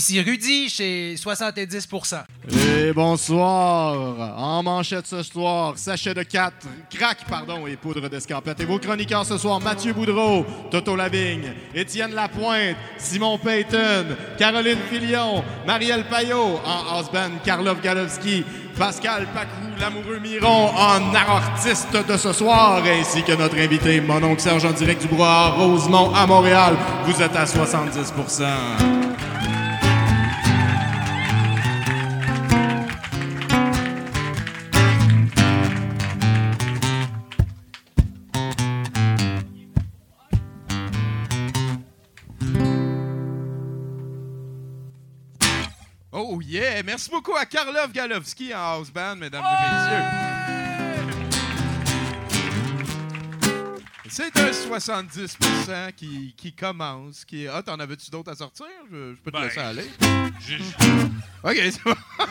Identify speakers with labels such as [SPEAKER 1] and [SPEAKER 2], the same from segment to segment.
[SPEAKER 1] Ici Rudy chez 70%.
[SPEAKER 2] Et bonsoir. En manchette ce soir, sachet de 4, crack, pardon, et poudre d'escampette. Et vos chroniqueurs ce soir, Mathieu Boudreau, Toto Lavigne, Étienne Lapointe, Simon Payton, Caroline Filion, Marielle Payot, en house band, Karlov Galowski, Pascal Pacou, l'amoureux Miron, en artiste de ce soir, ainsi que notre invité, mon oncle Serge en direct du Bois, Rosemont à Montréal. Vous êtes à 70
[SPEAKER 3] Merci beaucoup à Karlov Galowski en house band, mesdames et messieurs. C'est un 70% qui, qui commence. Qui... Ah, t'en avais-tu d'autres à sortir? Je, je peux te
[SPEAKER 4] Ben,
[SPEAKER 3] laisser aller.
[SPEAKER 4] Je,
[SPEAKER 3] OK, c'est bon.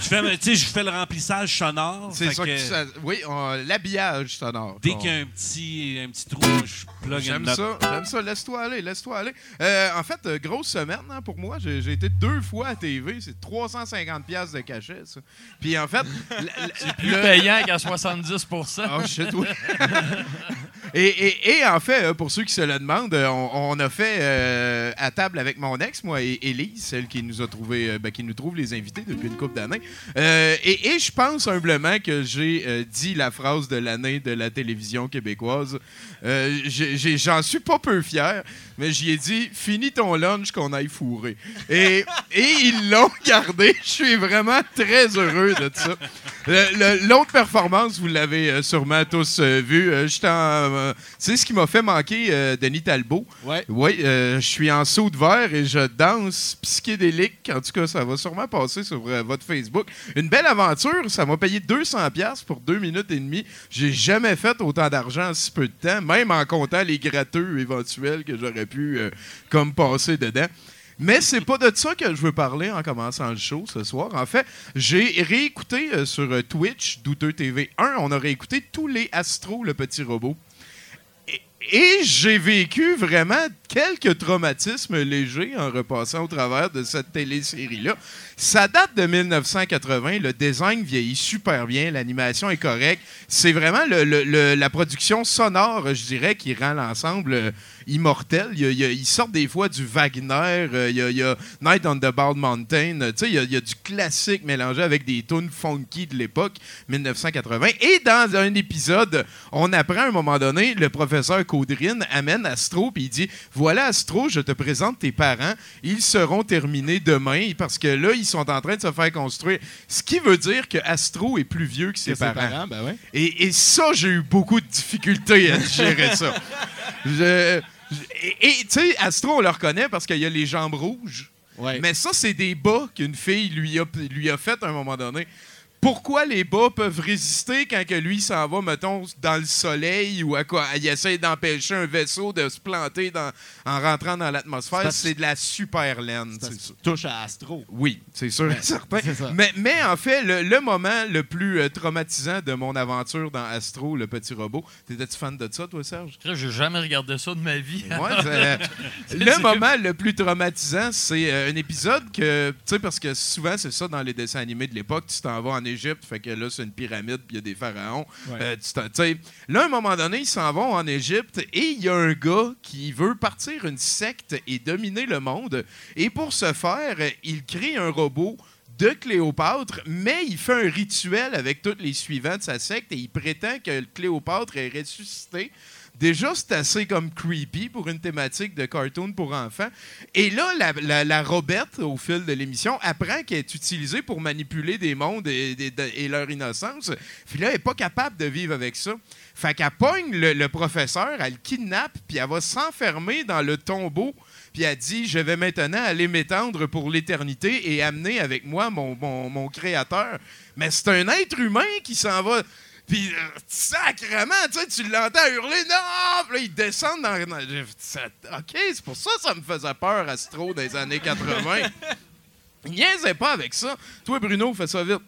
[SPEAKER 4] je fais, tu sais, je fais le remplissage sonore.
[SPEAKER 3] C'est ça
[SPEAKER 4] que
[SPEAKER 3] ça- Oui, l'habillage sonore.
[SPEAKER 4] Dès qu'il y a un petit, un petit trou, je plug
[SPEAKER 3] J'aime ça, j'aime ça. Laisse-toi aller, laisse-toi aller. Euh, en fait, euh, grosse semaine hein, pour moi. J'ai été deux fois à TV. C'est 350 pièces de cachet, ça. Puis en fait... C'est
[SPEAKER 1] Plus payant qu'à 70
[SPEAKER 3] Oh shit, oui. et, et- et en fait, euh, pour ceux qui se le demandent, euh, on, on a fait euh, à table avec mon ex, moi et Élise, celle qui nous a trouvé, ben, qui nous trouve les invités depuis une couple d'années. Euh, et, et je pense humblement que j'ai euh, dit la phrase de l'année de la télévision québécoise. J'en suis pas peu fier, mais j'y ai dit finis ton lunch qu'on aille fourrer. Et, ils l'ont gardé. Je suis vraiment très heureux de ça. L'autre performance, vous l'avez sûrement tous euh, vu. Euh, j'étais en, euh, c'est ce qui m'a fait manquer euh, Denis Talbot.
[SPEAKER 2] Ouais.
[SPEAKER 3] Oui, euh, je suis en saut de verre et je danse psychédélique. En tout cas, ça va sûrement passer sur euh, votre Facebook. Une belle aventure. Ça m'a payé 200$ piastres pour deux minutes et demie. J'ai jamais fait autant d'argent en si peu de temps, même en comptant les gratteux éventuels que j'aurais pu comme passer dedans. Mais c'est pas de ça que je veux parler en commençant le show ce soir. En fait, j'ai réécouté euh, sur euh, Twitch, Douteux TV 1, on a réécouté tous les Astro, le petit robot. Et j'ai vécu vraiment quelques traumatismes légers en repassant au travers de cette télésérie-là. Ça date de 1980. Le design vieillit super bien. L'animation est correcte. C'est vraiment la production sonore, je dirais, qui rend l'ensemble euh, immortel. Il il sortent des fois du Wagner. euh, il, y a, Night on the Bald Mountain. tu sais, il, y a- du classique mélangé avec des tunes funky de l'époque, 1980. Et dans un épisode, on apprend à un moment donné, le professeur Caudrine amène Astro puis il dit Voilà, Astro, je te présente tes parents. Ils seront terminés demain parce que là, sont en train de se faire construire. Ce qui veut dire que Astro est plus vieux que ses, parents.
[SPEAKER 2] ben ouais.
[SPEAKER 3] Et, et ça, j'ai eu beaucoup de difficultés à gérer ça. Je- je- et et, tu sais, Astro, on le reconnaît parce qu'il y a les jambes rouges.
[SPEAKER 2] Ouais.
[SPEAKER 3] Mais ça, c'est des bas qu'une fille lui a, lui a fait à un moment donné. Pourquoi les bas peuvent résister quand que lui s'en va, mettons, dans le soleil ou à quoi? Il essaie d'empêcher un vaisseau de se planter dans- en rentrant dans l'atmosphère.
[SPEAKER 2] C'est
[SPEAKER 3] de la super laine.
[SPEAKER 2] Ça
[SPEAKER 3] c'est ça.
[SPEAKER 2] touche à Astro.
[SPEAKER 3] Oui, c'est sûr et certain. Mais, mais en fait, le, le moment le plus euh, traumatisant de mon aventure dans Astro, le petit robot, t'étais-tu fan de ça, toi, Serge?
[SPEAKER 1] J'ai jamais regardé ça de ma vie.
[SPEAKER 3] Ouais, c'est- le moment le plus traumatisant, c'est euh, un épisode que, tu sais, parce que souvent, c'est ça dans les dessins animés de l'époque, tu t'en vas en Égypte, fait que là, c'est une pyramide, puis il y a des pharaons.
[SPEAKER 2] Ouais.
[SPEAKER 3] Euh, tu sais, là, à un moment donné, ils s'en vont en Égypte et il y a un gars qui veut partir une secte et dominer le monde. Et pour ce faire, il crée un robot de Cléopâtre, mais il fait un rituel avec tous les suivants de sa secte et il prétend que Cléopâtre est ressuscité. Déjà, c'est assez comme creepy pour une thématique de cartoon pour enfants. Et là, la, Robette, au fil de l'émission, apprend qu'elle est utilisée pour manipuler des mondes et, leur innocence. Puis là, elle n'est pas capable de vivre avec ça. Fait qu'elle pogne le, professeur, elle le kidnappe, puis elle va s'enfermer dans le tombeau. Puis elle dit Je vais maintenant aller m'étendre pour l'éternité et amener avec moi mon créateur. Mais c'est un être humain qui s'en va. Puis, euh, sacrément, tu sais, tu l'entends hurler, non! Puis là, il descend dans. dans- OK, c'est pour ça que ça me faisait peur, Astro, des années 80. Il niaisait pas avec ça. Toi, Bruno, fais ça vite.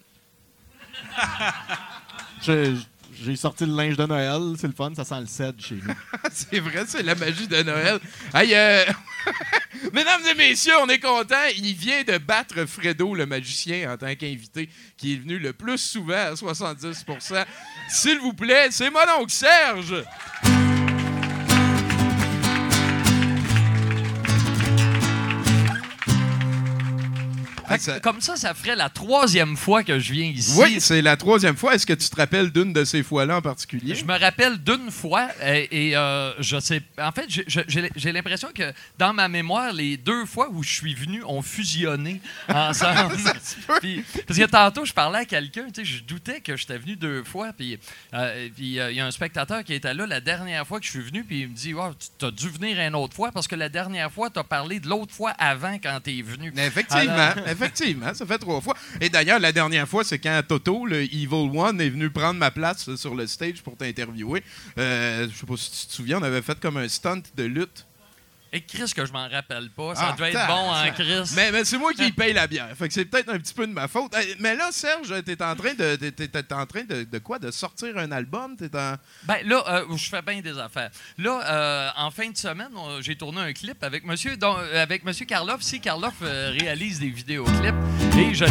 [SPEAKER 2] J'ai j'ai sorti le linge de Noël, c'est le fun, ça sent le cèdre chez nous.
[SPEAKER 3] c'est vrai, c'est la magie de Noël. Hey, euh, Mesdames et messieurs, on est content. Il vient de battre Fredo, le magicien, en tant qu'invité, qui est venu le plus souvent à 70% S'il vous plaît, c'est mon oncle Serge.
[SPEAKER 1] Fait que
[SPEAKER 3] ça-
[SPEAKER 1] Comme ça, ça ferait la troisième fois que je viens ici.
[SPEAKER 3] Oui, c'est la troisième fois. Est-ce que tu te rappelles d'une de ces fois-là en particulier?
[SPEAKER 1] Je me rappelle d'une fois, et, et, euh, je sais. En fait, j'ai- l'impression que dans ma mémoire, les deux fois où je suis venu ont fusionné ensemble. Puis- parce que tantôt, je parlais à quelqu'un, tu sais, je doutais que j'étais venu deux fois, puis euh, puis, euh, il y a un spectateur qui était là la dernière fois que je suis venu, puis il me dit Wow, tu as dû venir une autre fois parce que la dernière fois, tu as parlé de l'autre fois avant quand tu es venu.
[SPEAKER 3] Effectivement,
[SPEAKER 1] Alors-
[SPEAKER 3] effectivement, ça fait trois fois. Et d'ailleurs, la dernière fois, c'est quand Toto, le Evil One, est venu prendre ma place sur le stage pour t'interviewer. Euh, je sais pas si tu te souviens, on avait fait comme un stunt de lutte.
[SPEAKER 1] Et Chris, que je m'en rappelle pas, ça
[SPEAKER 3] Ah,
[SPEAKER 1] devait être bon en
[SPEAKER 3] ça-
[SPEAKER 1] Chris.
[SPEAKER 3] Mais, mais c'est moi qui paye la bière. Fait que c'est peut-être un petit peu de ma faute. Mais là, Serge, t'es en train de. t'es- t'es- t'es en train de, de quoi? De sortir un album? T'es en.
[SPEAKER 1] Ben là, euh, je fais bien des affaires. Là, euh, en fin de semaine, on- j'ai tourné un clip avec Monsieur, dont- euh, avec Monsieur Karloff. Si Karloff euh, réalise des vidéoclips, et je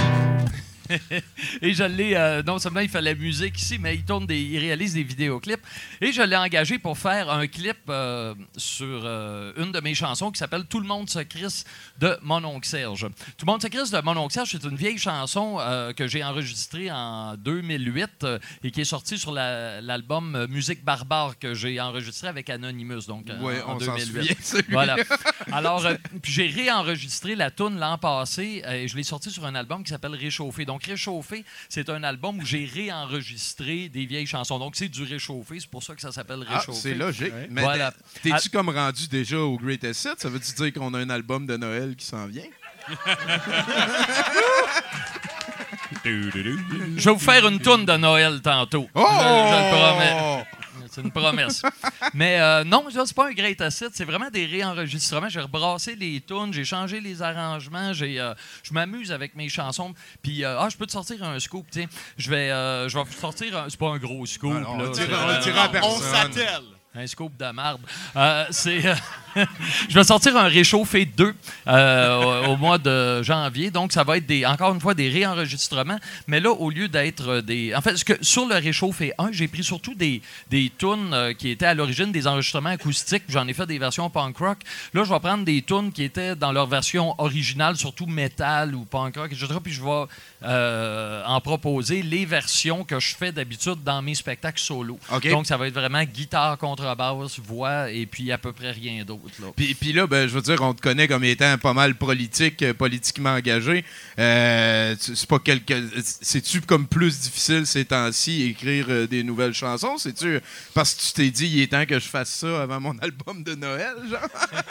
[SPEAKER 1] et je l'ai euh, non seulement il fait la musique ici, mais il tourne des, il réalise des vidéoclips. Et je l'ai engagé pour faire un clip euh, sur euh, une de mes chansons qui s'appelle Tout le monde se crisse de mon oncle Serge. Tout le monde se crisse de mon oncle Serge, c'est une vieille chanson que j'ai enregistrée en 2008 euh, et qui est sortie sur la- l'album Musique barbare que j'ai enregistré avec Anonymous donc
[SPEAKER 3] Ouais,
[SPEAKER 1] en
[SPEAKER 3] on s'en
[SPEAKER 1] 2008.
[SPEAKER 3] souvient, celui-là.
[SPEAKER 1] Voilà. Alors, puis j'ai réenregistré la tune l'an passé et je l'ai sorti sur un album qui s'appelle Réchauffé. Donc, Réchauffé, c'est un album où j'ai réenregistré des vieilles chansons. Donc, c'est du réchauffé. C'est pour ça que ça s'appelle
[SPEAKER 3] Ah,
[SPEAKER 1] Réchauffé.
[SPEAKER 3] c'est logique. Mais
[SPEAKER 1] Voilà.
[SPEAKER 3] t'es- t'es-tu comme rendu déjà au Greatest Hits? Ça veut-tu dire qu'on a un album de Noël qui s'en vient?
[SPEAKER 1] Je vais vous faire une toune de Noël tantôt.
[SPEAKER 3] Oh!
[SPEAKER 1] Je, je le promets. C'est une promesse. Mais euh, non, c'est pas un great asset. C'est vraiment des réenregistrements. J'ai rebrassé les tunes, j'ai changé les arrangements. J'ai, euh, je m'amuse avec mes chansons. Puis, euh, ah, je peux te sortir un scoop, tiens. Je vais, euh, je vais sortir un... C'est pas un gros scoop,
[SPEAKER 3] Ah non,
[SPEAKER 1] là.
[SPEAKER 3] on
[SPEAKER 4] s'attelle.
[SPEAKER 1] Un scoop de marde. Euh, euh, je vais sortir un réchauffé 2 euh, au, mois de janvier. Donc, ça va être des, encore une fois des réenregistrements. Mais là, au lieu d'être des. En fait, sur le réchauffé 1, j'ai pris surtout des, des tunes euh, qui étaient à l'origine des enregistrements acoustiques. J'en ai fait des versions punk rock. Là, je vais prendre des tunes qui étaient dans leur version originale, surtout metal ou punk rock, etc. Puis je vais euh, en proposer les versions que je fais d'habitude dans mes spectacles solo. Donc, ça va être vraiment guitare, contrebasse, voix et puis à peu près rien d'autre. là.
[SPEAKER 3] Puis, puis là, ben, je veux dire, on te connaît comme étant pas mal politique, euh, politiquement engagé. Euh, c'est pas quelque. C'est-tu comme plus difficile ces temps-ci écrire des nouvelles chansons? C'est-tu parce que tu t'es dit il est temps que je fasse ça avant mon album de Noël, genre?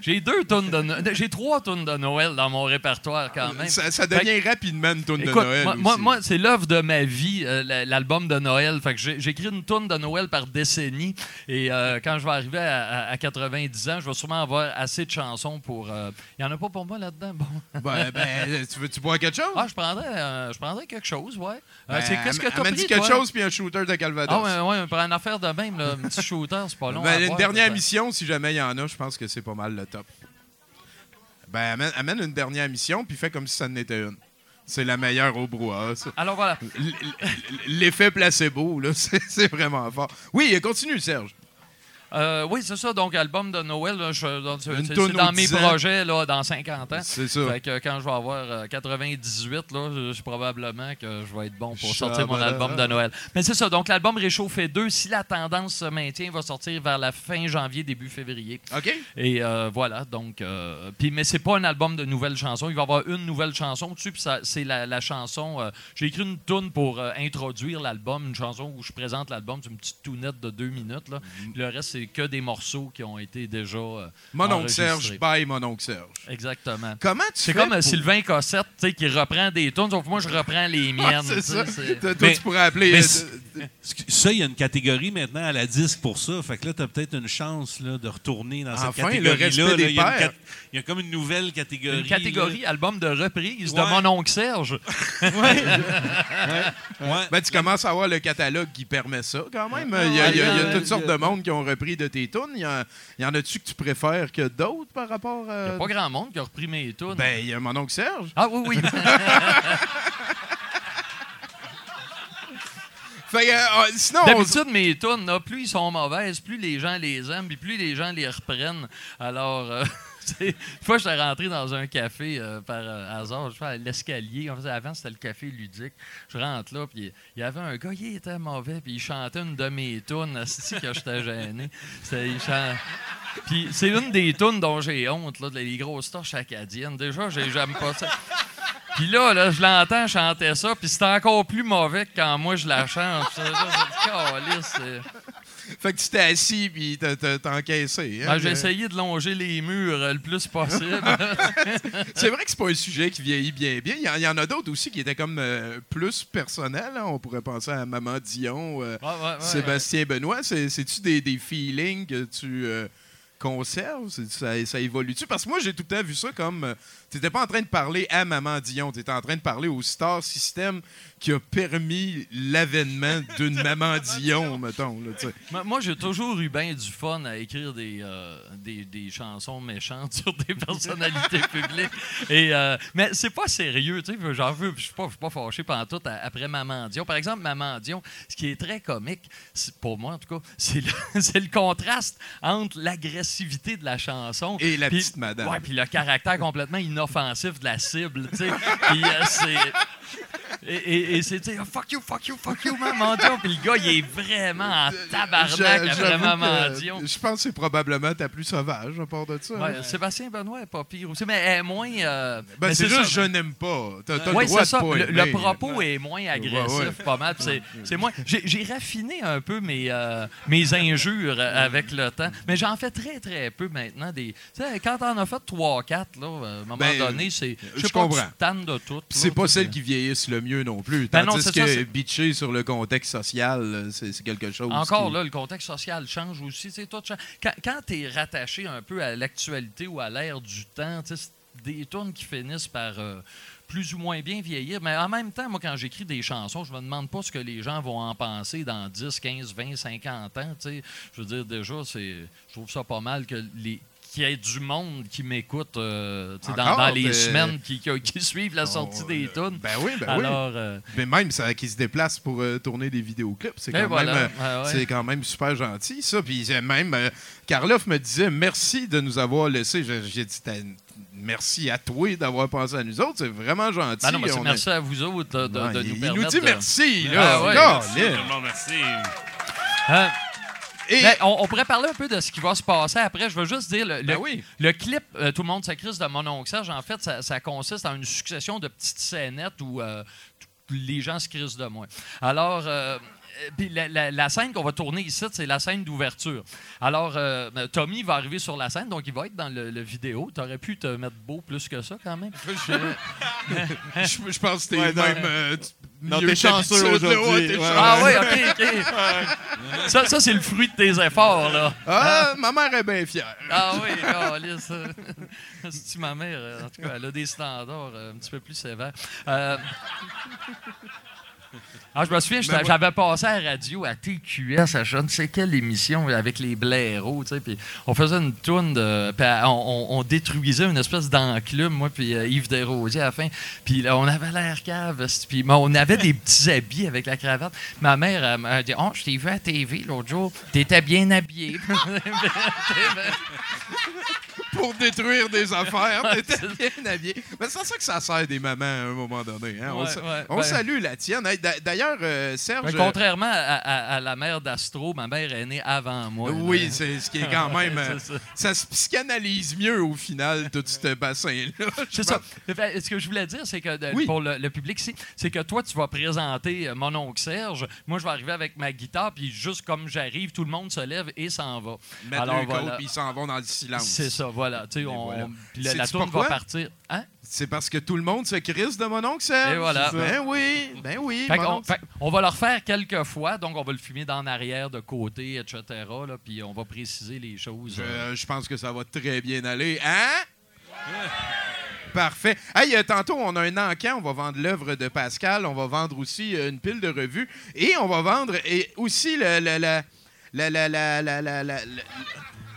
[SPEAKER 1] J'ai deux tonnes de No- J'ai trois tonnes de Noël dans mon répertoire quand même.
[SPEAKER 3] Ça, ça devient rapidement une tourne de Noël.
[SPEAKER 1] moi, moi,
[SPEAKER 3] aussi.
[SPEAKER 1] moi, c'est l'œuvre de ma vie, euh, la- l'album de Noël. Fait que j'ai- j'écris une tourne de Noël par décennie. Et euh, quand je vais arriver à, à- à 90 ans, je vais sûrement avoir assez de chansons pour. euh, Il y en a pas pour moi là-dedans. Bon.
[SPEAKER 3] Ben, ben, tu veux-tu boire quelque chose?
[SPEAKER 1] Ah, je prendrais, euh, je prendrais quelque chose, ouais. Euh,
[SPEAKER 3] Ben,
[SPEAKER 1] c'est qu'est-ce que t'as
[SPEAKER 3] amène
[SPEAKER 1] pris,
[SPEAKER 3] quelque
[SPEAKER 1] toi?
[SPEAKER 3] chose puis un shooter de Calvados.
[SPEAKER 1] Ah, ouais, ouais, pour une affaire de même, là, un petit shooter, c'est pas long.
[SPEAKER 3] Ben,
[SPEAKER 1] à
[SPEAKER 3] une
[SPEAKER 1] boire,
[SPEAKER 3] dernière mission, si jamais il y en a, je pense que c'est pas mal le top. Ben, amène, amène une dernière mission, puis fais comme si ça n'était une. C'est la meilleure au brouhaha, ça.
[SPEAKER 1] Alors voilà.
[SPEAKER 3] L'effet placebo, là, c'est vraiment fort. Oui, continue, Serge.
[SPEAKER 1] Euh, oui, c'est ça. Donc, album de Noël, c'est dans mes
[SPEAKER 3] 10 ans.
[SPEAKER 1] projets là, dans 50 ans.
[SPEAKER 3] C'est ça.
[SPEAKER 1] Fait que quand je vais avoir euh, 98, là, je- je- probablement que je vais être bon pour sortir mon album de Noël. Mais c'est ça. Donc, l'album Réchauffé 2, si la tendance se maintient, va sortir vers la fin janvier, début février.
[SPEAKER 3] OK?
[SPEAKER 1] Et euh, voilà, donc. euh, puis, mais c'est pas un album de nouvelles chansons. Il va y avoir une nouvelle chanson dessus, puis c'est la, la chanson. euh, J'ai écrit une tune pour euh, introduire l'album, une chanson où je présente l'album. C'est une petite tounette de deux minutes. Là.
[SPEAKER 3] Mm-hmm.
[SPEAKER 1] Le reste, c'est que des morceaux qui ont été déjà. euh,
[SPEAKER 3] Mon oncle. Serge, bye mon oncle Serge.
[SPEAKER 1] Exactement.
[SPEAKER 3] Comment tu
[SPEAKER 1] C'est comme euh,
[SPEAKER 3] pour-
[SPEAKER 1] Sylvain Cossette, tu sais, qui reprend des tunes, sauf que moi, je reprends les
[SPEAKER 3] Ah,
[SPEAKER 1] miennes.
[SPEAKER 3] c'est ça. Toi,
[SPEAKER 4] Mais-
[SPEAKER 3] tu pourrais appeler.
[SPEAKER 4] mais
[SPEAKER 3] euh,
[SPEAKER 4] Ça, il y a une catégorie maintenant à la disque pour ça. Fait que là, tu as peut-être une chance là, de retourner dans cette
[SPEAKER 3] Enfin, le
[SPEAKER 4] catégorie-là. Il y, cat- il y a comme une nouvelle catégorie.
[SPEAKER 1] Une catégorie album de reprise de
[SPEAKER 4] Ouais.
[SPEAKER 1] mon oncle Serge.
[SPEAKER 4] là. Ouais.
[SPEAKER 3] Ben, tu commences à avoir le catalogue qui permet ça, quand même. Il y a, il y a- il y a
[SPEAKER 1] ouais,
[SPEAKER 3] toutes
[SPEAKER 1] ouais.
[SPEAKER 3] sortes de monde qui ont repris de tes tunes. Il y, en- il y en a-tu que tu préfères que d'autres par rapport
[SPEAKER 1] Il
[SPEAKER 3] à.
[SPEAKER 1] n'y a pas grand monde qui a repris mes tunes.
[SPEAKER 3] Ben, il y a mon oncle Serge.
[SPEAKER 1] Ah oui, oui.
[SPEAKER 3] Fait que, euh, sinon, on s-
[SPEAKER 1] D'habitude, mes tunes, plus ils sont mauvaises, plus les gens les aiment, puis plus les gens les reprennent. Alors, euh, une fois, j'étais rentré dans un café euh, par euh, hasard, je fais l'escalier. En fait, avant, c'était le café ludique. Je rentre là, puis il y avait un gars, il était mauvais, puis il chantait une de mes tunes. Que j'étais gêné. Puis c'est une des tunes dont j'ai honte, là, les grosses torches acadiennes. Déjà, j'ai- j'aime pas ça. Puis là, là, je l'entends chanter ça, puis c'est encore plus mauvais que quand moi je la chante. Ça, là,
[SPEAKER 3] fait que tu t'es assis puis t'as- t'as t'as encaissé. hein.
[SPEAKER 1] Ben, j'ai essayé de longer les murs euh, le plus possible.
[SPEAKER 3] C'est vrai que c'est pas un sujet qui vieillit bien bien. Il y en, il y en a d'autres aussi qui étaient comme euh, plus personnels. hein. On pourrait penser à Maman Dion, euh,
[SPEAKER 1] Ouais, ouais, ouais.
[SPEAKER 3] Sébastien Benoît. C'est- C'est-tu des, des feelings que tu euh, conserves? C'est- Ça, ça évolue-tu? Parce que moi, j'ai tout le temps vu ça comme... euh, T'étais pas en train de parler à Maman Dion. T'étais en train de parler au Star System qui a permis l'avènement d'une Maman Dion, mettons. Là, tu.
[SPEAKER 1] Moi, moi, j'ai toujours eu bien du fun à écrire des, euh, des, des chansons méchantes sur des personnalités publiques. Et, euh, mais c'est pas sérieux, tu sais. J'en veux, je suis pas, je suis pas fâché pendant tout à- après Maman Dion. Par exemple, Maman Dion, ce qui est très comique, pour moi en tout cas, c'est le, c'est le contraste entre l'agressivité de la chanson
[SPEAKER 3] Et la
[SPEAKER 1] puis-
[SPEAKER 3] petite madame.
[SPEAKER 1] Ouais, puis le caractère complètement inoffensif de la cible, tu sais. Puis euh, c'est. Et, et- et c'est, tu sais, fuck you, fuck you, fuck you, Maman Dion. Puis le gars, il est vraiment en tabarnak
[SPEAKER 3] que
[SPEAKER 1] Dion.
[SPEAKER 3] Je pense que c'est probablement ta plus sauvage, à part de ça.
[SPEAKER 1] Ouais,
[SPEAKER 3] hein.
[SPEAKER 1] Sébastien Benoît est pas pire aussi, mais elle est moins. euh,
[SPEAKER 3] Ben,
[SPEAKER 1] mais
[SPEAKER 3] c'est juste
[SPEAKER 1] ça.
[SPEAKER 3] je n'aime pas. T'as t'as
[SPEAKER 1] Oui,
[SPEAKER 3] le droit
[SPEAKER 1] c'est
[SPEAKER 3] de
[SPEAKER 1] ça.
[SPEAKER 3] pas
[SPEAKER 1] Le, propos est moins agressif,
[SPEAKER 3] Ouais, ouais.
[SPEAKER 1] pas mal. C'est, moins. J'ai, raffiné un peu mes, euh, mes injures avec le temps, mais j'en fais très, très peu maintenant. Des, quand t'en as fait 3-4, là, à un moment
[SPEAKER 3] Ben,
[SPEAKER 1] donné, c'est.
[SPEAKER 3] je
[SPEAKER 1] sais pas,
[SPEAKER 3] comprends.
[SPEAKER 1] tu de tout.
[SPEAKER 3] C'est pas celles qui vieillissent le mieux non plus.
[SPEAKER 1] Ben
[SPEAKER 3] Tandis que
[SPEAKER 1] ça,
[SPEAKER 3] bitcher sur le contexte social, c'est quelque chose.
[SPEAKER 1] Encore
[SPEAKER 3] qui-
[SPEAKER 1] là, le contexte social change aussi. tu change. Quand, quand tu es rattaché un peu à l'actualité ou à l'ère du temps, c'est des tunes qui finissent par euh, plus ou moins bien vieillir. Mais en même temps, moi, quand j'écris des chansons, je me demande pas ce que les gens vont en penser dans 10, 15, 20, 50 ans. Je veux dire, déjà, c'est, je trouve ça pas mal que les qu'il y ait du monde qui m'écoute euh, tu sais, dans, les
[SPEAKER 3] euh,
[SPEAKER 1] semaines qui, qui- qui suivent la sortie
[SPEAKER 3] on-
[SPEAKER 1] des tunes.
[SPEAKER 3] Ben oui, ben oui.
[SPEAKER 1] Alors, euh,
[SPEAKER 3] Mais même ça, qui se déplace pour euh, tourner des vidéoclips, c'est
[SPEAKER 1] Et
[SPEAKER 3] quand,
[SPEAKER 1] voilà.
[SPEAKER 3] euh,
[SPEAKER 1] Ouais, ouais.
[SPEAKER 3] c'est quand même super gentil, ça. Puis même, euh, Karloff me disait merci de nous avoir laissé. J'ai dit merci à toi d'avoir pensé à nous autres. C'est vraiment gentil.
[SPEAKER 1] ben non, mais
[SPEAKER 3] On
[SPEAKER 1] merci à vous autres de, de-
[SPEAKER 3] Ouais,
[SPEAKER 1] de
[SPEAKER 3] il,
[SPEAKER 1] nous
[SPEAKER 3] il
[SPEAKER 1] permettre
[SPEAKER 3] nous dit
[SPEAKER 1] de-
[SPEAKER 3] merci.
[SPEAKER 1] Ah
[SPEAKER 3] Là,
[SPEAKER 1] ouais,
[SPEAKER 3] Colin.
[SPEAKER 4] Merci, tout le monde, merci.
[SPEAKER 1] Hein?
[SPEAKER 3] Et-
[SPEAKER 1] on, on pourrait parler un peu de ce qui va se passer après. Je veux juste dire, le, le-
[SPEAKER 3] Ben oui.
[SPEAKER 1] le clip euh, Tout le monde s'écrise de mon oncle Serge, en fait, ça, ça consiste en une succession de petites scénettes où euh, les gens se crisent de moi. Alors, euh, puis la, la- la scène qu'on va tourner ici, c'est la scène d'ouverture. Alors, euh, Tommy va arriver sur la scène, donc il va être dans le, le vidéo. Tu aurais pu te mettre beau plus que ça, quand même.
[SPEAKER 3] je, je pense que t'es
[SPEAKER 2] Ouais,
[SPEAKER 3] même euh,
[SPEAKER 2] Non, t'es chanceux aujourd'hui.
[SPEAKER 3] Ouais,
[SPEAKER 2] Ouais.
[SPEAKER 1] Ah oui, OK, OK. Ça, ça c'est le fruit de tes efforts, là.
[SPEAKER 3] Ah, ma mère est bien fière.
[SPEAKER 1] Ah oui, câlisse. C'est-tu ma mère, en tout cas, elle a des standards euh, un petit peu plus sévères. Euh, Ah, je me souviens,
[SPEAKER 3] moi-
[SPEAKER 1] j'avais passé à la radio à TQS, à je ne sais quelle émission, avec les blaireaux, tu sais, puis on faisait une tourne de... puis on, on- on détruisait une espèce d'enclume, moi puis euh, Yves Desrosiers à la fin, puis là, on avait l'air cave, puis on avait des petits habits avec la cravate. Ma mère elle m'a dit « Oh, je t'ai vu à TV l'autre jour, t'étais bien habillé. »
[SPEAKER 3] Pour détruire des affaires, t'étais bien habillé. Mais c'est ça que ça sert des mamans à un moment donné. hein. On,
[SPEAKER 1] Ouais,
[SPEAKER 3] sa-
[SPEAKER 1] ouais,
[SPEAKER 3] on
[SPEAKER 1] ben-
[SPEAKER 3] salue la tienne. Hey, D'ailleurs, euh, Serge...
[SPEAKER 1] Mais contrairement à, à- à la mère d'Astro, ma mère est née avant moi.
[SPEAKER 3] Oui, c'est ce qui est quand même. euh,
[SPEAKER 1] ça.
[SPEAKER 3] ça se psychanalyse mieux au final, tout ce bassin-là.
[SPEAKER 1] C'est ça. Fait, Ce que je voulais dire, c'est que de-
[SPEAKER 3] Oui.
[SPEAKER 1] pour le, le public c'est que toi, tu vas présenter euh, mon oncle Serge. Moi, je vais arriver avec ma guitare, puis juste comme j'arrive, tout le monde se lève et s'en va.
[SPEAKER 3] Mettre
[SPEAKER 1] Alors, voilà.
[SPEAKER 3] puis ils s'en vont dans le silence.
[SPEAKER 1] C'est ça, voilà. Tu sais, on,
[SPEAKER 3] voilà.
[SPEAKER 1] puis la, tourne va partir. Hein?
[SPEAKER 3] C'est parce que tout le monde se crisse de mon oncle Serge.
[SPEAKER 1] Et voilà.
[SPEAKER 3] Ben oui, ben oui.
[SPEAKER 1] Fait fait- on va le refaire quelques fois, donc on va le filmer d'en arrière, de côté, etc. là, puis on va préciser les choses. euh.
[SPEAKER 3] Je, pense que ça va très bien aller. Hein? Parfait. Hey, euh, tantôt, on a un encan. On va vendre l'œuvre de Pascal. On va vendre aussi euh, une pile de revues. Et on va vendre et aussi le- le- la- la- la- la- la-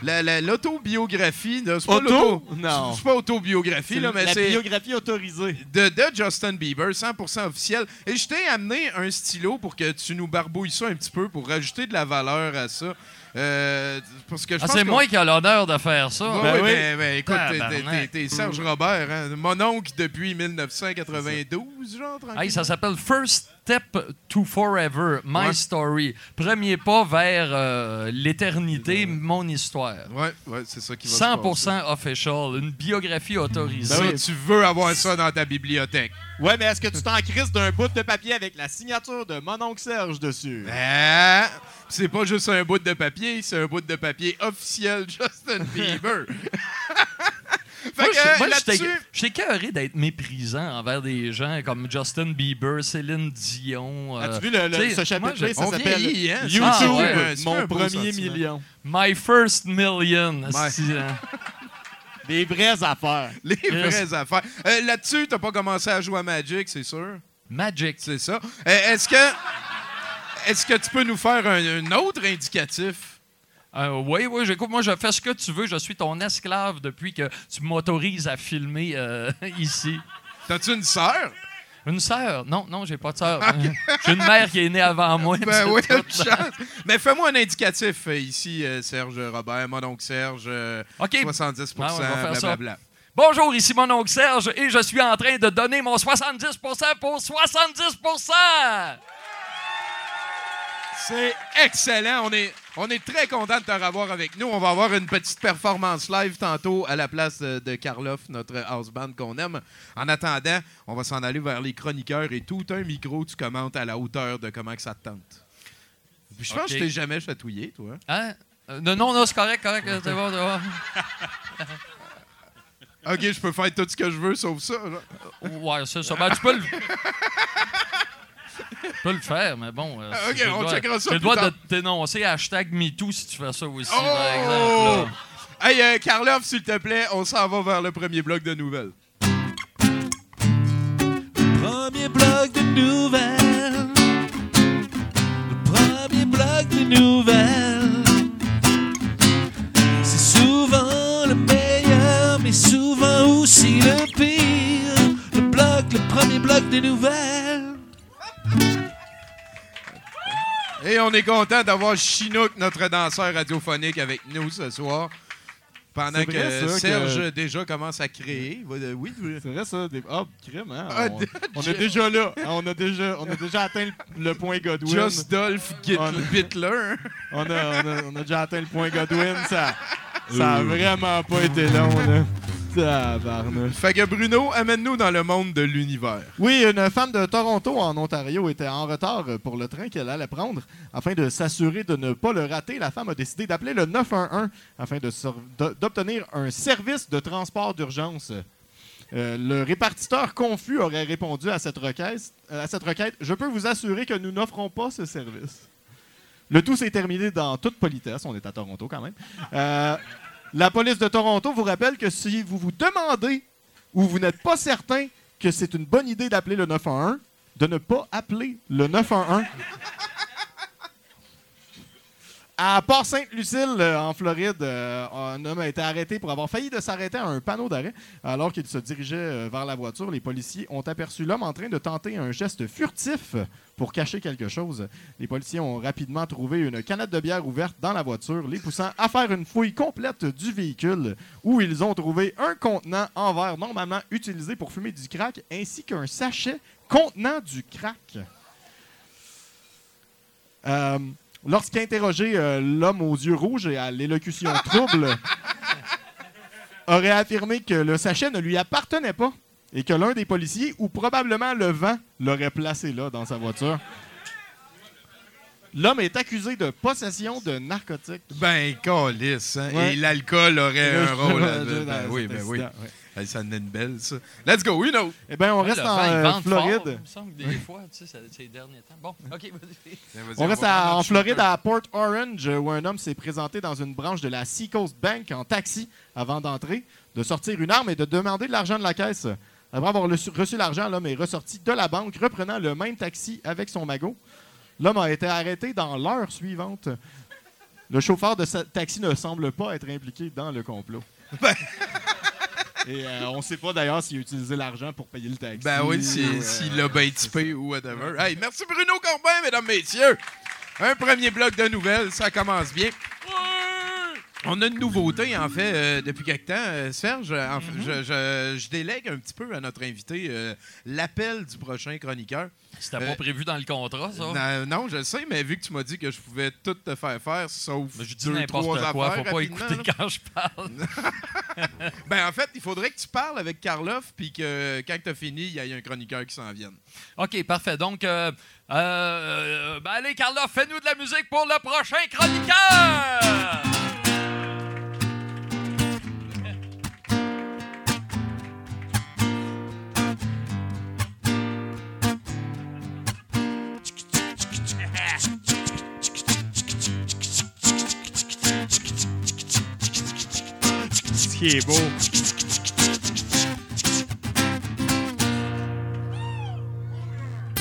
[SPEAKER 3] la- la- la- la- l'autobiographie. là. C'est pas
[SPEAKER 2] Auto? Non.
[SPEAKER 3] C'est pas autobiographie, là, mais
[SPEAKER 2] la
[SPEAKER 3] c'est
[SPEAKER 2] biographie autorisée.
[SPEAKER 3] de, de Justin Bieber, 100% officiel. Et je t'ai amené un stylo pour que tu nous barbouilles ça un petit peu pour rajouter de la valeur à ça. Euh, parce que je
[SPEAKER 1] Ah,
[SPEAKER 3] pense
[SPEAKER 1] c'est
[SPEAKER 3] qu'on-
[SPEAKER 1] moi qui ai l'honneur de faire ça.
[SPEAKER 3] Ouais,
[SPEAKER 2] Ben oui.
[SPEAKER 3] ben, ben, écoute, t'es- Serge Robert, hein? mon oncle depuis 1992, genre.
[SPEAKER 1] Hey, ça s'appelle First Step to Forever, My
[SPEAKER 3] Ouais.
[SPEAKER 1] Story. Premier pas vers euh, l'éternité, mon histoire.
[SPEAKER 3] Ouais, ouais, c'est ça qui va se
[SPEAKER 1] 100% official, une biographie autorisée.
[SPEAKER 3] passer. Ça, tu veux avoir ça dans ta bibliothèque.
[SPEAKER 2] Ouais, mais est-ce que tu t'en crises d'un bout de papier avec la signature de mon oncle Serge dessus?
[SPEAKER 3] Ah, c'est pas juste un bout de papier, c'est un bout de papier officiel Justin Bieber. fait
[SPEAKER 1] Moi,
[SPEAKER 3] que,
[SPEAKER 1] je- moi,
[SPEAKER 3] là-dessus,
[SPEAKER 1] j'étais j'étais écœuré d'être méprisant envers des gens comme Justin Bieber, Céline Dion. euh,
[SPEAKER 2] As-tu vu le, ce
[SPEAKER 1] je-
[SPEAKER 2] Ça
[SPEAKER 3] on
[SPEAKER 2] s'appelle
[SPEAKER 3] hein?
[SPEAKER 2] YouTube,
[SPEAKER 1] Ah, ouais.
[SPEAKER 2] mon premier million.
[SPEAKER 1] My First Million.
[SPEAKER 3] Ouais.
[SPEAKER 2] Des vraies affaires.
[SPEAKER 3] Les vraies affaires. Euh, Là-dessus, t'as pas commencé à jouer à Magic, c'est sûr?
[SPEAKER 1] Magic.
[SPEAKER 3] C'est ça. Euh, Est-ce que, est-ce que tu peux nous faire un, un autre indicatif?
[SPEAKER 1] Euh, oui, oui, j'écoute. Moi, je fais ce que tu veux. Je suis ton esclave depuis que tu m'autorises à filmer euh, ici.
[SPEAKER 3] T'as-tu une sœur?
[SPEAKER 1] Une sœur? Non, non, j'ai pas de sœur. j'ai une mère qui est née avant moi.
[SPEAKER 3] Ben oui. Mais fais-moi un indicatif euh, ici, euh, Serge Robert, mon oncle Serge, euh,
[SPEAKER 1] OK.
[SPEAKER 3] 70
[SPEAKER 1] Ah ouais, on va faire ça.
[SPEAKER 3] blablabla.
[SPEAKER 1] Bonjour, ici mon oncle Serge et je suis en train de donner mon 70% pour 70
[SPEAKER 3] C'est excellent. On est, on est très content de te revoir avec nous. On va avoir une petite performance live tantôt à la place de, de Karloff, notre house band qu'on aime. En attendant, on va s'en aller vers les chroniqueurs et tout un micro, tu commentes à la hauteur de comment que ça te tente. Je pense que je t'ai jamais chatouillé, toi.
[SPEAKER 1] Hein? Euh, non, non, c'est correct, correct. euh, C'est bon, c'est bon.
[SPEAKER 3] OK, je peux faire tout ce que je veux sauf ça. là.
[SPEAKER 1] Ouais, c'est ça. Ben, tu peux le. Tu peux le faire, mais bon. euh,
[SPEAKER 3] Ah, ok,
[SPEAKER 1] j'ai le
[SPEAKER 3] on
[SPEAKER 1] droit-
[SPEAKER 3] checkera ça
[SPEAKER 1] le droit
[SPEAKER 3] tard.
[SPEAKER 1] de te dénoncer hashtag MeToo si tu fais ça aussi,
[SPEAKER 3] Oh!
[SPEAKER 1] par exemple. là.
[SPEAKER 3] Hey, euh, Karloff, s'il te plaît, on s'en va vers le premier bloc de nouvelles.
[SPEAKER 4] Premier bloc de nouvelles. Le premier bloc de nouvelles. C'est souvent le meilleur, mais souvent aussi le pire. Le bloc, le premier bloc de nouvelles.
[SPEAKER 3] Et on est content d'avoir Chinook, notre danseur radiophonique, avec nous ce soir. Pendant que
[SPEAKER 2] ça,
[SPEAKER 3] Serge
[SPEAKER 2] que-
[SPEAKER 3] déjà commence à créer. Oui.
[SPEAKER 2] C'est vrai, ça. Des... Ah, crime, hein?
[SPEAKER 3] Ah,
[SPEAKER 2] On, on est déjà là. hein, On a déjà, on a déjà atteint le, point Godwin.
[SPEAKER 3] Just Dolph Git-
[SPEAKER 2] On-. On, a, on, a, on a déjà atteint le point Godwin. Ça, ça a vraiment pas été long, là. Tabarnouche.
[SPEAKER 3] Fait que Bruno, amène-nous dans le monde de l'univers.
[SPEAKER 2] Oui, une femme de Toronto en Ontario était en retard pour le train qu'elle allait prendre. Afin de s'assurer de ne pas le rater, la femme a décidé d'appeler le 911 afin d'obtenir un service de transport d'urgence. Euh, le répartiteur confus aurait répondu à cette, requête, à cette requête Je peux vous assurer que nous n'offrons pas ce service. Le tout s'est terminé dans toute politesse. On est à Toronto quand même. Euh, la police de Toronto vous rappelle que si vous vous demandez ou vous n'êtes pas certain que c'est une bonne idée d'appeler le 911, de ne pas appeler le 911. À Port-Sainte-Lucille, euh, en Floride, euh, un homme a été arrêté pour avoir failli de s'arrêter à un panneau d'arrêt. Alors qu'il se dirigeait euh, vers la voiture, les policiers ont aperçu l'homme en train de tenter un geste furtif pour cacher quelque chose. Les policiers ont rapidement trouvé une canette de bière ouverte dans la voiture, les poussant à faire une fouille complète du véhicule, où ils ont trouvé un contenant en verre normalement utilisé pour fumer du crack, ainsi qu'un sachet contenant du crack. Euh, Lorsqu'interrogé, euh, l'homme aux yeux rouges et à l'élocution trouble aurait affirmé que le sachet ne lui appartenait pas et que l'un des policiers, ou probablement le vent, l'aurait placé là dans sa voiture. L'homme est accusé de possession de narcotiques.
[SPEAKER 3] Ben, calice, hein?
[SPEAKER 2] Ouais.
[SPEAKER 3] Et l'alcool aurait un rôle là-dedans. Ben oui, ben oui.
[SPEAKER 2] ouais.
[SPEAKER 3] Hey, ça en est une belle, ça. Let's go, you know.
[SPEAKER 2] Eh bien, on
[SPEAKER 1] Ouais,
[SPEAKER 2] reste en euh,
[SPEAKER 1] fort.
[SPEAKER 2] Floride.
[SPEAKER 1] Il me semble que des fois, tu sais, ça- ces derniers temps. Bon, OK, vas-y.
[SPEAKER 2] On reste à- en Floride, à Port Orange, où un homme s'est présenté dans une branche de la Seacoast Bank en taxi avant d'entrer, de sortir une arme et de demander de l'argent de la caisse. Après avoir reçu reçu l'argent, l'homme est ressorti de la banque, reprenant le même taxi avec son magot. L'homme a été arrêté dans l'heure suivante. Le chauffeur de ce taxi ne semble pas être impliqué dans le complot.
[SPEAKER 3] Ben.
[SPEAKER 2] Et euh, on ne sait pas d'ailleurs s'il a utilisé l'argent pour payer le taxi.
[SPEAKER 3] Ben oui,
[SPEAKER 2] ou,
[SPEAKER 3] si-
[SPEAKER 2] euh,
[SPEAKER 3] s'il l'a bien typé ou whatever. Hey, merci Bruno Corbin, mesdames, messieurs. Un premier bloc de nouvelles, ça commence bien. On a une nouveauté, en fait, euh, depuis quelque temps. Euh, Serge, en fait, je, je- je délègue un petit peu à notre invité euh, l'appel du prochain chroniqueur.
[SPEAKER 1] C'était pas prévu dans le contrat, ça?
[SPEAKER 3] Non, je le sais, mais vu que tu m'as dit que je pouvais tout te faire faire, sauf
[SPEAKER 1] Mais je dis
[SPEAKER 3] deux, trois
[SPEAKER 1] quoi.
[SPEAKER 3] affaires
[SPEAKER 1] Faut pas écouter
[SPEAKER 3] là.
[SPEAKER 1] quand je parle.
[SPEAKER 3] Ben, en fait, il faudrait que tu parles avec Karloff, puis que quand tu as fini, il y ait un chroniqueur qui s'en vienne.
[SPEAKER 1] OK, parfait. Donc, ben allez, Carla, fais-nous de la musique pour le prochain chroniqueur!
[SPEAKER 5] Qui est beau.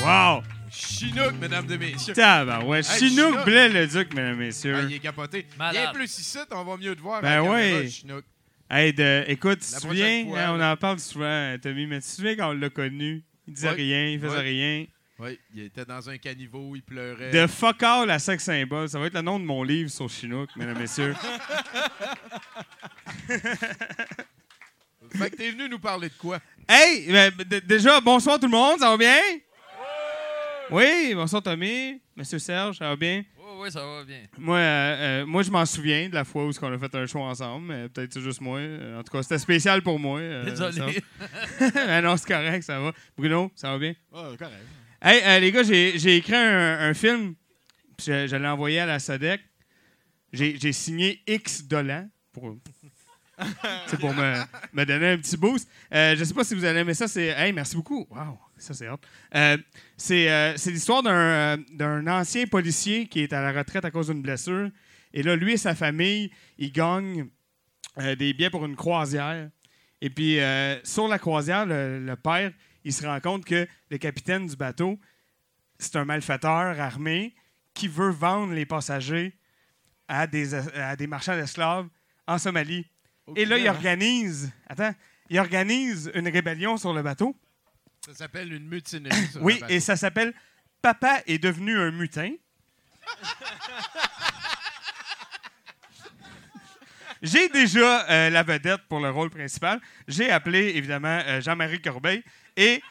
[SPEAKER 5] Wow!
[SPEAKER 3] Chinook, mesdames et messieurs.
[SPEAKER 5] Tabarouette.
[SPEAKER 3] Hey,
[SPEAKER 5] Chinook
[SPEAKER 3] Chinook.
[SPEAKER 5] Blais le Duc, mesdames et messieurs.
[SPEAKER 3] Ah, il est capoté.
[SPEAKER 1] Malade.
[SPEAKER 3] Bien plus ici, on va mieux te voir.
[SPEAKER 5] Ben ouais.
[SPEAKER 3] Chinook.
[SPEAKER 5] Hey, de- écoute, tu te souviens,
[SPEAKER 3] fois,
[SPEAKER 5] hein, on en parle souvent, Tommy, mais tu te souviens quand on l'a connu? Il disait
[SPEAKER 3] Ouais.
[SPEAKER 5] rien, il faisait
[SPEAKER 3] Ouais.
[SPEAKER 5] rien.
[SPEAKER 3] Oui, il était dans un caniveau, il pleurait.
[SPEAKER 5] De fuck all à sex symbole. Ça va être le nom de mon livre sur Chinook, mesdames et messieurs.
[SPEAKER 3] Fait que t'es venu nous parler de quoi?
[SPEAKER 5] Hey, ben, déjà, bonsoir tout le monde, ça va bien? Oui, bonsoir Tommy, Monsieur Serge, ça va bien?
[SPEAKER 1] Oui, oui, ça va bien.
[SPEAKER 5] Moi, euh, euh, moi je m'en souviens de la fois où on a fait un show ensemble, mais peut-être c'est juste moi. Euh, En tout cas, c'était spécial pour moi. euh,
[SPEAKER 1] Désolé.
[SPEAKER 5] non, c'est correct, ça va. Bruno, ça va bien?
[SPEAKER 2] Ah, correct.
[SPEAKER 5] Hey, euh, les gars, j'ai écrit un, film, puis je, l'ai envoyé à la SODEC. J'ai signé X dollars pour, c'est pour me, donner un petit boost. Euh, je sais pas si vous allez aimer ça. C'est, hey, merci beaucoup. Wow, ça c'est hot. Euh, c'est l'histoire d'un ancien policier qui est à la retraite à cause d'une blessure. Et là, lui et sa famille, ils gagnent des billets pour une croisière. Et puis, sur la croisière, le père, il se rend compte que le capitaine du bateau, c'est un malfaiteur armé qui veut vendre les passagers à des, à des marchands d'esclaves en Somalie. Et là, il organise, attends, il organise une rébellion sur le bateau.
[SPEAKER 3] Ça s'appelle une mutinerie. sur
[SPEAKER 5] Oui,
[SPEAKER 3] le bateau.
[SPEAKER 5] et ça s'appelle Papa est devenu un mutin. J'ai déjà euh, la vedette pour le rôle principal. J'ai appelé, évidemment, euh, Jean-Marie Corbeil. Et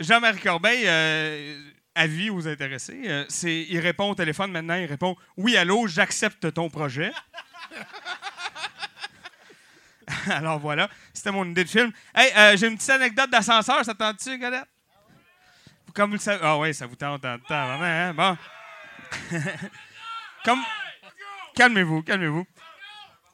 [SPEAKER 5] Jean-Marie Corbeil, euh, avis aux intéressés, euh, il répond au téléphone maintenant, il répond « Oui, allô, j'accepte ton projet. » Alors voilà, c'était mon idée de film. Hey, euh, j'ai une petite anecdote d'ascenseur, ça te tente-tu, Godette? Comme vous le savez. Ah oui, ça vous tente, tente, tente, vraiment, hein? Bon. Calmez-vous, calmez-vous.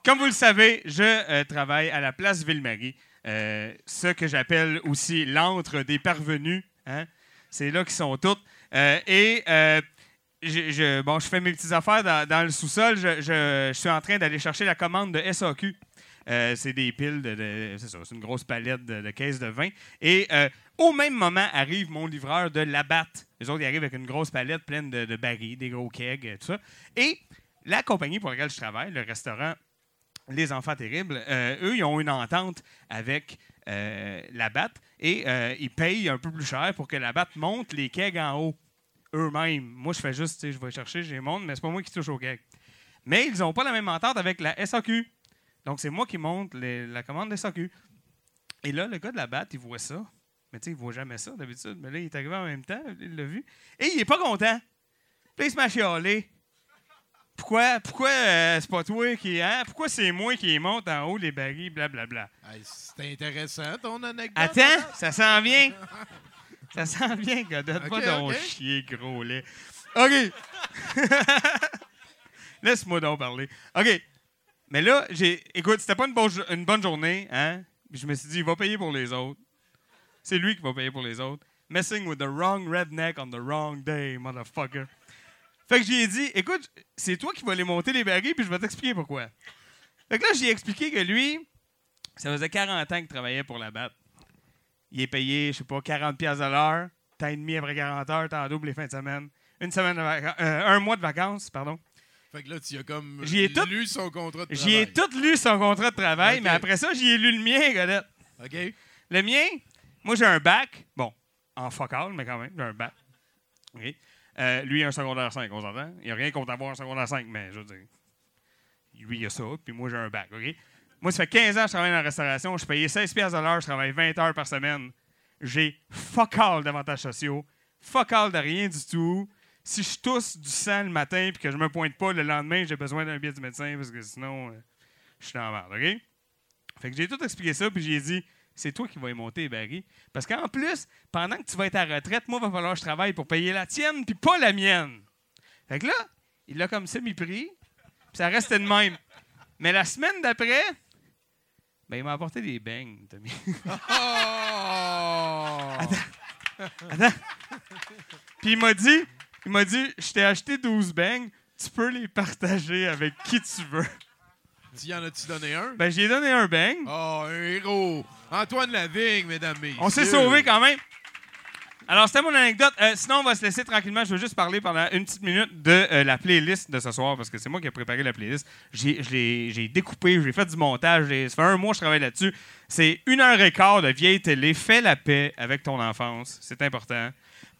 [SPEAKER 5] Comme vous le savez, je euh, travaille à la place Ville-Marie, euh, ce que j'appelle aussi l'antre des parvenus. hein. C'est là qu'ils sont toutes. Euh, et euh, je, bon, je fais mes petites affaires dans, le sous-sol. Je, suis en train d'aller chercher la commande de SAQ. C'est des piles de. c'est ça, c'est une grosse palette de, caisses de vin. Et au même moment arrive mon livreur de Labatt. Les autres, ils arrivent avec une grosse palette pleine de, de barils, des gros kegs, tout ça. Et la compagnie pour laquelle je travaille, le restaurant Les Enfants Terribles, euh, eux, ils ont une entente avec euh, Labatt et euh, ils payent un peu plus cher pour que Labatt monte les kegs en haut eux-mêmes. Moi, je fais juste, je vais chercher, les monte, mais c'est pas moi qui touche aux kegs. Mais ils n'ont pas la même entente avec la SAQ. Donc, c'est moi qui monte la commande de SAQ. Et là, le gars de Labatt, il voit ça. Mais tu sais, il voit jamais ça d'habitude. Mais là, il est arrivé en même temps, il l'a vu. Et il est pas content. Puis il se met à chialer. Pourquoi, pourquoi euh, c'est pas toi qui. Hein? Pourquoi c'est moi qui monte en haut les barils, blablabla?
[SPEAKER 3] Hey, C'est intéressant, ton anecdote.
[SPEAKER 5] Attends, ça s'en vient. Ça s'en vient, Godette. Pas
[SPEAKER 3] Ok,
[SPEAKER 5] ton
[SPEAKER 3] ok.
[SPEAKER 5] chier, gros lait. OK. Laisse-moi donc parler. OK. Mais là, j'ai. Écoute, c'était pas une bonne, jo- une bonne journée, hein? Puis je me suis dit, il va payer pour les autres. C'est lui qui va payer pour les autres. Messing with the wrong redneck on the wrong day, motherfucker. Fait que j'ai dit, écoute, c'est toi qui vas les monter les barils, puis je vais t'expliquer pourquoi. Fait que là, j'ai expliqué que lui, ça faisait 40 ans qu'il travaillait pour la BAT. Il est payé, je sais pas, 40 pièces à l'heure. Temps et demi après 40 heures, temps double les fins de semaine. Une semaine de vacances, un mois de vacances, pardon.
[SPEAKER 3] Fait que là, tu as comme
[SPEAKER 5] J'y ai tout-
[SPEAKER 3] lu son contrat de
[SPEAKER 5] J'y ai
[SPEAKER 3] travail.
[SPEAKER 5] tout lu son contrat de travail, mais après ça, j'y ai lu le mien, Godette.
[SPEAKER 3] OK?
[SPEAKER 5] Le mien, moi, j'ai un bac. Bon, en fuck all, mais quand même, j'ai un bac. OK. Euh, lui, il a un secondaire 5, on s'entend. Il n'y a rien contre avoir un secondaire 5, mais je veux dire, lui, il a ça, puis moi, j'ai un bac, OK? Moi, ça fait 15 ans que je travaille dans la restauration. Je payais 16 pièces à l'heure, je travaille 20 heures par semaine. J'ai fuck all d'avantages sociaux, fuck all de rien du tout. Si je tousse du sang le matin puis que je me pointe pas le lendemain, j'ai besoin d'un billet du médecin parce que sinon, euh, je suis dans la merde, OK? Fait que j'ai tout expliqué ça, puis j'ai dit, c'est toi qui vas y monter, Barry. Parce qu'en plus, pendant que tu vas être à retraite, moi, il va falloir que je travaille pour payer la tienne, puis pas la mienne. Fait que là, il l'a comme semi-pris, puis ça restait de même. Mais la semaine d'après, ben, il m'a apporté des beignes, Tommy.
[SPEAKER 3] Oh!
[SPEAKER 5] Attends. Puis il m'a dit, il m'a dit, je t'ai acheté 12 beignes, tu peux les partager avec qui tu veux.
[SPEAKER 3] Tu y en as-tu donné un?
[SPEAKER 5] Ben, j'ai donné un beigne.
[SPEAKER 3] Oh, un héros! Antoine Lavigne, mesdames, messieurs.
[SPEAKER 5] On s'est sauvé quand même. Alors, c'était mon anecdote. Euh, sinon, on va se laisser tranquillement. Je veux juste parler pendant une petite minute de euh, la playlist de ce soir, parce que c'est moi qui ai préparé la playlist. J'ai, découpé, j'ai fait du montage. Ça fait un mois que je travaille là-dessus. C'est une heure et quart de vieille télé. Fais la paix avec ton enfance. C'est important.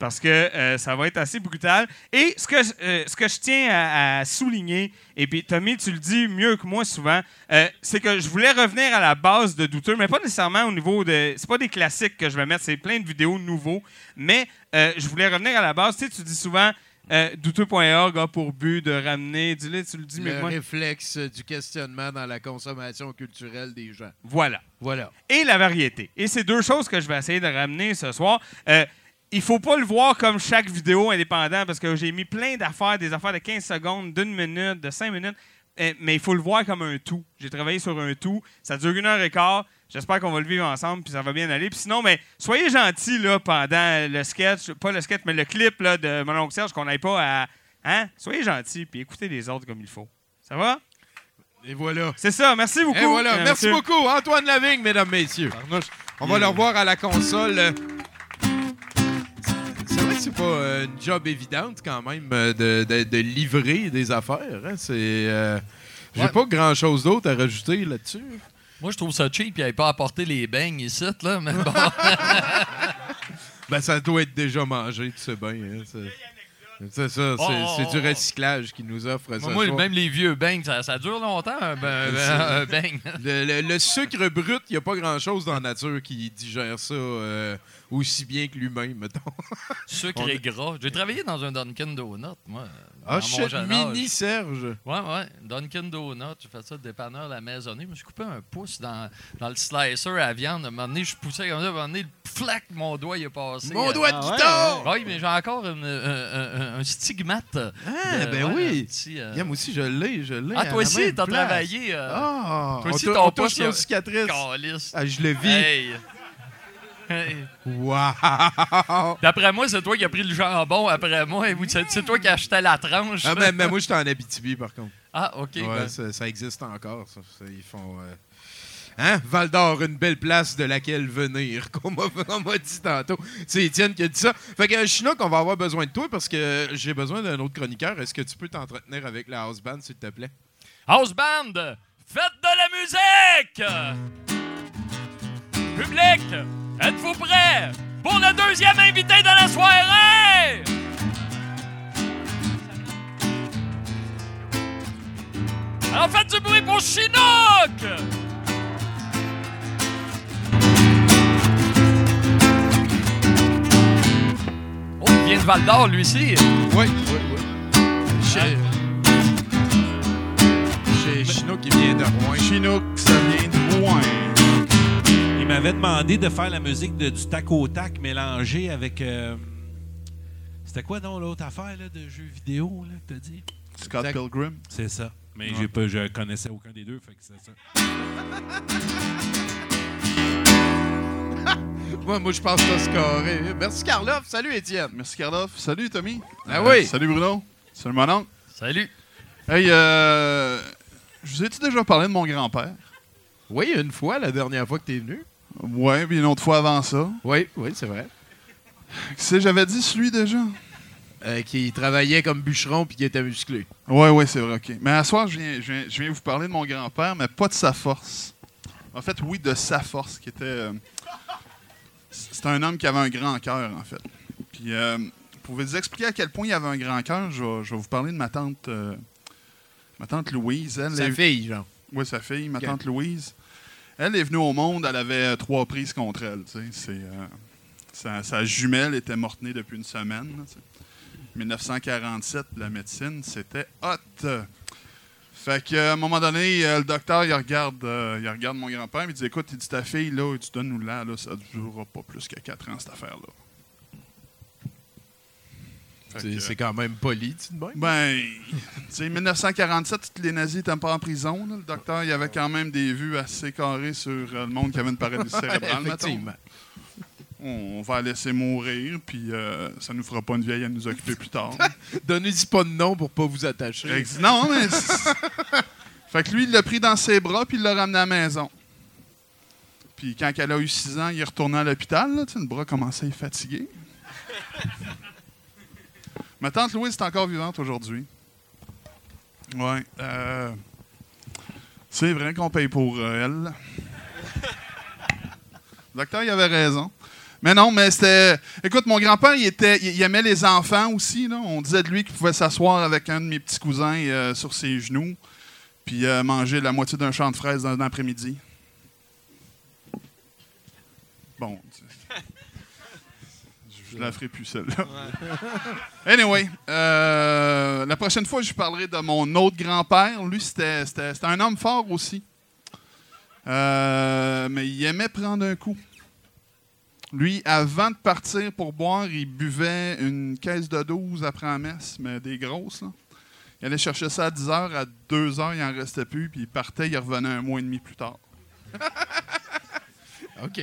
[SPEAKER 5] Parce que euh, ça va être assez brutal. Et ce que, euh, ce que je tiens à, à souligner, et puis Tommy, tu le dis mieux que moi souvent, euh, c'est que je voulais revenir à la base de Douteux, mais pas nécessairement au niveau de. C'est pas des classiques que je vais mettre, c'est plein de vidéos nouveaux. Mais je voulais revenir à la base. Tu sais, tu dis souvent. Douteux.org a pour but de ramener, dis-le, tu le dis
[SPEAKER 3] Le
[SPEAKER 5] moi.
[SPEAKER 3] réflexe du questionnement dans la consommation culturelle des gens.
[SPEAKER 5] Voilà.
[SPEAKER 3] Voilà.
[SPEAKER 5] et la variété. Et c'est deux choses que je vais essayer de ramener ce soir. Il faut pas le voir comme chaque vidéo indépendant parce que j'ai mis plein d'affaires, des affaires de 15 secondes, d'une minute, de 5 minutes. Euh, mais il faut le voir comme un tout. J'ai travaillé sur un tout. Ça dure une heure et quart. J'espère qu'on va le vivre ensemble puis ça va bien aller. Puis sinon, mais soyez gentils là, pendant le sketch, pas le sketch, mais le clip là, de mon oncle Serge qu'on n'aille pas à. Hein? Soyez gentils puis écoutez les autres comme il faut. Ça va?
[SPEAKER 3] Et voilà.
[SPEAKER 5] C'est ça. Merci beaucoup.
[SPEAKER 3] Et voilà.
[SPEAKER 5] euh,
[SPEAKER 3] Merci
[SPEAKER 5] monsieur.
[SPEAKER 3] beaucoup, Antoine Lavigne, mesdames, messieurs. On va le revoir à la console. C'est pas euh, une job évidente quand même euh, de, de- de livrer des affaires. hein. C'est. euh, J'ai
[SPEAKER 1] Ouais.
[SPEAKER 3] pas grand chose d'autre à rajouter là-dessus.
[SPEAKER 1] Moi, je trouve ça cheap, il n'avait pas apporté les beignes ici, là, mais bon.
[SPEAKER 3] Ben, ça doit être déjà mangé, tu sais bien. hein, c'est- ça, c'est
[SPEAKER 1] Oh,
[SPEAKER 3] c'est
[SPEAKER 1] oh,
[SPEAKER 3] du
[SPEAKER 1] oh.
[SPEAKER 3] recyclage qui nous offre ça.
[SPEAKER 1] moi, même les vieux beignes, ça, ça dure longtemps, un, be- un beigne.
[SPEAKER 3] Le, le- le sucre brut, il n'y a pas grand-chose dans la nature qui digère ça euh, aussi bien que l'humain, mettons.
[SPEAKER 1] Sucre
[SPEAKER 3] On-
[SPEAKER 1] et gras. J'ai travaillé dans un Dunkin' Donut, moi.
[SPEAKER 3] Ah,
[SPEAKER 1] jeune
[SPEAKER 3] mini. Serge.
[SPEAKER 1] Ouais, ouais. Dunkin' Donut. J'ai fait ça de dépanneur à la maisonnée. Je me suis coupé un pouce dans, dans le slicer à viande. À un moment donné, je poussais comme ça. À un moment donné, flac, mon doigt il est passé.
[SPEAKER 3] Mon
[SPEAKER 1] Euh,
[SPEAKER 3] doigt de
[SPEAKER 5] Ah ouais,
[SPEAKER 3] guitare!
[SPEAKER 1] Oui, mais j'ai encore une- un, un- un stigmate.
[SPEAKER 3] Ah,
[SPEAKER 1] de-
[SPEAKER 3] ben
[SPEAKER 1] ouais,
[SPEAKER 3] oui.
[SPEAKER 1] petit, euh,
[SPEAKER 3] Yeah, moi aussi, je l'ai, je l'ai.
[SPEAKER 1] Ah, toi aussi, t'as travaillé. Euh,
[SPEAKER 3] Ah,
[SPEAKER 1] Toi aussi, ton pouce, il y a-
[SPEAKER 3] nos cicatrices.
[SPEAKER 1] Calice.
[SPEAKER 3] Ah, je le vis.
[SPEAKER 1] Hey.
[SPEAKER 3] Wow!
[SPEAKER 1] D'après moi, c'est toi qui as pris le jambon après moi. c'est toi qui as acheté la tranche.
[SPEAKER 3] Ah, mais, mais moi, j'étais en Abitibi, par contre.
[SPEAKER 1] Ah, OK.
[SPEAKER 3] Ouais,
[SPEAKER 1] ben.
[SPEAKER 3] ça, ça existe encore. ça. Ils font. euh, Hein? Val d'Or, une belle place de laquelle venir, qu'on m'a on m'a dit tantôt. C'est Étienne qui a dit ça. Fait que, Chinook, on va avoir besoin de toi parce que j'ai besoin d'un autre chroniqueur. Est-ce que tu peux t'entretenir avec la house band, s'il te plaît?
[SPEAKER 1] House Band, faites de la musique! Public, êtes-vous prêts pour le deuxième invité de la soirée? Alors faites du bruit pour Chinook! Oh, il vient de Val d'Or, lui aussi.
[SPEAKER 3] Oui, oui, oui. Chez. Chez Chinook qui vient de Rouen.
[SPEAKER 6] Chinook, ça vient de Rouen.
[SPEAKER 4] Il m'avait demandé de faire la musique de, du tac au tac mélangé avec. euh, C'était quoi donc l'autre affaire là, de jeux vidéo là, que t'as dit?
[SPEAKER 6] Scott
[SPEAKER 3] Exact.
[SPEAKER 6] Pilgrim.
[SPEAKER 4] C'est ça. Mais j'ai pas, je connaissais aucun des deux, fait que c'est ça.
[SPEAKER 3] Moi, moi je pense que c'est carré. Merci, Karloff. Salut, Étienne.
[SPEAKER 6] Merci, Karloff. Salut, Tommy.
[SPEAKER 3] Ah oui.
[SPEAKER 6] Salut, Bruno. Salut, mon oncle.
[SPEAKER 1] Salut.
[SPEAKER 6] Hey, euh, je vous ai-tu déjà parlé de mon grand-père?
[SPEAKER 3] Oui, une fois, la dernière fois que t'es venu.
[SPEAKER 6] Ouais, puis une autre fois avant ça.
[SPEAKER 3] Oui, oui, c'est vrai.
[SPEAKER 6] Qu'est-ce que j'avais dit, celui, déjà?
[SPEAKER 3] Euh, qui travaillait comme bûcheron puis qui était musclé.
[SPEAKER 6] Ouais, ouais, c'est vrai, OK. Mais à soir, je viens, je, viens, je viens vous parler de mon grand-père, mais pas de sa force. En fait, oui, de sa force, qui était... euh, c'est un homme qui avait un grand cœur, en fait. Puis, euh, pour vous expliquer à quel point il avait un grand cœur, je vais, je vais vous parler de ma tante, euh, ma tante Louise. Elle,
[SPEAKER 3] Sa fille, genre.
[SPEAKER 6] Oui, sa fille, ma tante Louise. Elle est venue au monde, elle avait euh, trois prises contre elle. euh, sa, jumelle était morte-née depuis une semaine. là, tu sais. 1947, la médecine, c'était hot. Fait qu'à un moment donné, euh, le docteur, il regarde, mon grand-père, il dit Écoute, il dit ta fille, là, tu donnes nous là, ça ne durera pas plus que 4 ans, cette affaire-là.
[SPEAKER 3] C'est quand même poli, tu te
[SPEAKER 6] ben, tu sais, 1947, tous les nazis n'étaient pas en prison. là. Le docteur, il avait quand même des vues assez carrées sur euh, le monde qui avait une paralysie cérébrale.
[SPEAKER 3] Effectivement.
[SPEAKER 6] On va la laisser mourir, puis euh, ça nous fera pas une vieille à nous occuper plus tard.
[SPEAKER 3] Donnez-y pas de nom pour pas vous attacher.
[SPEAKER 6] Ex- non, mais... fait que lui, il l'a pris dans ses bras, puis il l'a ramené à la maison. Puis quand elle a eu 6 ans, il est retourné à l'hôpital. Le bras commençait à être fatigué. Ma tante Louise est encore vivante aujourd'hui. Ouais. euh, c'est vrai qu'on paye pour euh, elle. Le docteur, il avait raison. Mais non, mais c'était. Écoute, mon grand-père, il, était... il il aimait les enfants aussi. Là. On disait de lui qu'il pouvait s'asseoir avec un de mes petits cousins euh, sur ses genoux, puis euh, manger la moitié d'un champ de fraises dans l'après-midi. Bon. tu- Je la ferai plus, celle-là. Anyway, euh, la prochaine fois, je parlerai de mon autre grand-père. Lui, c'était un homme fort aussi. Euh, mais il aimait prendre un coup. Lui, avant de partir pour boire, il buvait une caisse de 12 après la messe, mais des grosses. Là. Il allait chercher ça à 10 heures, à 2 heures, il n'en restait plus, puis il partait, il revenait un mois et demi plus tard.
[SPEAKER 3] OK.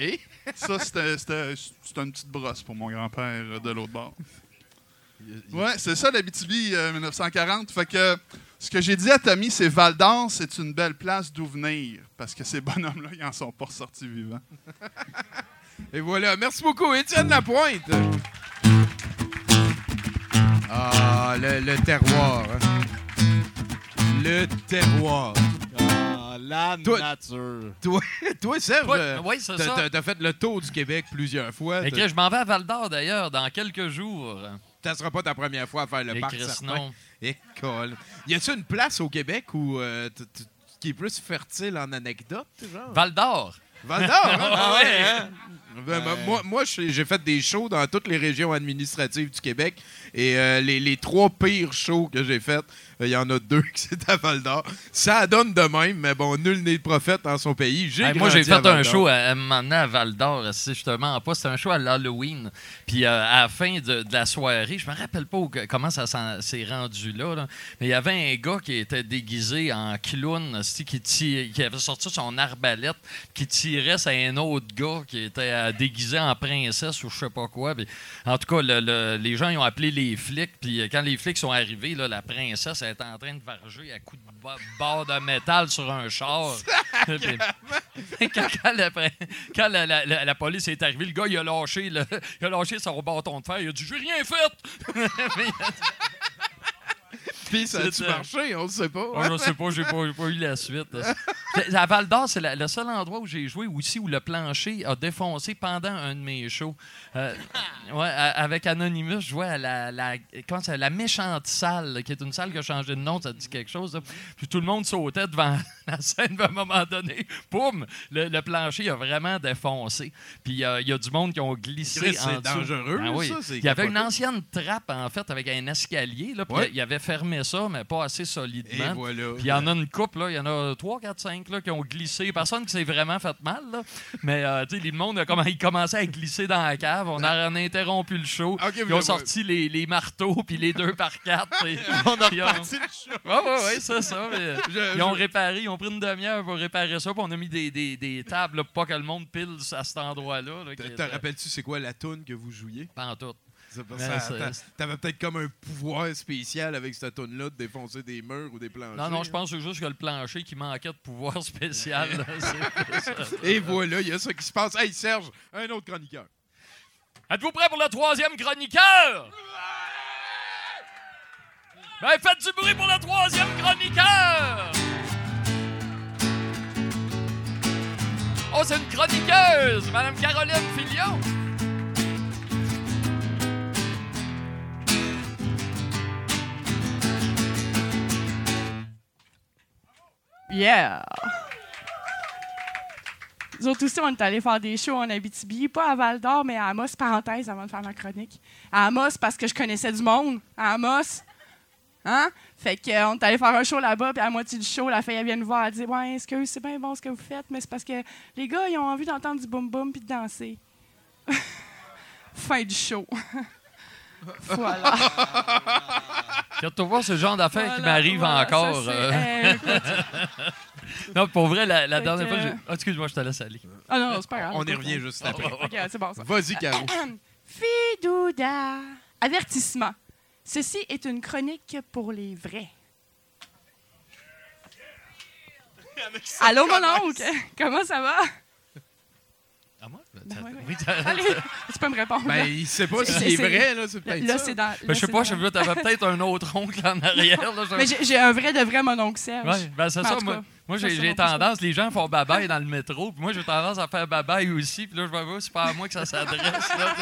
[SPEAKER 6] Ça, c'était une petite brosse pour mon grand-père de l'autre bord. Ouais, c'est ça l'Abitibi euh, 1940. Fait que ce que j'ai dit à Tommy, c'est Val d'Or, c'est une belle place d'où venir. Parce que ces bonhommes-là, ils en sont pas ressortis vivants.
[SPEAKER 3] Et voilà. Merci beaucoup, Étienne Lapointe. Ah, le, le terroir. hein. Le terroir.
[SPEAKER 2] La
[SPEAKER 3] Toi-
[SPEAKER 2] nature.
[SPEAKER 3] Toi, toi Serge, euh, t'as-
[SPEAKER 1] ça.
[SPEAKER 3] t'as- t'as fait le tour du Québec plusieurs fois.
[SPEAKER 1] Et que je m'en vais à Val d'Or d'ailleurs dans quelques jours.
[SPEAKER 3] Ça sera pas ta première fois à faire le
[SPEAKER 1] Et
[SPEAKER 3] parc,
[SPEAKER 1] Chris,
[SPEAKER 3] certain.
[SPEAKER 1] non.
[SPEAKER 3] École. Y a-t-il une place au Québec où euh, t- t- qui est plus fertile en anecdotes, genre?
[SPEAKER 1] Val d'Or.
[SPEAKER 3] Val d'Or, hein?
[SPEAKER 1] Ah ouais, hein?
[SPEAKER 3] Ben, moi- Moi, moi j'ai j'ai fait des shows dans toutes les régions administratives du Québec. Et euh, les, les trois pires shows que j'ai faits, il y en a deux qui c'est à Val d'Or. Ça donne de même, mais bon, nul n'est prophète en son pays. J'ai
[SPEAKER 1] Hey, moi, j'ai fait un show à, à à Val d'Or, justement en pas. C'était un show à l'Halloween. Puis euh, à la fin de, de la soirée, je me rappelle pas où- comment ça s'est rendu là, là, mais il y avait un gars qui était déguisé en clown, qui, avait sorti son arbalète, qui tirait tirait sur un autre gars qui était euh, déguisé en princesse ou je sais pas quoi. Puis, en tout cas, le- le- les gens ils ont appelé les flics. Puis euh, quand les flics sont arrivés, là, la princesse elle était en train de varger à coups de ba- barre de métal sur un char. Puis, quand, quand la, prin- quand la- la- la- la police est arrivée, le gars il a lâché, le- il a lâché son bâton de fer. Il a dit J'ai rien fait!
[SPEAKER 3] Puis ça a-tu
[SPEAKER 1] C'était-
[SPEAKER 3] marché? On ne sait pas.
[SPEAKER 1] Oh, je sais pas, j'ai pas, pas eu la suite. À Val d'Or, c'est la- le seul endroit où j'ai joué aussi où le plancher a défoncé pendant un de mes shows. Euh, ouais, avec Anonymous, je jouais à la, la, comment ça, la méchante salle, qui est une salle qui a changé de nom, ça dit quelque chose. là. Puis tout le monde sautait devant la scène, à un moment donné, boum, le, le plancher a vraiment défoncé. Puis euh, il y a du monde qui ont glissé
[SPEAKER 3] c'est
[SPEAKER 1] en dessous.
[SPEAKER 3] dangereux,
[SPEAKER 1] oui.
[SPEAKER 3] ça, c'est
[SPEAKER 1] Il y avait une ancienne trappe, en fait, avec un escalier. Là, puis
[SPEAKER 3] Ouais.
[SPEAKER 1] il avait fermé ça, mais pas assez
[SPEAKER 3] Et
[SPEAKER 1] solidement.
[SPEAKER 3] voilà.
[SPEAKER 1] Puis il y en a une couple, il y en a 3, 4, 5 là, qui ont glissé. Personne qui s'est vraiment fait mal. Là. Mais euh, le monde a comm- il commençait à glisser dans la cave. On a, on a interrompu le show.
[SPEAKER 3] Ok,
[SPEAKER 1] Ils ont sorti les, les marteaux puis les 2 par 4.
[SPEAKER 3] On a
[SPEAKER 1] Puis,
[SPEAKER 3] le show.
[SPEAKER 1] Ouais, ouais, ouais, c'est ça. mais,
[SPEAKER 3] Je-
[SPEAKER 1] ils ont
[SPEAKER 3] je-
[SPEAKER 1] réparé, ils ont pris une demi-heure pour réparer ça. Puis on a mis des, des, des tables là, pour pas que le monde pile à cet endroit-là.
[SPEAKER 3] Te- rappelles-tu c'est quoi la toune que vous jouiez?
[SPEAKER 1] Pas en tout.
[SPEAKER 3] C'est ça. T'avais peut-être comme un pouvoir spécial avec cette toune-là de défoncer des murs ou des planchers.
[SPEAKER 1] Non, non, je pense que c'est juste que le plancher qui manquait de pouvoir spécial. là, ça.
[SPEAKER 3] Et voilà, il y a ça qui se passe. Hey Serge, un autre chroniqueur.
[SPEAKER 1] Êtes-vous prêts pour le troisième chroniqueur? Ben, faites du bruit pour le troisième chroniqueur! Oh, c'est une chroniqueuse, Madame Caroline Filion.
[SPEAKER 7] Yeah! Nous autres aussi, on est allés faire des shows en Abitibi, pas à Val d'Or, mais à Amos, parenthèse, avant de faire ma chronique. À Amos, parce que je connaissais du monde. À Amos. Hein? Fait qu'on est allé faire un show là-bas, puis à moitié du show, la fille, vient nous voir, elle dit Ouais, est-ce que c'est bien bon ce que vous faites, mais c'est parce que les gars, ils ont envie d'entendre du boum-boum puis de danser. fin du show. voilà.
[SPEAKER 1] Quand tu vois ce genre d'affaires qui m'arrive
[SPEAKER 7] voilà,
[SPEAKER 1] encore.
[SPEAKER 7] ça, c'est-
[SPEAKER 1] euh,
[SPEAKER 7] écoute.
[SPEAKER 1] non, pour vrai, la, dernière
[SPEAKER 7] que-
[SPEAKER 1] fois, Ah, excuse-moi, je te laisse aller.
[SPEAKER 7] Ah non, c'est pas grave.
[SPEAKER 3] On y revient juste après.
[SPEAKER 7] OK, c'est bon ça.
[SPEAKER 3] Vas-y, Caro.
[SPEAKER 7] Fidouda. Avertissement. Ceci est une chronique pour les vrais. Allô, mon oncle? Comment ça va? Ben oui, oui.
[SPEAKER 1] oui,
[SPEAKER 7] Allez, tu peux me répondre.
[SPEAKER 3] Ben, il sait pas
[SPEAKER 7] C'est-
[SPEAKER 3] si c'est vrai, là, c'est
[SPEAKER 7] là,
[SPEAKER 3] peut-être
[SPEAKER 7] là,
[SPEAKER 3] ça.
[SPEAKER 7] c'est dans.
[SPEAKER 1] Ben, je sais pas,
[SPEAKER 7] dans-
[SPEAKER 1] je veux t'avais peut-être un autre oncle en arrière. Là,
[SPEAKER 7] Mais j'ai j'ai un vrai de vrai mon oncle Serge.
[SPEAKER 1] Ouais, ben c'est ça. Moi,
[SPEAKER 7] cas,
[SPEAKER 1] moi j'ai tendance, les gens font babaye dans le métro, puis moi, j'ai tendance à faire babaye aussi, puis là, je vais voir, c'est pas à moi que ça s'adresse. là.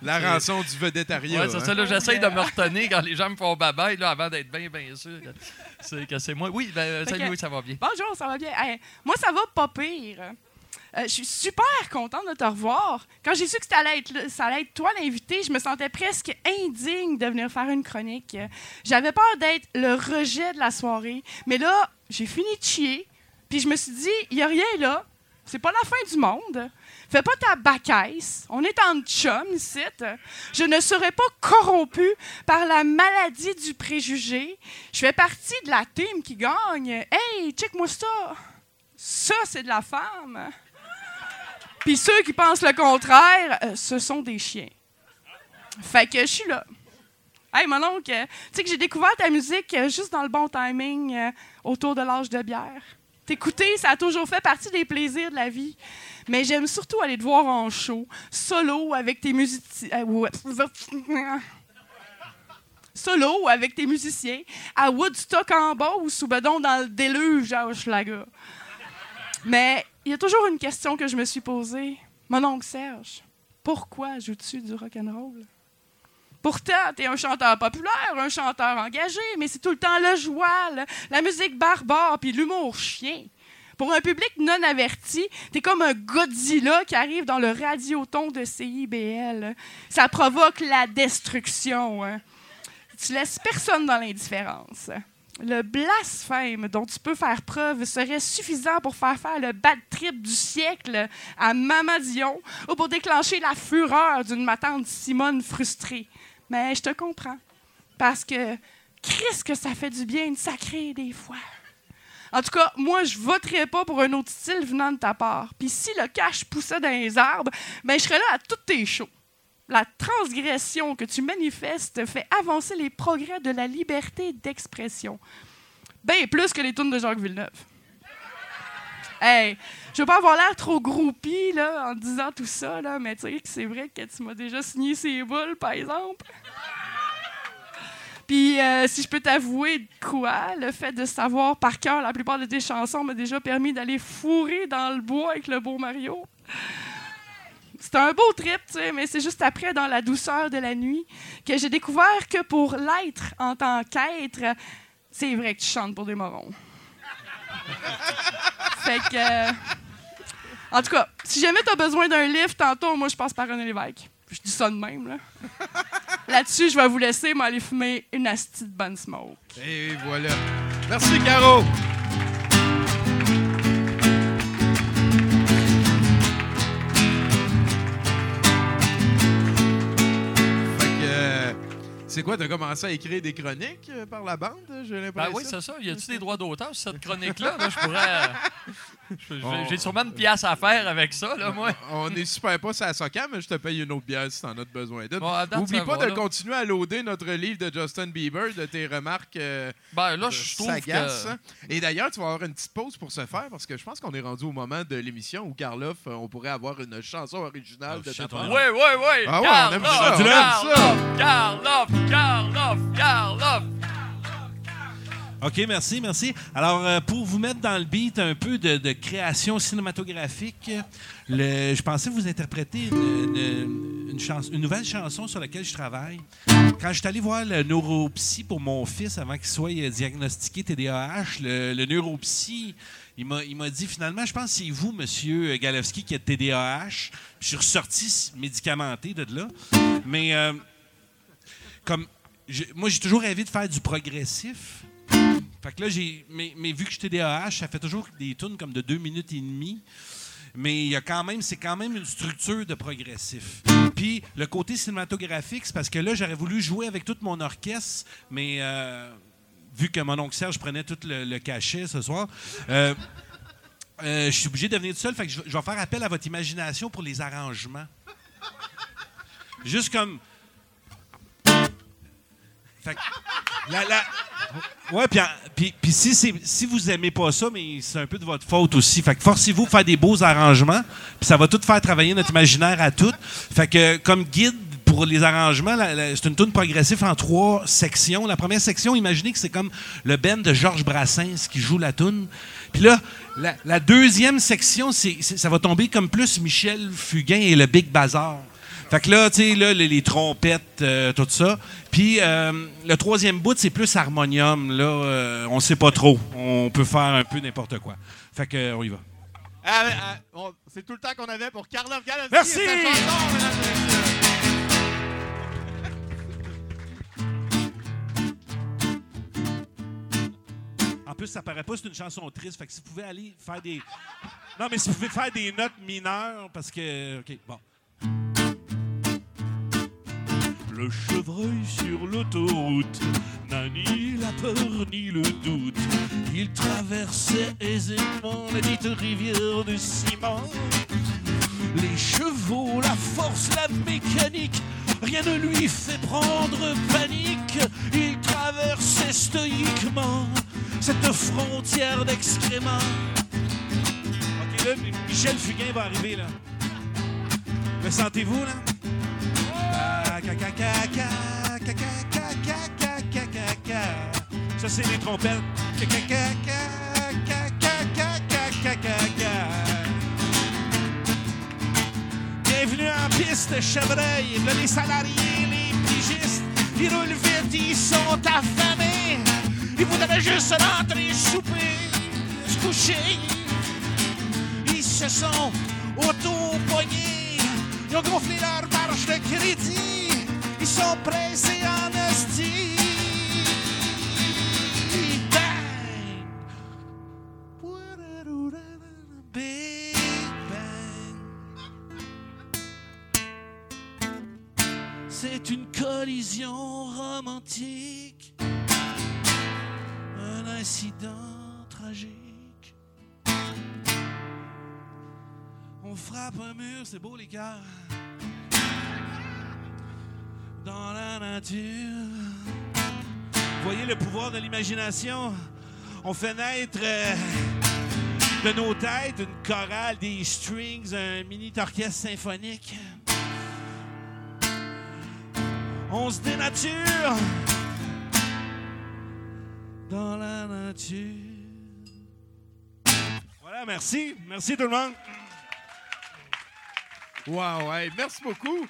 [SPEAKER 3] La rançon du vedettariat.
[SPEAKER 1] Ouais, c'est
[SPEAKER 3] hein.
[SPEAKER 1] ça, là, j'essaye de me retenir quand les gens me font babaye, là, avant d'être bien, bien sûr que c'est, que c'est moi. Oui, ben,
[SPEAKER 7] Fait
[SPEAKER 1] salut, oui, ça va bien.
[SPEAKER 7] Bonjour, ça va bien. Hey, moi, ça va pas pire. Euh, je suis super contente de te revoir. Quand j'ai su que ça allait, être, toi l'invité, je me sentais presque indigne de venir faire une chronique. J'avais peur d'être le rejet de la soirée. Mais là, j'ai fini de chier. Puis je me suis dit, il n'y a rien là. C'est pas la fin du monde. Fais pas ta bacaisse. On est en chum ici. Je ne serai pas corrompu par la maladie du préjugé. Je fais partie de la team qui gagne. Hey, check-moi ça. Ça, c'est de la femme. Puis ceux qui pensent le contraire, euh, ce sont des chiens. Fait que je suis là. Hey, mon oncle, euh, tu sais que j'ai découvert ta musique euh, juste dans le bon timing, autour de l'âge de bière. T'écouter, ça a toujours fait partie des plaisirs de la vie. Mais j'aime surtout aller te voir en show, solo avec tes musiciens. Solo avec tes musiciens, à Woodstock en bas ou sous bedon dans le déluge à Hochelaga. Mais il y a toujours une question que je me suis posée. Mon oncle Serge, pourquoi joues-tu du rock'n'roll? Pourtant, t'es un chanteur populaire, un chanteur engagé, mais c'est tout le temps le joie, la musique barbare puis l'humour chien. Pour un public non averti, t'es comme un Godzilla qui arrive dans le radioton de CIBL. Ça provoque la destruction. hein. Tu laisses personne dans l'indifférence. Le blasphème dont tu peux faire preuve serait suffisant pour faire faire le bad trip du siècle à Maman Dion ou pour déclencher la fureur d'une matante Simone frustrée. Mais je te comprends. Parce que, Christ, que ça fait du bien de sacrer des fois. En tout cas, moi, je voterais pas pour un autre style venant de ta part. Puis si le cash poussait dans les arbres, ben je serais là à toutes tes shows. La transgression que tu manifestes fait avancer les progrès de la liberté d'expression. Bien plus que les tunes de Jacques Villeneuve. Hey, je veux pas avoir l'air trop groupie là, en disant tout ça, là, mais tu sais que c'est vrai que tu m'as déjà signé ces boules, par exemple. Puis, euh, si je peux t'avouer de quoi, le fait de savoir par cœur la plupart de tes chansons m'a déjà permis d'aller fourrer dans le bois avec le beau Mario. C'est un beau trip, tu sais, mais c'est juste après, dans la douceur de la nuit, que j'ai découvert que pour l'être en tant qu'être, c'est vrai que tu chantes pour des morons. fait que. euh, en tout cas, si jamais tu as besoin d'un lift tantôt, moi, je passe par René Lévesque. Je dis ça de même, là. Là-dessus, je vais vous laisser m'aller fumer une astie de bonne smoke.
[SPEAKER 3] Et voilà. Merci, Caro. C'est quoi, t'as commencé à écrire des chroniques euh, par la bande, j'ai
[SPEAKER 1] Ben
[SPEAKER 3] l'impression?
[SPEAKER 1] oui, c'est ça. Y a-tu des droits d'auteur sur cette chronique-là? là? Je pourrais. J'ai sûrement une pièce à faire avec ça, là, moi.
[SPEAKER 3] On est super pas ça Socam, mais je te paye une autre bière si t'en as besoin d'une.
[SPEAKER 1] Bon, à
[SPEAKER 3] Oublie pas
[SPEAKER 1] va,
[SPEAKER 3] de
[SPEAKER 1] là.
[SPEAKER 3] continuer à loader notre livre de Justin Bieber, de tes remarques euh,
[SPEAKER 1] Ben là, je trouve que.
[SPEAKER 3] hein. Et d'ailleurs, tu vas avoir une petite pause pour ce faire parce que je pense qu'on est rendu au moment de l'émission où Karloff, euh, on pourrait avoir une chanson originale
[SPEAKER 4] Oh,
[SPEAKER 3] de ta part.
[SPEAKER 1] Ouais, ouais, ouais!
[SPEAKER 3] Ah ouais, on aime ça,
[SPEAKER 1] Karloff, Karloff, Karloff!
[SPEAKER 4] OK, merci, merci. Alors, euh, pour vous mettre dans le beat un peu de, création cinématographique, le- je pensais vous interpréter une, nouvelle chanson sur laquelle je travaille. Quand je suis allé voir le neuropsy pour mon fils avant qu'il soit euh, diagnostiqué TDAH, le, le neuropsy, il m'a dit finalement, je pense que c'est vous, monsieur Galewski, qui êtes TDAH. Je suis ressorti médicamenté de là. Mais euh, comme moi, j'ai toujours rêvé de faire du progressif. Fait que là, j'ai. Mais, vu que je suis ça fait toujours des tunes comme de deux minutes et demie. Mais il y a quand même, c'est quand même une structure de progressif. Puis le côté cinématographique, c'est parce que là, j'aurais voulu jouer avec tout mon orchestre, mais euh, vu que mon oncle Serge prenait tout le, le cachet ce soir, euh, euh, je suis obligé de venir tout seul. Fait que je, je vais faire appel à votre imagination pour les arrangements. Juste comme. Fait que Ouais, puis, si, vous aimez pas ça, mais c'est un peu de votre faute aussi. Fait que forcez-vous à faire des beaux arrangements, puis ça va tout faire travailler notre imaginaire à tout. Fait que comme guide pour les arrangements, c'est une tune progressive en trois sections. La première section, imaginez que c'est comme le band de Georges Brassens qui joue la tune. Puis là, la, la deuxième section, c'est- ça va tomber comme plus Michel Fugain et le Big Bazar. Fait que là, tu sais, là, les, les trompettes, euh, tout ça. Puis euh, le troisième bout, c'est plus harmonium. Là, euh, on sait pas trop. On peut faire un peu n'importe quoi. Fait que, on y va.
[SPEAKER 2] Ah, ah, C'est tout le temps qu'on avait pour Karloff Galowski
[SPEAKER 4] Merci!
[SPEAKER 2] et sa chanson, mesdames et messieurs.
[SPEAKER 4] En plus, ça paraît pas, c'est une chanson triste. Fait que si vous pouvez aller faire des. Non, mais si vous pouvez faire des notes mineures, parce que. OK, bon. Le chevreuil sur l'autoroute n'a ni la peur ni le doute. Il traversait aisément la dite rivière de ciment. Les chevaux, la force, la mécanique, rien ne lui fait prendre panique. Il traversait stoïquement cette frontière d'excréments. OK, là, Michel Fugain va arriver, là. Le sentez-vous, là? Ça, c'est les trompettes. Bienvenue en piste, chevreuil. Les salariés, les pigistes, ils roulent vite, ils sont affamés. Ils voudraient juste rentrer, souper, se coucher. Ils se sont auto-pognés. Ils ont gonflé leur marge de crédit. Ils sont pressés en hostie. C'est une collision romantique. Un incident tragique. On frappe un mur, c'est beau les cœurs. Dans la nature. Voyez le pouvoir de l'imagination. On fait naître euh, de nos têtes une chorale, des strings, un mini orchestre symphonique. On se dénature dans la nature. Voilà, merci. Merci tout le monde.
[SPEAKER 3] Wow, merci beaucoup.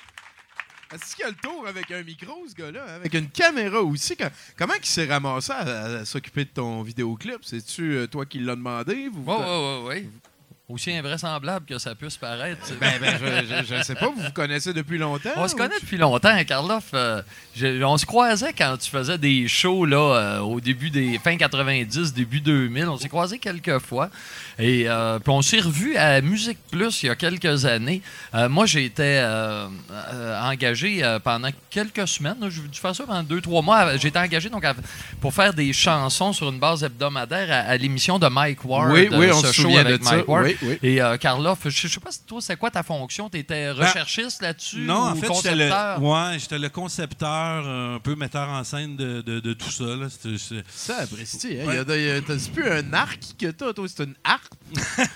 [SPEAKER 3] Est-ce qu'il a le tour avec un micro, ce gars-là? Avec une caméra aussi? Comment il s'est ramassé à, à s'occuper de ton vidéoclip? C'est-tu euh, toi qui l'as demandé? Vous,
[SPEAKER 1] oui, oui. Aussi invraisemblable que ça puisse paraître.
[SPEAKER 3] Ben, ben, je, je sais pas, vous vous connaissez depuis longtemps?
[SPEAKER 1] On se connaît depuis longtemps, Karloff. euh, je- on se croisait quand tu faisais des shows là, euh, au début des fin 90, début 2000. On s'est croisés quelques fois. Et euh, puis on s'est revus à Musique Plus il y a quelques années. Moi, j'ai été engagé pendant quelques semaines. J'ai dû faire ça pendant deux, trois mois. J'ai été engagé donc, à- pour faire des chansons sur une base hebdomadaire à, à l'émission de Mike Ward.
[SPEAKER 3] Oui, oui, on se
[SPEAKER 1] show
[SPEAKER 3] souvient
[SPEAKER 1] avec
[SPEAKER 3] de ça.
[SPEAKER 1] Mike Ward.
[SPEAKER 3] Oui, oui.
[SPEAKER 1] Et euh, Karloff, je je sais pas si toi, c'est quoi ta fonction? Tu étais recherchiste là-dessus?
[SPEAKER 4] Non, en fait, j'étais le,
[SPEAKER 1] concepteur?
[SPEAKER 4] ouais, j'étais le concepteur, euh, un peu metteur en scène de, de- de tout ça. là. C'est-
[SPEAKER 3] Ça, Presti, hein?
[SPEAKER 4] Ouais.
[SPEAKER 3] t'as- C'est plus un arc que t'as, toi, c'est une harpe?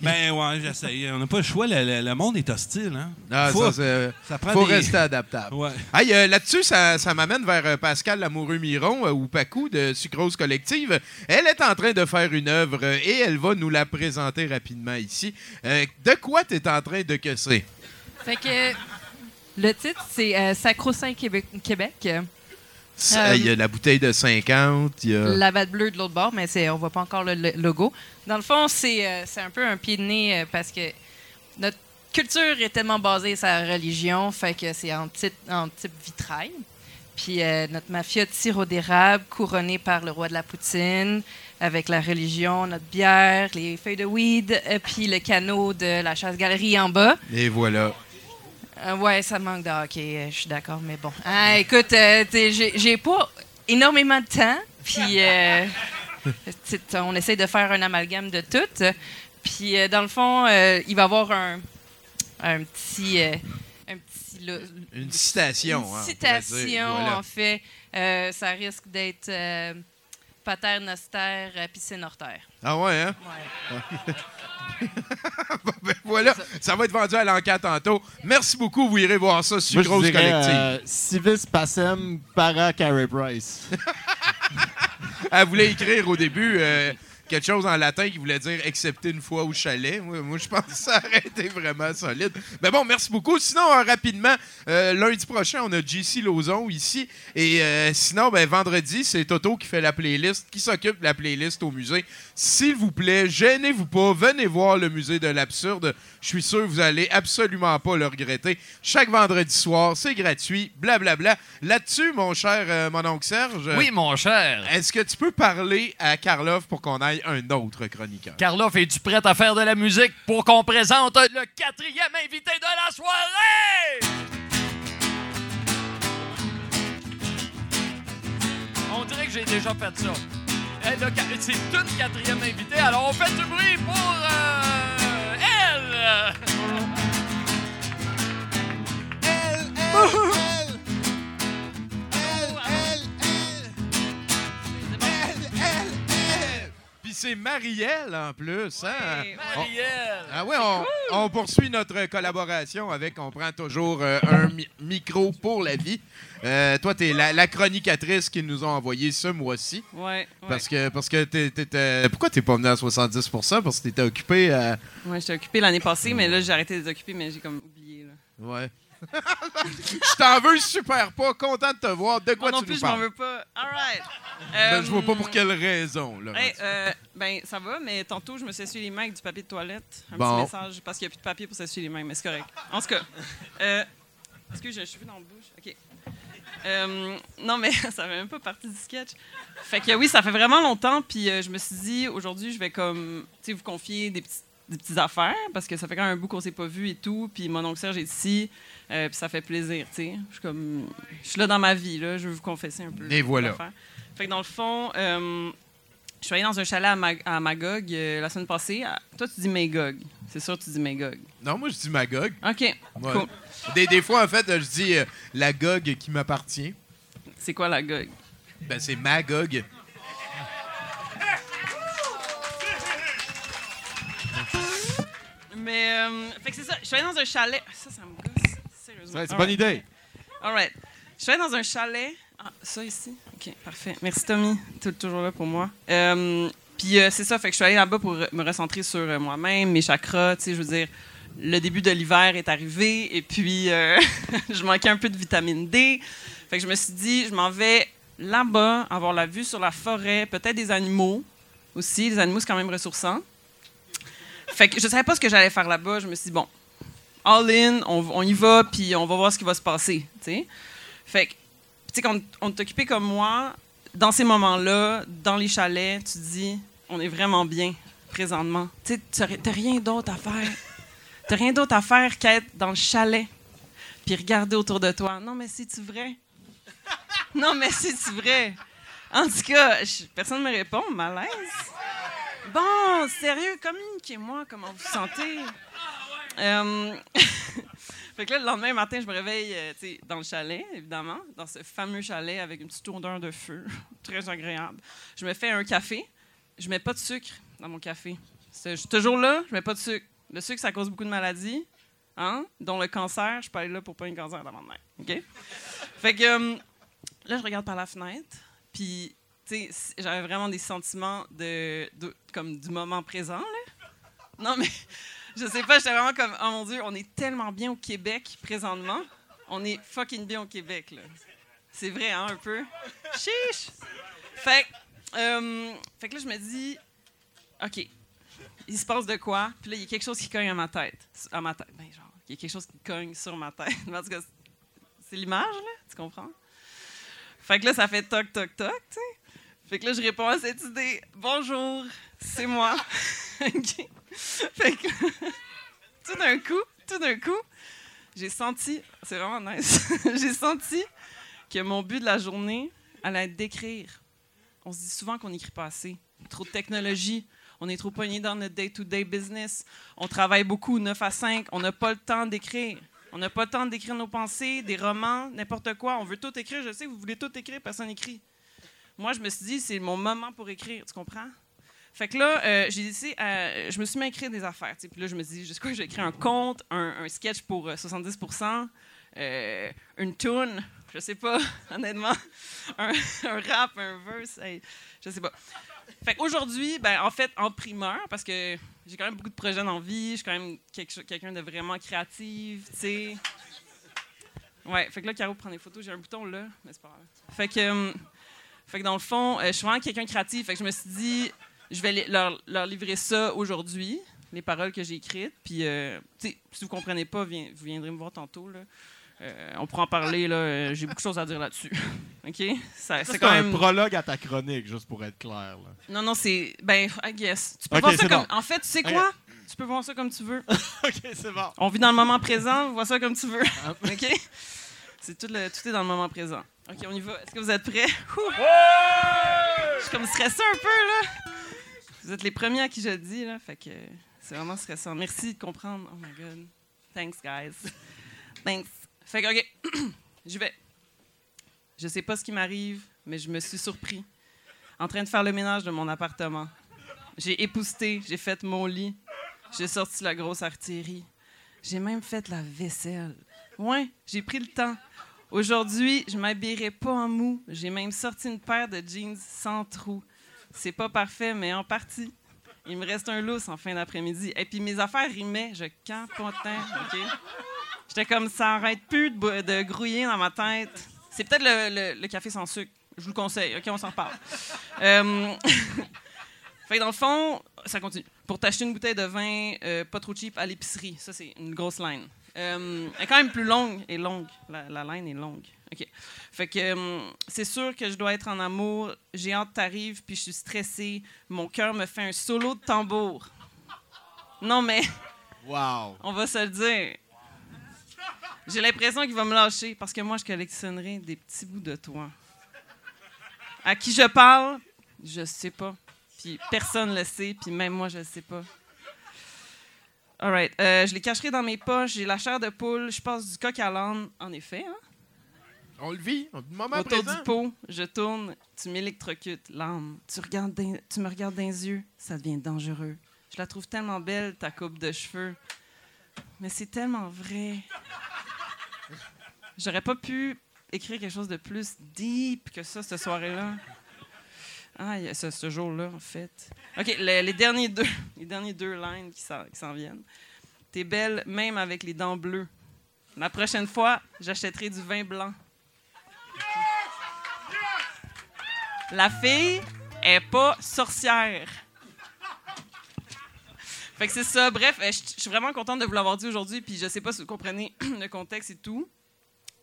[SPEAKER 4] Ben ouais, j'essaye. On n'a pas le choix. Le, le- le monde est hostile. Hein?
[SPEAKER 3] Ah,
[SPEAKER 4] faut,
[SPEAKER 3] ça, c'est-
[SPEAKER 4] ça prend
[SPEAKER 3] faut
[SPEAKER 4] des-
[SPEAKER 3] rester adaptable.
[SPEAKER 4] Ouais.
[SPEAKER 3] Hey, euh, Là-dessus, ça, ça m'amène vers euh, Pascal Lamoureux-Miron, euh, ou Pacou de Sucrose Collective. Elle est en train de faire une œuvre euh, et elle va nous la présenter rapidement ici. Euh, de quoi tu es en train de casser?
[SPEAKER 8] Fait que le titre, c'est euh, Sacro-Saint Québec. Québec.
[SPEAKER 3] Ça, Il y a la bouteille de 50, il y a...
[SPEAKER 8] La batte bleue de l'autre bord, mais c'est, on voit pas encore le, le logo. Dans le fond, c'est, euh, c'est un peu un pied de nez euh, parce que notre culture est tellement basée sur la religion, fait que c'est en, type- en type vitrail. Puis euh, notre mafia de sirop d'érable couronné par le roi de la poutine, avec la religion, notre bière, les feuilles de weed, euh, puis le canot de la chasse-galerie en bas.
[SPEAKER 3] Et voilà.
[SPEAKER 8] Euh, ouais, ça manque de hockey, euh, je suis d'accord, mais bon. Ah, écoute, euh, j'ai pas énormément de temps, puis euh, on essaie de faire un amalgame de tout. Puis dans le fond, il va y avoir un, un petit. un petit
[SPEAKER 3] Une citation.
[SPEAKER 8] une
[SPEAKER 3] hein, pourrait
[SPEAKER 8] citation,
[SPEAKER 3] dire. Voilà.
[SPEAKER 8] en fait. Ça risque d'être Pater Noster, euh, piscine hors terre.
[SPEAKER 3] Ah ouais, hein?
[SPEAKER 8] Ouais.
[SPEAKER 3] Ben voilà, ça va être vendu à l'enquête tantôt. Merci beaucoup, vous irez voir ça sur
[SPEAKER 2] Moi, je
[SPEAKER 3] Grosse
[SPEAKER 2] dirais,
[SPEAKER 3] Collective.
[SPEAKER 2] euh, Civis Passem para Carey Price.
[SPEAKER 3] Elle voulait écrire au début euh, quelque chose en latin qui voulait dire accepter une fois au chalet. Moi, je pense que ça aurait été vraiment solide. Mais bon, merci beaucoup. Sinon, euh, rapidement, euh, lundi prochain, on a JC Lozon ici. Et euh, sinon, ben, vendredi, c'est Toto qui fait la playlist, qui s'occupe de la playlist au musée. S'il vous plaît, gênez-vous pas. Venez voir le musée de l'absurde. Je suis sûr que vous allez absolument pas le regretter. Chaque vendredi soir, c'est gratuit. Blablabla. Là-dessus, mon cher euh, mon oncle Serge.
[SPEAKER 1] Oui, mon cher.
[SPEAKER 3] Est-ce que tu peux parler à Karloff pour qu'on aille un autre chroniqueur?
[SPEAKER 1] Karloff, es-tu prête à faire de la musique pour qu'on présente le quatrième invité de la soirée? On dirait que j'ai déjà fait ça. C'est une quatrième invitée, alors on fait du bruit pour euh, elle!
[SPEAKER 3] Puis c'est Marielle en plus. Hein? On-
[SPEAKER 1] Marielle!
[SPEAKER 3] Ah ouais, on, on poursuit notre collaboration avec, on prend toujours euh, un mi- micro pour la vie. Euh, toi, tu es la, la chronicatrice qu'ils nous ont envoyé ce mois-ci.
[SPEAKER 9] Ouais, ouais.
[SPEAKER 3] Parce que, parce que t'es- pourquoi t'es pas venu à 70% Parce que t'étais occupé à...
[SPEAKER 9] Ouais, j'étais occupée l'année passée, mais là, j'ai arrêté de les occuper, mais j'ai comme oublié. Là.
[SPEAKER 3] Ouais. je t'en veux super pas. Content de te voir. De quoi
[SPEAKER 9] Moi non
[SPEAKER 3] tu
[SPEAKER 9] plus,
[SPEAKER 3] nous
[SPEAKER 9] je m'en veux pas. All right.
[SPEAKER 3] Ben, je vois pas
[SPEAKER 9] Euh,
[SPEAKER 3] pour quelle raison. Là,
[SPEAKER 9] Hey, euh, ben, ça va, mais tantôt, je me suis essuyé les mains avec du papier de toilette. Un
[SPEAKER 3] Bon.
[SPEAKER 9] petit message, parce qu'il n'y a plus de papier pour s'essuyer les mains, mais c'est correct. En tout cas, euh, excuse, un cheveu dans la bouche. OK. Euh, non, mais ça fait même pas partie du sketch. Fait que oui, ça fait vraiment longtemps, puis euh, je me suis dit, aujourd'hui, je vais comme, tu sais, vous confier des petites affaires parce que ça fait quand même un bout qu'on s'est pas vu et tout puis mon oncle Serge est ici euh, puis ça fait plaisir tu sais je suis comme je suis là dans ma vie là je veux vous confesser un peu
[SPEAKER 3] Et voilà.
[SPEAKER 9] fait que dans le fond euh, Je suis allé dans un chalet à, Mag- à Magog euh, la semaine passée. Ah, Toi, tu dis Magog. C'est sûr que tu dis Magog.
[SPEAKER 3] Non, moi, je dis Magog.
[SPEAKER 9] OK.
[SPEAKER 3] Ouais.
[SPEAKER 9] Cool.
[SPEAKER 3] Des, des fois, en fait, je dis euh, la GOG qui m'appartient.
[SPEAKER 9] C'est quoi la Gog?
[SPEAKER 3] Ben, c'est Magog.
[SPEAKER 9] Mais, euh, fait que c'est ça. Je suis allé dans un chalet. Ça, ça me gosse. Sérieusement.
[SPEAKER 2] Ouais, c'est
[SPEAKER 9] All
[SPEAKER 2] bonne
[SPEAKER 9] right.
[SPEAKER 2] idée.
[SPEAKER 9] All right. Je suis allée dans un chalet. Ah, ça ici? OK, parfait. Merci, Tommy. Tu es toujours là pour moi. Euh, Puis euh, c'est ça, fait que je suis allée là-bas pour me recentrer sur euh, moi-même, mes chakras. Tu sais, je veux dire, le début de l'hiver est arrivé et puis je manquais un peu de vitamine D. Fait que je me suis dit, je m'en vais là-bas, avoir la vue sur la forêt, peut-être des animaux aussi. Les animaux, c'est quand même ressourçant. Fait que je savais pas ce que j'allais faire là-bas. Je me suis dit, bon, all in, on, on y va, puis on va voir ce qui va se passer. tu sais. Fait que, tu sais, quand on occupé comme moi, dans ces moments-là, dans les chalets, tu te dis, on est vraiment bien présentement. Tu sais, t'as- t'as rien d'autre à faire. T'as rien d'autre à faire qu'être dans le chalet, puis regarder autour de toi. Non, mais c'est-tu vrai? Non, mais c'est-tu vrai? En tout cas, je- personne ne me répond, malaise. Bon, sérieux, communiquez-moi comment vous vous sentez. Euh, fait que là, le lendemain matin, je me réveille euh, dans le chalet, évidemment, dans ce fameux chalet avec une petite odeur de feu, très agréable. Je me fais un café. Je mets pas de sucre dans mon café. C'est- toujours là, je mets pas de sucre. Le sucre, ça cause beaucoup de maladies, hein, dont le cancer. Je suis pas allée là pour pas un cancer dans ma OK? Fait que euh, là, je regarde par la fenêtre, puis j'avais vraiment des sentiments de, de- comme du moment présent, là. Non, mais je sais pas, j'étais vraiment comme, oh mon Dieu, on est tellement bien au Québec présentement. On est fucking bien au Québec, là. C'est vrai, hein, un peu? Chiche! Fait, que, euh, que là, je me dis, OK, il se passe de quoi? Puis là, il y a quelque chose qui cogne à ma tête. À ma tête. Ben, genre, il y a quelque chose qui cogne sur ma tête. En tout cas, c'est l'image, là, tu comprends? Fait que là, ça fait toc, toc, toc, tu sais. Fait que là, je réponds à cette idée. Bonjour, c'est moi. Tout d'un coup, tout d'un coup, j'ai senti, c'est vraiment nice, j'ai senti que mon but de la journée allait être d'écrire. On se dit souvent qu'on n'écrit pas assez. Trop de technologie. On est trop poigné dans notre day-to-day business. On travaille beaucoup, 9 à 5. On n'a pas le temps d'écrire. On n'a pas le temps d'écrire nos pensées, des romans, n'importe quoi. On veut tout écrire. Je sais que vous voulez tout écrire, personne n'écrit. Moi, je me suis dit, c'est mon moment pour écrire. Tu comprends? Fait que là, euh, j'ai décidé, euh, je me suis mis à écrire des affaires. Puis là, je me sais quoi, j'ai écrit un conte, un, un sketch pour euh, 70 euh, une tune, je sais pas, honnêtement, un, rap, un verse, hey, je sais pas. Fait qu'aujourd'hui, ben, en fait, en primeur, parce que j'ai quand même beaucoup de projets dans vie, je suis quand même quelqu'un de vraiment créatif, tu sais. Ouais, fait que là, Caro prend des photos, j'ai un bouton là, mais c'est pas grave. Fait que, euh, fait que dans le fond, euh, je suis vraiment quelqu'un de créatif, fait que je me suis dit, je vais leur, leur livrer ça aujourd'hui, les paroles que j'ai écrites, puis, euh, si vous comprenez pas, vous viendrez me voir tantôt, là. Euh, on pourra en parler, là, euh, j'ai beaucoup de choses à dire là-dessus. OK? Ça- c'est quand
[SPEAKER 2] un
[SPEAKER 9] même...
[SPEAKER 2] prologue à ta chronique, juste pour être clair. là.
[SPEAKER 9] Non, non, c'est. Ben, I guess. Tu peux voir ça comme.
[SPEAKER 2] bon.
[SPEAKER 9] En fait, tu sais quoi? Tu peux voir ça comme tu veux.
[SPEAKER 2] OK, c'est bon.
[SPEAKER 9] On vit dans le moment présent, vois ça comme tu veux.
[SPEAKER 2] Ah.
[SPEAKER 9] OK? C'est tout, le, tout est dans le moment présent. OK, on y va. Est-ce que vous êtes prêts? Je suis comme stressée un peu, là. Vous êtes les premiers à qui je dis, là. Fait que c'est vraiment stressant. Merci de comprendre. Oh my God. Thanks, guys. Thanks. Fait que, OK. J'y vais. Je sais pas ce qui m'arrive, mais je me suis surpris. En train de faire le ménage de mon appartement. J'ai épousté, j'ai fait mon lit. J'ai sorti la grosse artillerie. J'ai même fait la vaisselle. Ouais, j'ai pris le temps. Aujourd'hui, je m'habillerai pas en mou. J'ai même sorti une paire de jeans sans trous. C'est pas parfait, mais en partie. Il me reste un lousse en fin d'après-midi. Et puis mes affaires rimaient. Je capotais, OK? J'étais comme ça arrête plus de, de grouiller dans ma tête. C'est peut-être le café sans sucre. Je vous le conseille. OK, on s'en reparle. Euh, fait que dans le fond, ça continue. Pour t'acheter une bouteille de vin euh, pas trop cheap à l'épicerie, ça c'est une grosse line. Euh, elle est quand même plus longue et longue. La, la line est longue. OK. Fait que euh, c'est sûr que je dois être en amour. J'ai hâte que t'arrives, puis je suis stressée. Mon cœur me fait un solo de tambour. Non, mais
[SPEAKER 2] Wow.
[SPEAKER 9] on va se le dire. J'ai l'impression qu'il va me lâcher parce que moi, je collectionnerai des petits bouts de toi. À qui je parle, je sais pas. Puis personne le sait, puis même moi, je le sais pas. All right. Euh, je les cacherai dans mes poches. J'ai la chair de poule. Je passe du coq à l'âne. En effet, hein?
[SPEAKER 3] On le vit, on- moment
[SPEAKER 9] Autour
[SPEAKER 3] présent.
[SPEAKER 9] du pot, je tourne, tu m'électrocutes, l'âme. Tu, regardes dans- tu me regardes dans les yeux, ça devient dangereux. Je la trouve tellement belle, ta coupe de cheveux. Mais c'est tellement vrai. J'aurais pas pu écrire quelque chose de plus deep que ça, cette soirée-là. Ah, ce, ce jour-là, en fait. OK, le- les, derniers deux, les derniers deux lines qui s'en qui s'en viennent. T'es belle même avec les dents bleues. La prochaine fois, j'achèterai du vin blanc. La fille est pas sorcière. Fait que c'est ça. Bref, euh, je suis vraiment contente de vous l'avoir dit aujourd'hui. Puis je sais pas si vous comprenez le contexte et tout.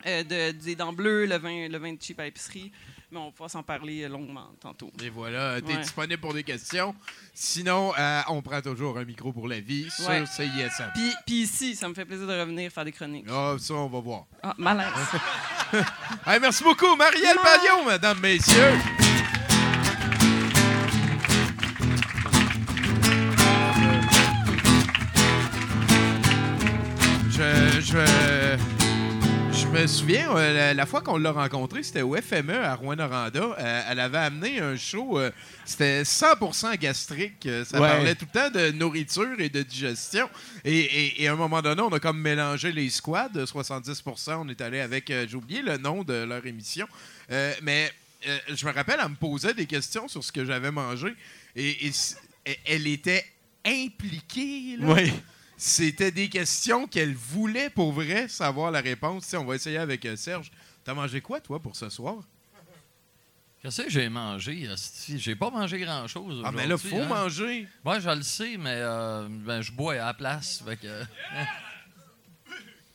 [SPEAKER 9] euh, de, des dents bleues, le vin, le vin de cheap à l'épicerie. Mais on pourra s'en parler longuement tantôt.
[SPEAKER 3] Et voilà, t'es
[SPEAKER 9] Ouais.
[SPEAKER 3] disponible pour des questions. Sinon, euh, on prend toujours un micro pour la vie sur
[SPEAKER 9] Ouais.
[SPEAKER 3] CISM.
[SPEAKER 9] Puis, puis ici, ça me fait plaisir de revenir faire des chroniques.
[SPEAKER 3] Ah, ça, on va voir.
[SPEAKER 9] Ah, malaise.
[SPEAKER 3] Hey, merci beaucoup, Marielle Pagnon, mesdames, messieurs. Je, me souviens, euh, la, la fois qu'on l'a rencontrée, c'était au FME à Rouen-Noranda. Euh, elle avait amené un show, euh, c'était 100% gastrique. Ça
[SPEAKER 10] Ouais.
[SPEAKER 3] parlait tout le temps de nourriture et de digestion. Et, et- et à un moment donné, on a comme mélangé les squads. 70%, on est allé avec, j'ai oublié le nom de leur émission. Mais je me rappelle, elle me posait des questions sur ce que j'avais mangé. Et, elle- était impliquée. là.
[SPEAKER 10] Oui.
[SPEAKER 3] C'était des questions qu'elle voulait pour vrai savoir la réponse. On va essayer avec euh, Serge. T'as mangé quoi, toi, pour ce soir?
[SPEAKER 1] Qu'est-ce que j'ai mangé? J'ai pas mangé grand-chose.
[SPEAKER 3] Ah, mais là, faut
[SPEAKER 1] hein.
[SPEAKER 3] manger.
[SPEAKER 1] Moi, je le sais, mais euh, ben, je bois à la place. fait que-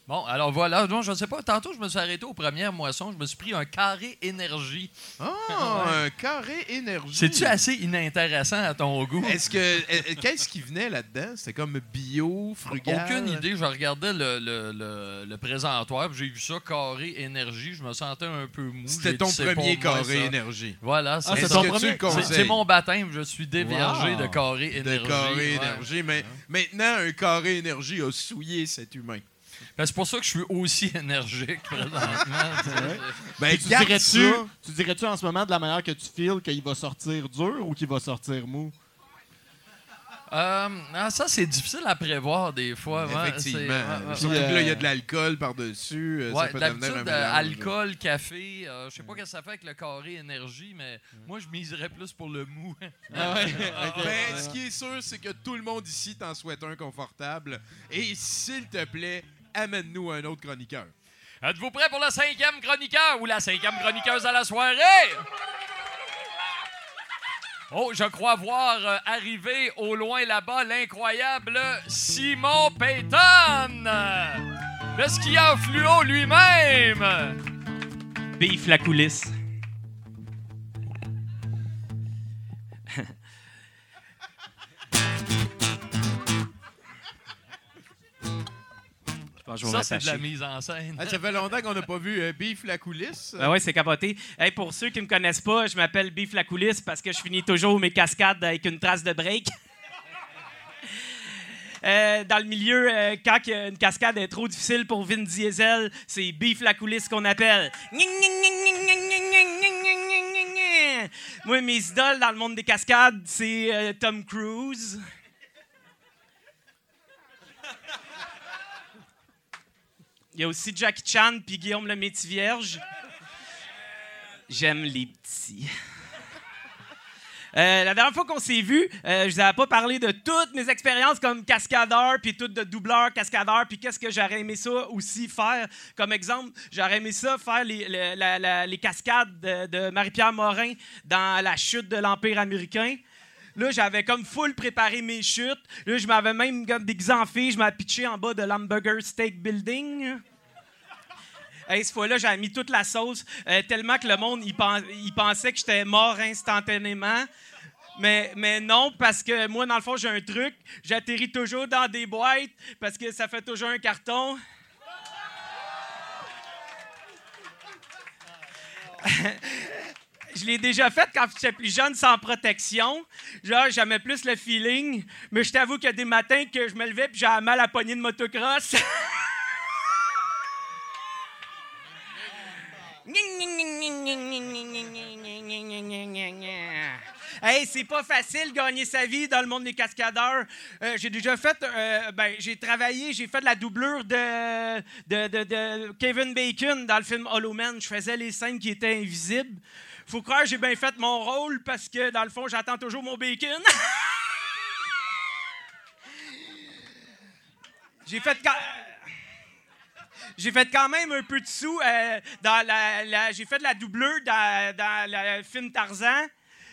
[SPEAKER 1] Bon, alors voilà. Non, je ne sais pas. Tantôt, je me suis arrêté aux premières moissons. Je me suis pris un carré énergie.
[SPEAKER 3] Ah,
[SPEAKER 1] Ouais.
[SPEAKER 3] un carré énergie.
[SPEAKER 1] C'est-tu assez inintéressant à ton goût?
[SPEAKER 3] Est-ce que. Qu'est-ce qui venait là-dedans? C'était comme bio, frugal?
[SPEAKER 1] Aucune idée. Je regardais le, le, le- le présentoir, j'ai vu ça, carré énergie. Je me sentais un peu mou.
[SPEAKER 3] C'était ton
[SPEAKER 1] dit,
[SPEAKER 3] premier carré
[SPEAKER 1] ça.
[SPEAKER 3] énergie.
[SPEAKER 1] Voilà,
[SPEAKER 3] Ah,
[SPEAKER 1] c'est
[SPEAKER 3] c'est
[SPEAKER 1] ça.
[SPEAKER 3] ton premier?
[SPEAKER 1] C'est- mon baptême. Je suis déviergé
[SPEAKER 10] Wow.
[SPEAKER 1] de carré
[SPEAKER 3] De
[SPEAKER 1] énergie.
[SPEAKER 3] carré
[SPEAKER 1] ouais.
[SPEAKER 3] énergie. Mais maintenant, un carré énergie a souillé cet humain.
[SPEAKER 1] Ben, c'est pour ça que je suis aussi énergique présentement.
[SPEAKER 3] Ben,
[SPEAKER 2] tu dirais-tu, tu dirais-tu en ce moment de la manière que tu files qu'il va sortir dur ou qu'il va sortir mou?
[SPEAKER 1] Euh, ah, ça, c'est difficile à prévoir des fois. ouais,
[SPEAKER 3] Effectivement.
[SPEAKER 1] c'est- ouais, ouais,
[SPEAKER 3] Surtout
[SPEAKER 1] ouais.
[SPEAKER 3] que là, il y a de l'alcool par-dessus. euh,
[SPEAKER 1] Ouais,
[SPEAKER 3] ça peut devenir un
[SPEAKER 1] d'habitude,
[SPEAKER 3] mélange,
[SPEAKER 1] euh, alcool, café, euh, je sais pas ce que ça fait avec le carré énergie, mais moi, je miserais plus pour le mou.
[SPEAKER 3] Ben, ce qui est sûr, c'est que tout le monde ici t'en souhaite un confortable. Et s'il te plaît, amène-nous un autre chroniqueur.
[SPEAKER 1] Êtes-vous prêts pour le cinquième chroniqueur ou la cinquième chroniqueuse à la soirée? Oh, je crois voir euh, arriver au loin là-bas l'incroyable Simon Payton! Le skieur fluo lui-même!
[SPEAKER 11] Beef la coulisse. Pense que je vais
[SPEAKER 1] Ça, c'est de la mise en scène.
[SPEAKER 3] Ah, ça fait longtemps qu'on n'a pas vu euh, Beef la coulisse.
[SPEAKER 11] Ah ouais, c'est capoté. Hey, pour ceux qui me connaissent pas, je m'appelle Beef la coulisse parce que je finis toujours mes cascades avec une trace de break. Euh, dans le milieu, euh, quand une cascade est trop difficile pour Vin Diesel, c'est Beef la coulisse qu'on appelle. Moi, mes idoles dans le monde des cascades, c'est euh, Tom Cruise. Il y a aussi Jackie Chan puis Guillaume le Métis Vierge. J'aime les petits. Euh, la dernière fois qu'on s'est vu, euh, je vous avais pas parlé de toutes mes expériences comme cascadeur, puis toutes de doubleur, cascadeur, puis qu'est-ce que j'aurais aimé ça aussi faire. Comme exemple, j'aurais aimé ça faire les, le- la- la- les cascades de, de Marie-Pierre Morin dans la chute de l'Empire américain. Là, j'avais comme full préparé mes chutes. Là, je m'avais même comme déguisé en fille, je m'avais pitché en bas de l'Hamburger Steak Building. Hey, cette fois-là, j'avais mis toute la sauce, euh, tellement que le monde, il pensait que j'étais mort instantanément. Mais, mais non, parce que moi, dans le fond, j'ai un truc. J'atterris toujours dans des boîtes parce que ça fait toujours un carton. Je l'ai déjà fait quand j'étais plus jeune sans protection. Genre, j'aimais plus le feeling. Mais je t'avoue qu'il y a des matins que je me levais puis j'avais mal à la poignée de motocross. Hey, c'est pas facile de gagner sa vie dans le monde des cascadeurs. Euh, j'ai déjà fait, euh, ben, j'ai travaillé, j'ai fait de la doublure de, de, de- de Kevin Bacon dans le film Hollow Man. Je faisais les scènes qui étaient invisibles. Faut croire que j'ai bien fait mon rôle parce que dans le fond, j'attends toujours mon bacon. j'ai fait quand- j'ai fait quand même un peu de sous euh, dans la, j'ai fait de la doublure dans, le film Tarzan.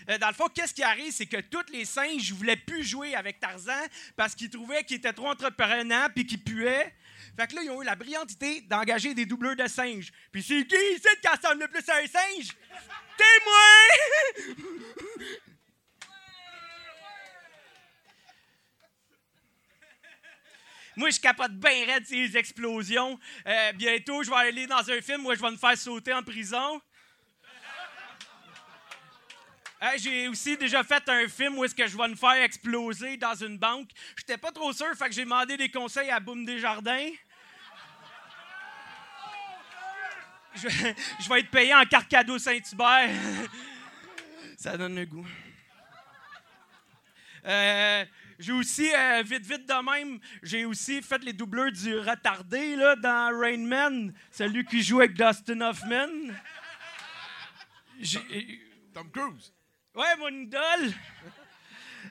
[SPEAKER 11] Euh, dans le fond, qu'est-ce qui arrive, c'est que tous les singes ne voulaient plus jouer avec Tarzan parce qu'ils trouvaient qu'il était trop entreprenant puis qu'il puait. Fait que là, ils ont eu la brillante idée d'engager des doubleurs de singes. Puis c'est qui ici qui ressemble le plus à un singe? T'es moi! Moi, je capote bien raide ces explosions. Euh, bientôt, je vais aller dans un film où je vais me faire sauter en prison. J'ai aussi déjà fait un film où est-ce que je vais me faire exploser dans une banque. J'étais pas trop sûr, fait que j'ai demandé des conseils à Boom Desjardins. Je, je vais être payé en carte cadeau Saint-Hubert. Ça donne le goût. Euh, j'ai aussi, euh, vite, vite de même, j'ai aussi fait les doubleurs du retardé là, dans Rain Man, celui qui joue avec Dustin Hoffman. J'ai-
[SPEAKER 3] Tom Cruise.
[SPEAKER 11] Ouais, mon idole.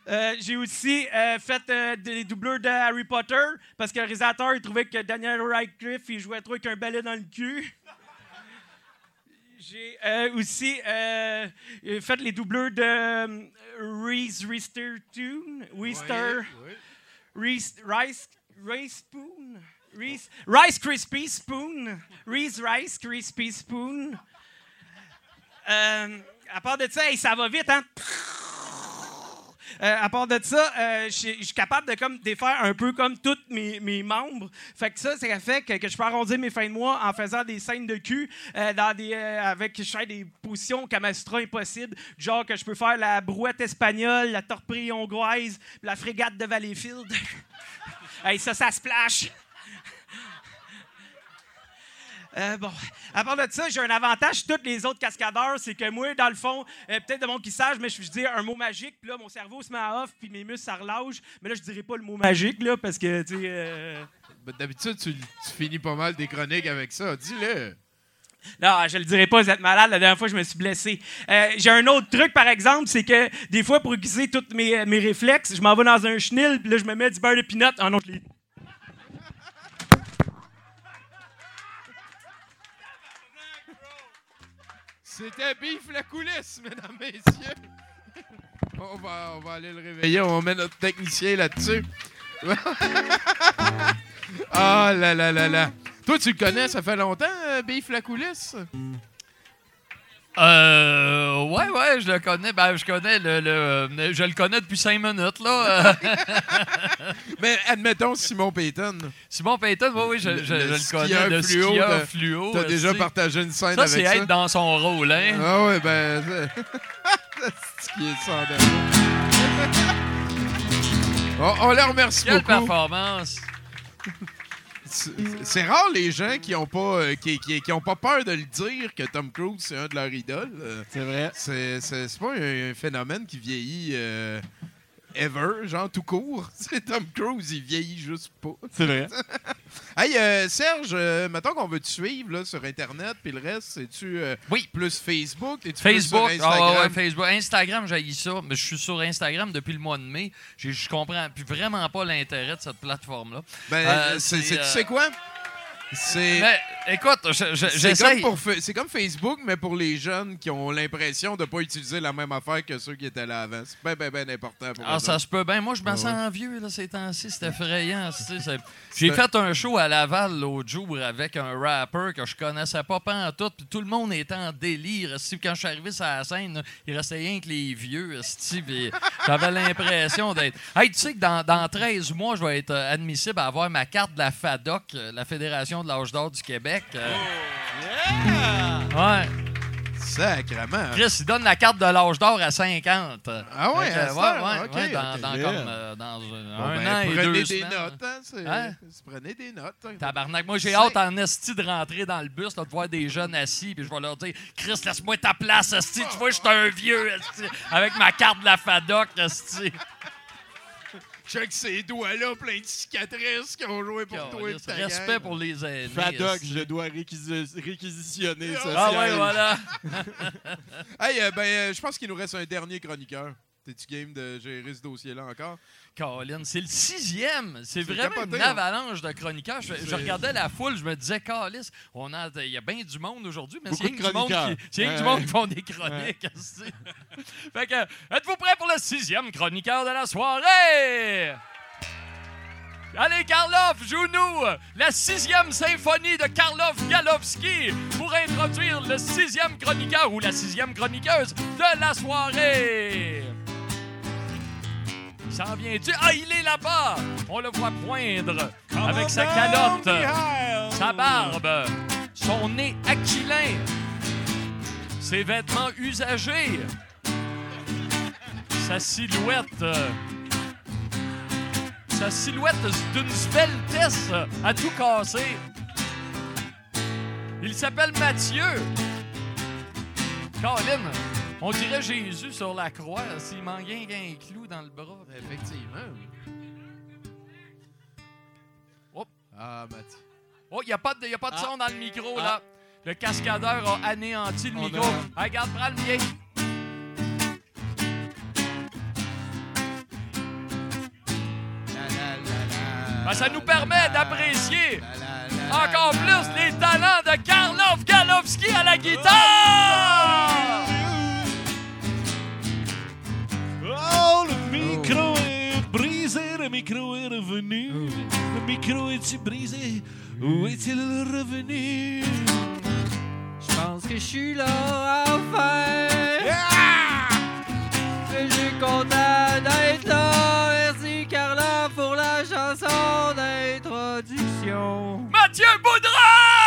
[SPEAKER 11] Euh, j'ai aussi euh, fait euh, des doubleurs de Harry Potter parce que le réalisateur il trouvait que Daniel Radcliffe il jouait trop avec un balai dans le cul. J'ai euh, aussi euh, fait les doubleurs de euh, Reese Witherspoon. Wister. Reese, Rice, Rice Spoon. Reese, Rice Krispie Spoon. Reese Rice Krispie Spoon. Euh, à part de ça, hey, ça va vite, hein? Euh, à part de ça, euh, je suis capable de comme défaire un peu comme tous mes, mes membres. Fait que ça, ça fait que, que je peux arrondir mes fins de mois en faisant des scènes de cul euh, dans des, euh, avec je fais des positions Kamastra impossibles. Genre que je peux faire la brouette espagnole, la torpille hongroise, la frégate de Valleyfield. hey, ça, ça splash. Euh, bon, à part de ça, j'ai un avantage sur tous les autres cascadeurs, c'est que moi, dans le fond, euh, peut-être de mon qui sache, mais je dis un mot magique, puis là, mon cerveau se met à off, puis mes muscles, ça relâche. Mais là, je dirais pas le mot magique, là, parce que, tu sais... euh,
[SPEAKER 3] Ben, D'habitude, tu, tu finis pas mal des chroniques avec ça. Dis-le.
[SPEAKER 11] Non, je le dirai pas, vous êtes malade. La dernière fois, je me suis blessé. Euh, j'ai un autre truc, par exemple, c'est que des fois, pour aiguiser tous mes, mes réflexes, je m'en vais dans un chenil, puis là, je me mets du beurre de pinot. Ah non, je
[SPEAKER 3] C'était Beef la coulisse, mesdames, messieurs. On va, on va aller le réveiller. On mettre notre technicien là-dessus. Ah là là là là. Toi, tu le connais, ça fait longtemps, euh, Beef la coulisse?
[SPEAKER 1] Euh, ouais, ouais, je le connais. Ben, je connais le, le- je le connais depuis cinq minutes, là.
[SPEAKER 3] Mais admettons Simon Payton.
[SPEAKER 1] Simon Payton, oui, oui, je, je- je le, connais. Le
[SPEAKER 3] fluo, t'as-
[SPEAKER 1] fluo.
[SPEAKER 3] T'as déjà partagé une scène
[SPEAKER 1] Ça,
[SPEAKER 3] avec
[SPEAKER 1] c'est
[SPEAKER 3] ça?
[SPEAKER 1] être dans son rôle, hein?
[SPEAKER 3] Ah ouais, ben... c'est ce qui est sans on, on le remercie
[SPEAKER 1] Quelle
[SPEAKER 3] beaucoup.
[SPEAKER 1] performance!
[SPEAKER 3] C'est rare les gens qui ont pas euh, qui, qui, qui ont pas peur de le dire que Tom Cruise c'est un de leurs idoles. Euh,
[SPEAKER 5] C'est vrai.
[SPEAKER 3] C'est pas un, un phénomène qui vieillit euh, ever, genre tout court. C'est Tom Cruise, il vieillit juste pas.
[SPEAKER 5] C'est vrai.
[SPEAKER 3] Hey euh, Serge, euh, mettons qu'on veut te suivre là, sur internet puis le reste, c'est-tu euh,
[SPEAKER 1] Oui.
[SPEAKER 3] plus Facebook,
[SPEAKER 1] Facebook,
[SPEAKER 3] plus sur
[SPEAKER 1] ah ouais,
[SPEAKER 3] Instagram?
[SPEAKER 1] ouais, Facebook. Instagram, j'ai ça, mais je suis sur Instagram depuis le mois de mai. Je comprends plus vraiment pas l'intérêt de cette plateforme-là.
[SPEAKER 3] Ben,
[SPEAKER 1] Euh,
[SPEAKER 3] c'est, tu sais quoi? C'est,
[SPEAKER 1] Mais écoute, je- je-
[SPEAKER 3] c'est, comme pour fa- c'est comme Facebook, mais pour les jeunes qui ont l'impression de ne pas utiliser la même affaire que ceux qui étaient là avant. C'est bien, bien, bien important pour
[SPEAKER 1] Ah, ça se peut bien. Moi, je me
[SPEAKER 3] Ah
[SPEAKER 1] sens vieux là, ces temps-ci. C'est effrayant. J'ai fait un show à Laval l'autre jour avec un rapper que je connaissais pas pas tout. Puis tout le monde était en délire. Quand je suis arrivé sur la scène, il restait rien que les vieux. J'avais l'impression d'être. Hey, tu sais que dans, dans 13 mois, je vais être euh, admissible à avoir ma carte de la FADOC, euh, la Fédération de l'âge d'or du Québec. euh. Ouais.
[SPEAKER 3] Sacrement.
[SPEAKER 1] Chris, il donne la carte de l'âge d'or à 50.
[SPEAKER 3] Ah ouais, heure,
[SPEAKER 1] ouais,
[SPEAKER 3] ok,
[SPEAKER 1] ouais, dans,
[SPEAKER 3] ok.
[SPEAKER 1] dans
[SPEAKER 3] Bien.
[SPEAKER 1] comme, euh, dans un,
[SPEAKER 3] Bon,
[SPEAKER 1] un
[SPEAKER 3] ben,
[SPEAKER 1] an et
[SPEAKER 3] prenez
[SPEAKER 1] deux
[SPEAKER 3] des
[SPEAKER 1] semaines.
[SPEAKER 3] notes, hein,
[SPEAKER 1] Hein?
[SPEAKER 3] Prenez des notes. hein.
[SPEAKER 1] Tabarnak. Moi, j'ai hâte en esti de rentrer dans le bus, là, de voir des jeunes assis, puis je vais leur dire Chris, laisse-moi ta place, esti. Tu vois, je suis un vieux, esti, avec ma carte de la FADOC, esti.
[SPEAKER 3] Check ces doigts-là, plein de cicatrices qui ont joué pour toi. et ta
[SPEAKER 1] Respect
[SPEAKER 3] gang.
[SPEAKER 1] pour les aînés.
[SPEAKER 10] Fadoc, je dois réquisi- réquisitionner ça.
[SPEAKER 1] Ah ouais, voilà.
[SPEAKER 3] hey, euh, ben, euh, je pense qu'il nous reste un dernier chroniqueur. T'es-tu game de gérer ce dossier-là encore?
[SPEAKER 1] Colin, c'est le sixième. C'est vraiment
[SPEAKER 3] capoté,
[SPEAKER 1] une
[SPEAKER 3] hein?
[SPEAKER 1] avalanche de chroniqueurs. Je, regardais la foule, je me disais, Calis, on a, il y a bien du monde aujourd'hui, mais c'est rien du monde qui, du monde qui font des chroniques. fait que, êtes-vous prêts pour le sixième chroniqueur de la soirée? Allez, Karloff, joue-nous la sixième symphonie de Karloff Galowski pour introduire le sixième chroniqueur ou la sixième chroniqueuse de la soirée. Il s'en vient-tu? Ah, il est là-bas! On le voit poindre avec sa calotte, sa barbe, son nez aquilin, ses vêtements usagés, sa silhouette. Sa silhouette d'une sveltesse à tout casser. Il s'appelle Mathieu. Colin, on dirait Jésus sur la croix s'il manquait un clou dans le bras.
[SPEAKER 3] Effectivement.
[SPEAKER 1] Hop.
[SPEAKER 3] Ah, Mathieu.
[SPEAKER 1] Oh, il n'y a pas de, y a pas de
[SPEAKER 10] Ah.
[SPEAKER 1] son dans le micro,
[SPEAKER 10] Ah.
[SPEAKER 1] là. Le cascadeur a anéanti le
[SPEAKER 10] On
[SPEAKER 1] micro.
[SPEAKER 10] a-
[SPEAKER 1] Hey, regarde, prends le mien. Ben, ça nous permet d'apprécier encore plus les talents de Karloff Galowski à la guitare!
[SPEAKER 4] Micro est revenu. Le micro est-il brisé? Où est-il revenu?
[SPEAKER 12] Je pense que je suis là enfin. Je suis content d'être là. Merci Carla pour la chanson d'introduction.
[SPEAKER 1] Mathieu Boudreau!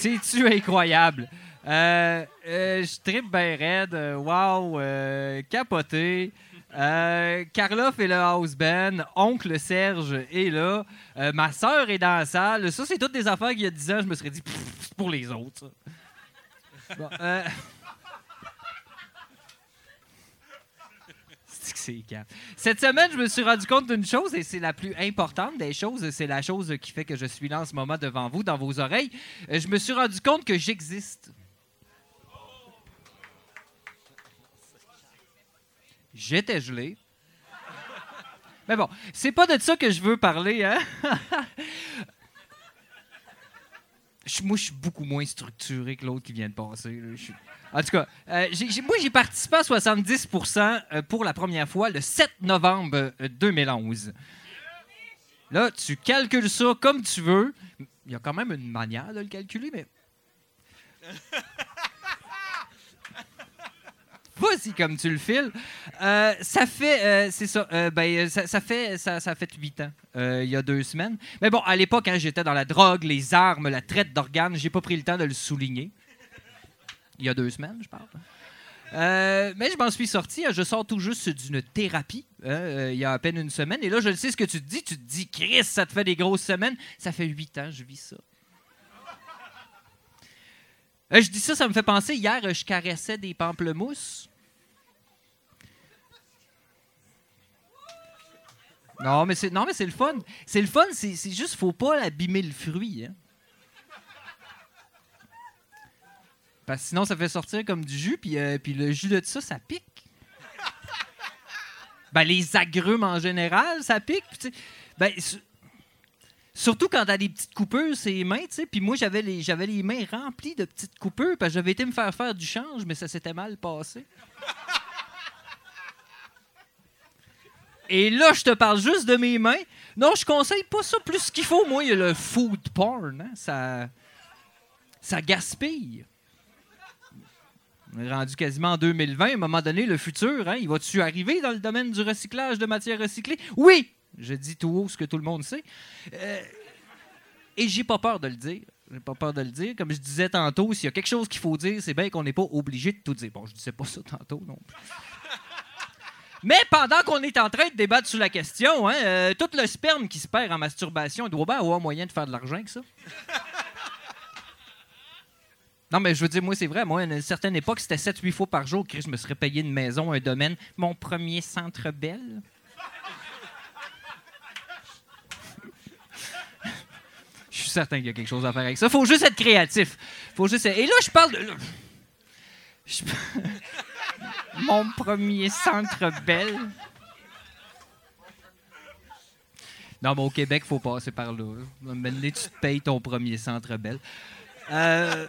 [SPEAKER 12] C'est-tu incroyable? Euh, euh, je tripe raide. euh, Wow, euh, capoté. Euh, Karloff est le house band. Oncle Serge est là. Ma sœur est dans la salle. Ça, c'est toutes des affaires qu'il y a 10 ans, je me serais dit, c'est pour les autres. Bon, euh, Calme. Cette semaine, je me suis rendu compte d'une chose, et c'est la plus importante des choses. C'est la chose qui fait que je suis là en ce moment devant vous, dans vos oreilles. Euh, Je me suis rendu compte que j'existe. J'étais gelé. Mais bon, c'est pas de ça que je veux parler, hein? Moi, je suis beaucoup moins structuré que l'autre qui vient de passer. Je suis- En tout cas, euh, moi, j'ai participé à 70% euh, pour la première fois le 7 novembre euh, 2011. Là, tu calcules ça comme tu veux. Il y a quand même une manière de le calculer, mais. Vas-y comme tu le files. Euh, ça fait, euh, c'est ça, euh, ben, ça, ça fait, ça, fait huit ans, euh, il y a deux semaines. Mais bon, à l'époque, hein, j'étais dans la drogue, les armes, la traite d'organes. J'ai pas pris le temps de le souligner. Il y a deux semaines, je parle. Euh, mais je m'en suis sorti. hein, Je sors tout juste d'une thérapie hein, euh, il y a à peine une semaine. Et là, je sais ce que tu te dis. Tu te dis, Chris, ça te fait des grosses semaines. Ça fait huit ans, je vis ça. Euh, je dis ça, ça me fait penser. Hier, je caressais des pamplemousses. Non, mais c'est non, mais c'est le fun. C'est le fun. C'est c'est juste, faut pas abîmer le fruit. hein. Parce que sinon, ça fait sortir comme du jus, puis, euh, puis le jus de ça, ça pique. Ben, les agrumes en général, ça pique. puis Ben, su- surtout quand t'as des petites coupures sur les mains, tu sais. Puis moi, j'avais les, j'avais les mains remplies de petites coupures, parce que j'avais été me faire faire du change, mais ça s'était mal passé. Et là, je te parle juste de mes mains. Non, je conseille pas ça plus qu'il faut. Moi, il y a le food porn. hein, Ça, ça gaspille. On est rendu quasiment en 2020. À un moment donné, le futur, hein, il va-tu arriver dans le domaine du recyclage de matières recyclées? Oui! Je dis tout haut ce que tout le monde sait. Euh, et j'ai pas peur de le dire. J'ai pas peur de le dire. Comme je disais tantôt, s'il y a quelque chose qu'il faut dire, c'est bien qu'on n'est pas obligé de tout dire. Bon, je disais pas ça tantôt non plus. Mais pendant qu'on est en train de débattre sur la question, hein, euh, tout le sperme qui se perd en masturbation, il doit bien avoir moyen de faire de l'argent que ça. Non, mais je veux dire, moi, c'est vrai. Moi, à une certaine époque, c'était 7-8 fois par jour que je me serais payé une maison, un domaine. Mon premier centre belle? Je suis certain qu'il y a quelque chose à faire avec ça. Faut juste être créatif. Faut juste. Et là, je parle de. Mon premier centre belle. Non, mais au Québec, faut passer par là. Maintenant, tu te payes ton premier centre belle. Euh,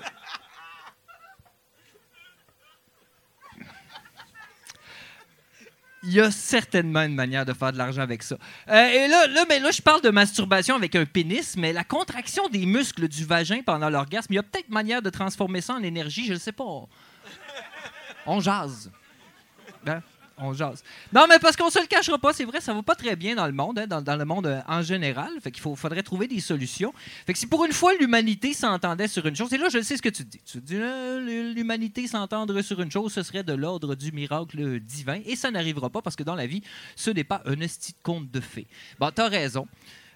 [SPEAKER 12] Il y a certainement une manière de faire de l'argent avec ça. Euh, et là, là, mais là, je parle de masturbation avec un pénis, mais la contraction des muscles du vagin pendant l'orgasme, il y a peut-être manière de transformer ça en énergie, je ne sais pas. On jase. Hein? On jase. Non, mais parce qu'on se le cachera pas, c'est vrai, ça va pas très bien dans le monde, hein, dans, le monde euh, en général. Fait qu'il faudrait trouver des solutions. Fait que si pour une fois l'humanité s'entendait sur une chose, et là je sais ce que tu dis. Tu dis euh, l'humanité s'entendre sur une chose, ce serait de l'ordre du miracle divin, et ça n'arrivera pas parce que dans la vie, ce n'est pas un esti de conte de fées. Bon, t'as raison.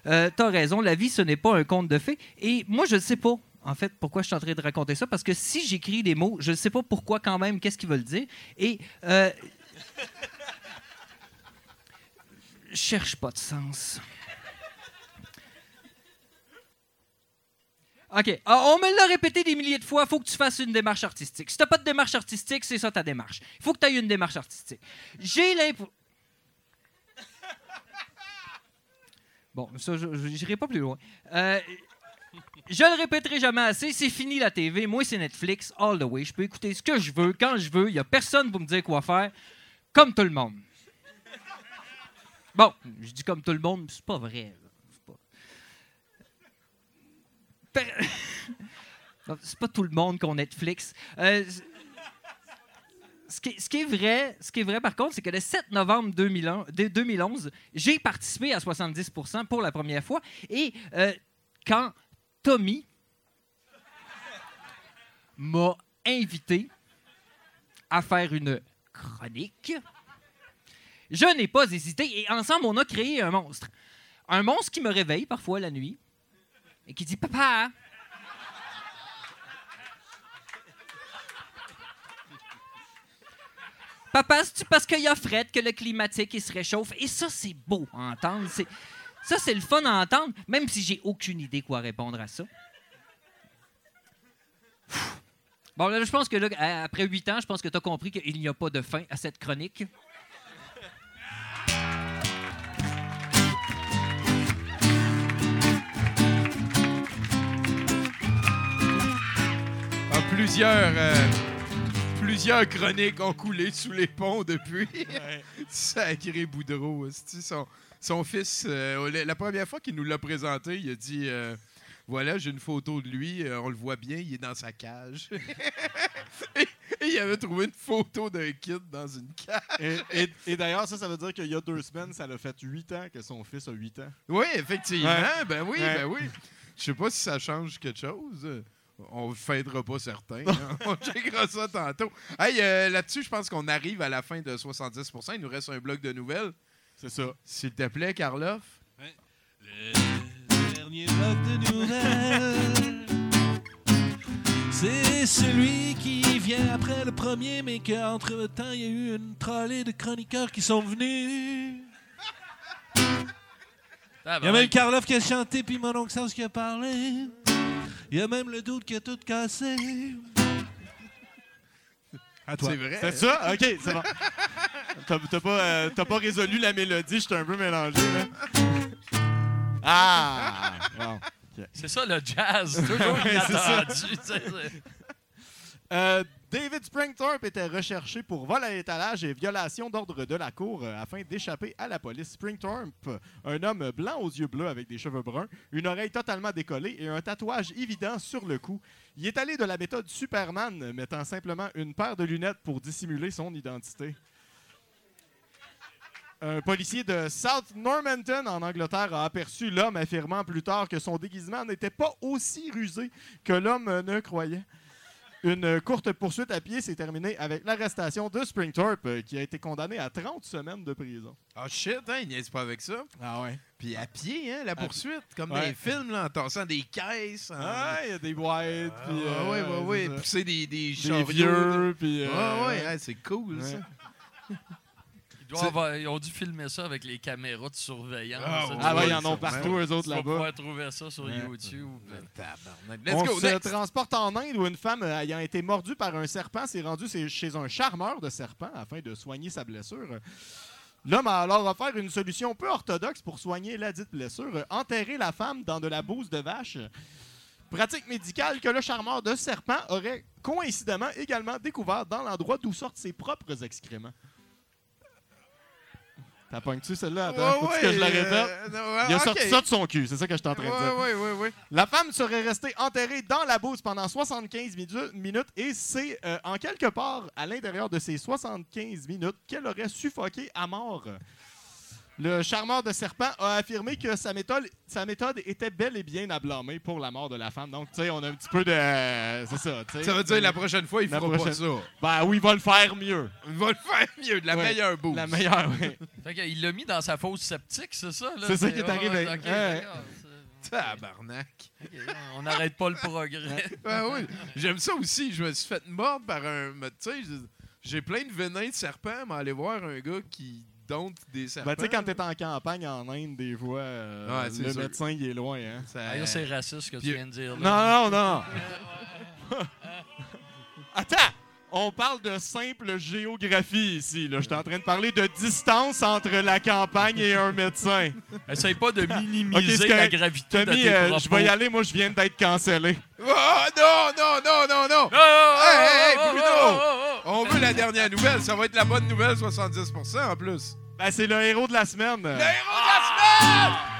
[SPEAKER 12] Euh, t'as raison, la vie, ce n'est pas un conte de fées. Et moi, je ne sais pas, en fait, pourquoi je suis en train de raconter ça, parce que si j'écris des mots, je ne sais pas pourquoi quand même, qu'est-ce qu'ils veulent dire. Et euh, cherche pas de sens. OK. Ah, on me l'a répété des milliers de fois, il faut que tu fasses une démarche artistique. Si tu pas de démarche artistique, c'est ça ta démarche. Il faut que tu aies une démarche artistique. J'ai l'impression... Bon, ça, je n'irai pas plus loin. Euh, je le répéterai jamais assez, c'est fini la TV. Moi, c'est Netflix, all the way. Je peux écouter ce que je veux, quand je veux. Il n'y a personne pour me dire quoi faire, comme tout le monde. Bon, je dis comme tout le monde, mais c'est pas vrai. C'est pas... C'est tout le monde qu'on Netflix. Euh, ce qui, est- ce qui est vrai, ce qui est vrai par contre, c'est que le 7 novembre 2001 de- 2011, j'ai participé à 70% pour la première fois. Et euh, quand Tommy m'a invité à faire une chronique, je n'ai pas hésité et ensemble, on a créé un monstre. Un monstre qui me réveille parfois la nuit et qui dit Papa, Papa, c'est parce qu'il y a Fred que le climatique il se réchauffe? Et ça, c'est beau à entendre. Ça, c'est le fun à entendre, même si j'ai aucune idée quoi répondre à ça. Bon, là, je pense que là, après huit ans, je pense que tu as compris qu'il n'y a pas de fin à cette chronique.
[SPEAKER 3] Ah, plusieurs, euh, plusieurs chroniques ont coulé sous les ponts depuis. Sacré Boudreau. Son, son fils, euh, la- la première fois qu'il nous l'a présenté, il a dit euh, Voilà, j'ai une photo de lui, euh, on le voit bien, il est dans sa cage. et, et il avait trouvé une photo d'un kid dans une cage.
[SPEAKER 10] Et, et- et d'ailleurs, ça, ça veut dire qu'il y a deux semaines, ça l'a fait huit ans que son fils a huit ans.
[SPEAKER 3] Oui, effectivement.
[SPEAKER 10] Ouais.
[SPEAKER 3] Ben oui,
[SPEAKER 10] Ouais.
[SPEAKER 3] ben oui. Je sais pas si ça change quelque chose. On ne fêtera pas certains. hein. On checkera ça tantôt. Hey, euh, là-dessus, je pense qu'on arrive à la fin de 70% Il nous reste un bloc de nouvelles.
[SPEAKER 10] C'est ça.
[SPEAKER 3] S'il te plaît, Karloff.
[SPEAKER 4] Le dernier bloc de nouvelles. C'est celui qui vient après le premier, mais qu'entre-temps, il y a eu une trollée de chroniqueurs qui sont venus.
[SPEAKER 1] Ah,
[SPEAKER 4] Il y a même Karloff qui a chanté, puis mon oncle Sens qui a parlé. Il y a même le doute qui a tout cassé. À toi.
[SPEAKER 3] C'est vrai.
[SPEAKER 10] C'est ça? OK, c'est bon. T'as pas, euh, pas résolu la mélodie, j'étais un peu mélangé. Là. Ah! Bon.
[SPEAKER 1] C'est ça le jazz, toujours inattendu.
[SPEAKER 10] Euh,
[SPEAKER 2] David Springthorpe était recherché pour vol à l'étalage et violation d'ordre de la cour euh, afin d'échapper à la police. Springthorpe, un homme blanc aux yeux bleus avec des cheveux bruns, une oreille totalement décollée et un tatouage évident sur le cou. Il est allé de la méthode Superman, mettant simplement une paire de lunettes pour dissimuler son identité. Un policier de South Normanton, en Angleterre, a aperçu l'homme, affirmant plus tard que son déguisement n'était pas aussi rusé que l'homme ne croyait. Une courte poursuite à pied s'est terminée avec l'arrestation de Springthorpe, qui a été condamné à 30 semaines de prison.
[SPEAKER 3] Ah shit, hein, il niaise pas avec ça.
[SPEAKER 2] Ah ouais.
[SPEAKER 3] Puis à pied, hein, la
[SPEAKER 2] À
[SPEAKER 3] poursuite, comme
[SPEAKER 2] Ouais.
[SPEAKER 3] dans les films, là, en tassant des caisses. en-
[SPEAKER 2] Ah, il y a des boîtes,
[SPEAKER 3] Ah,
[SPEAKER 2] puis...
[SPEAKER 3] ouais, ouais, ouais, ouais. Pousser des, des
[SPEAKER 2] Des vieux, puis... euh,
[SPEAKER 3] Ah ouais, hein, c'est cool,
[SPEAKER 2] Ouais.
[SPEAKER 3] ça.
[SPEAKER 1] Ils, doivent avoir- ils ont dû filmer ça avec les caméras de surveillance.
[SPEAKER 3] Ah,
[SPEAKER 2] Ah ouais, ils en ont partout, eux autres,
[SPEAKER 1] Tu vas
[SPEAKER 2] là-bas.
[SPEAKER 1] pouvoir trouver ça sur
[SPEAKER 2] Ouais.
[SPEAKER 1] YouTube.
[SPEAKER 3] Tabarnak.
[SPEAKER 2] On
[SPEAKER 3] Let's go,
[SPEAKER 2] se
[SPEAKER 3] next.
[SPEAKER 2] transporte en Inde où une femme euh, ayant été mordue par un serpent s'est rendue chez- un charmeur de serpents afin de soigner sa blessure. L'homme a alors offert une solution peu orthodoxe pour soigner la dite blessure, enterrer la femme dans de la bouse de vache. Pratique médicale que le charmeur de serpent aurait coïncidemment également découvert dans l'endroit d'où sortent ses propres excréments. T'as pogné-tu celle-là? Attends,
[SPEAKER 3] Ouais,
[SPEAKER 2] faut-tu que je la
[SPEAKER 3] ouais,
[SPEAKER 2] répète?
[SPEAKER 3] euh, ouais,
[SPEAKER 2] Il a sorti ça de son cul, c'est ça que je suis en train de dire.
[SPEAKER 3] Ouais, ouais, ouais, ouais.
[SPEAKER 2] La femme serait restée enterrée dans la bouse pendant 75 midu- minutes et c'est euh, en quelque part à l'intérieur de ces 75 minutes qu'elle aurait suffoqué à mort. Le charmeur de serpent a affirmé que sa méthode, sa méthode était bel et bien à blâmer pour la mort de la femme. Donc, tu sais, on a un petit peu de... c'est ça, tu sais.
[SPEAKER 3] Ça veut dire la prochaine fois, il fera pas ça.
[SPEAKER 2] Ben oui, il va le faire mieux.
[SPEAKER 3] Il va le faire mieux, de la
[SPEAKER 2] Ouais.
[SPEAKER 3] meilleure bouse.
[SPEAKER 2] La meilleure, oui.
[SPEAKER 1] Fait qu'il l'a mis dans sa fosse sceptique, c'est ça? là?
[SPEAKER 2] C'est ça qui est arrivé.
[SPEAKER 1] ouais, ok,
[SPEAKER 2] Ouais.
[SPEAKER 3] Tabarnak.
[SPEAKER 1] On n'arrête pas le progrès.
[SPEAKER 3] Ben oui. J'aime ça aussi. Je me suis fait mordre par un. Tu sais, j'ai plein de venin de serpent, mais aller voir un gars qui dompte des serpents.
[SPEAKER 2] Ben, tu sais, quand t'es en campagne en Inde, des fois, euh,
[SPEAKER 3] Ouais,
[SPEAKER 2] le
[SPEAKER 3] sûr.
[SPEAKER 2] médecin, il est loin. Hein?
[SPEAKER 3] Ça-
[SPEAKER 1] Ah, c'est raciste ce que
[SPEAKER 3] Puis-
[SPEAKER 1] tu viens de dire. là.
[SPEAKER 2] Non, non, non. Attends! On parle de simple géographie ici. Là. Je suis en train de parler de distance entre la campagne et un médecin.
[SPEAKER 1] Essaye pas de minimiser la gravité de
[SPEAKER 2] Tommy,
[SPEAKER 1] tes
[SPEAKER 2] euh,
[SPEAKER 1] propos.
[SPEAKER 2] je vais y aller. Moi, je viens d'être cancellé.
[SPEAKER 3] Oh non, non, non, non, non!
[SPEAKER 1] Oh, oh,
[SPEAKER 3] Hey, hey,
[SPEAKER 1] oh, oh,
[SPEAKER 3] Bruno!
[SPEAKER 1] oh, oh, oh.
[SPEAKER 3] On veut la dernière nouvelle. Ça va être la bonne nouvelle, 70% en plus.
[SPEAKER 2] Ben, c'est le héros de la semaine.
[SPEAKER 3] Le héros de la semaine!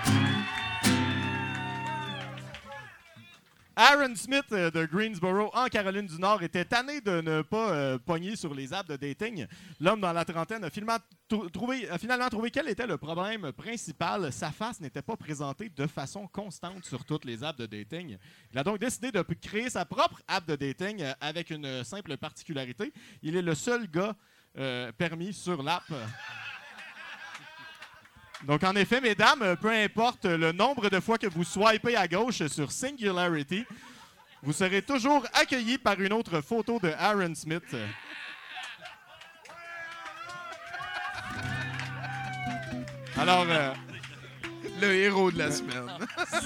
[SPEAKER 2] Aaron Smith euh, de Greensboro, en Caroline du Nord, était tanné de ne pas euh, pogner sur les apps de dating. L'homme dans la trentaine a finalement, trou- trouvé, quel était le problème principal. Sa face n'était pas présentée de façon constante sur toutes les apps de dating. Il a donc décidé de créer sa propre app de dating euh, avec une simple particularité. Il est le seul gars euh, permis sur l'app. Donc, en effet, mesdames, peu importe le nombre de fois que vous swipez à gauche sur Singularity, vous serez toujours accueilli par une autre photo de Aaron Smith. Alors, euh,
[SPEAKER 3] Le héros de la semaine.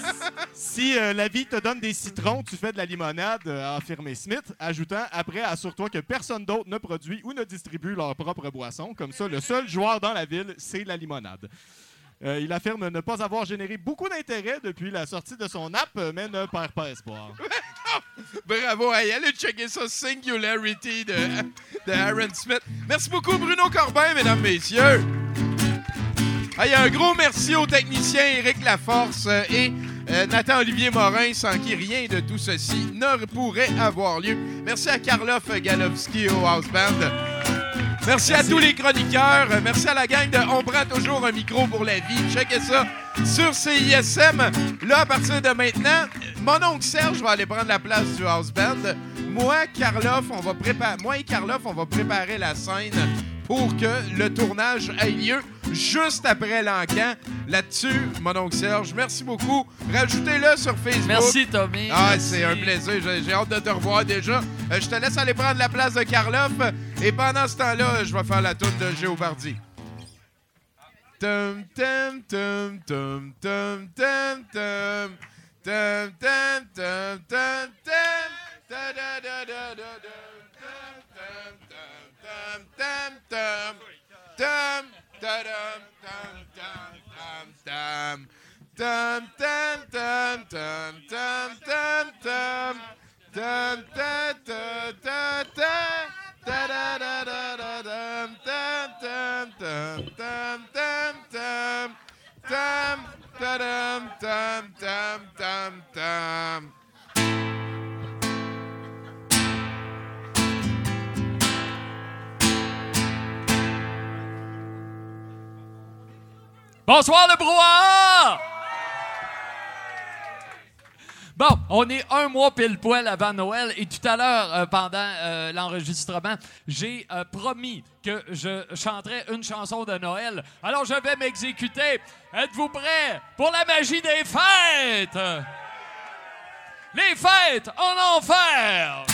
[SPEAKER 2] si euh, la vie te donne des citrons, tu fais de la limonade, euh, a affirmé Smith, ajoutant après assure-toi que personne d'autre ne produit ou ne distribue leur propre boisson. Comme ça, le seul joueur dans la ville, c'est la limonade. Euh, il affirme ne pas avoir généré beaucoup d'intérêt depuis la sortie de son app, mais ne perd pas espoir.
[SPEAKER 3] Bravo. Hey, allez checker ça, Singularity de, de Aaron Smith. Merci beaucoup, Bruno Corbin, mesdames, messieurs. Hey, un gros merci aux techniciens Éric Laforce euh, et euh, Nathan-Olivier Morin, sans qui rien de tout ceci ne pourrait avoir lieu. Merci à Karloff Galowski au House Band. Merci, à tous les chroniqueurs. Merci à la gang de On prend toujours un micro pour la vie. Checkez ça sur CISM. Là, à partir de maintenant, mon oncle Serge va aller prendre la place du House Band. Moi, Karloff, on va préparer. Moi et Karloff, on va préparer la scène pour que le tournage ait lieu juste après l'encan. Là-dessus, mon oncle Serge, merci beaucoup. Rajoutez-le sur Facebook.
[SPEAKER 1] Merci, Tommy.
[SPEAKER 3] Ah, c'est un plaisir. J'ai hâte de te revoir déjà. Euh, je te laisse aller prendre la place de Karloff. Et pendant ce temps-là, je vais faire la toune de Géobardi. Tum, tum, tum, tum, tum, tum, tum. Tum, tum, tum, tum, tum. Da, da, da, da, da, da. Tum, tum, tum, tum, tum. Tum, da, dum, tum, tum. Dum, da, da, da, da. Da, da, da, da, da, dum, dum, dum, dum, dum, dum, dum. Dum, dum, dum, dum, dum, dum.
[SPEAKER 1] Bonsoir le brouhaha! Bon, on est un mois pile poil avant Noël et tout à l'heure, euh, pendant euh, l'enregistrement, j'ai euh, promis que je chanterais une chanson de Noël. Alors je vais m'exécuter. Êtes-vous prêts pour la magie des fêtes? Les fêtes en enfer!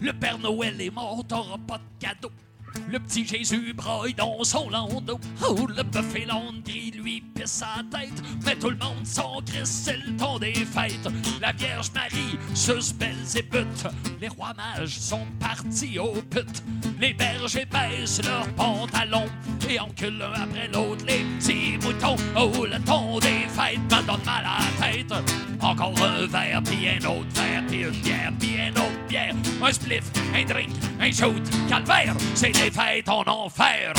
[SPEAKER 1] Le Père Noël est mort, t'auras pas de cadeau. Le petit Jésus braille dans son landau. Oh, le bœuf et l'onde gris lui pisse sa tête. Mais tout le monde s'en c'est le temps des fêtes. La Vierge Marie suce belles et putes. Les rois mages sont partis au put. Les bergers baissent leurs pantalons et enculent l'un après l'autre les petits moutons. Oh, le temps des fêtes me donne mal à la tête. Encore un verre, puis un autre verre, puis une bière, puis un autre bière. Un spliff, un drink, un shoot, calvaire, c'est des fêtes en enfer.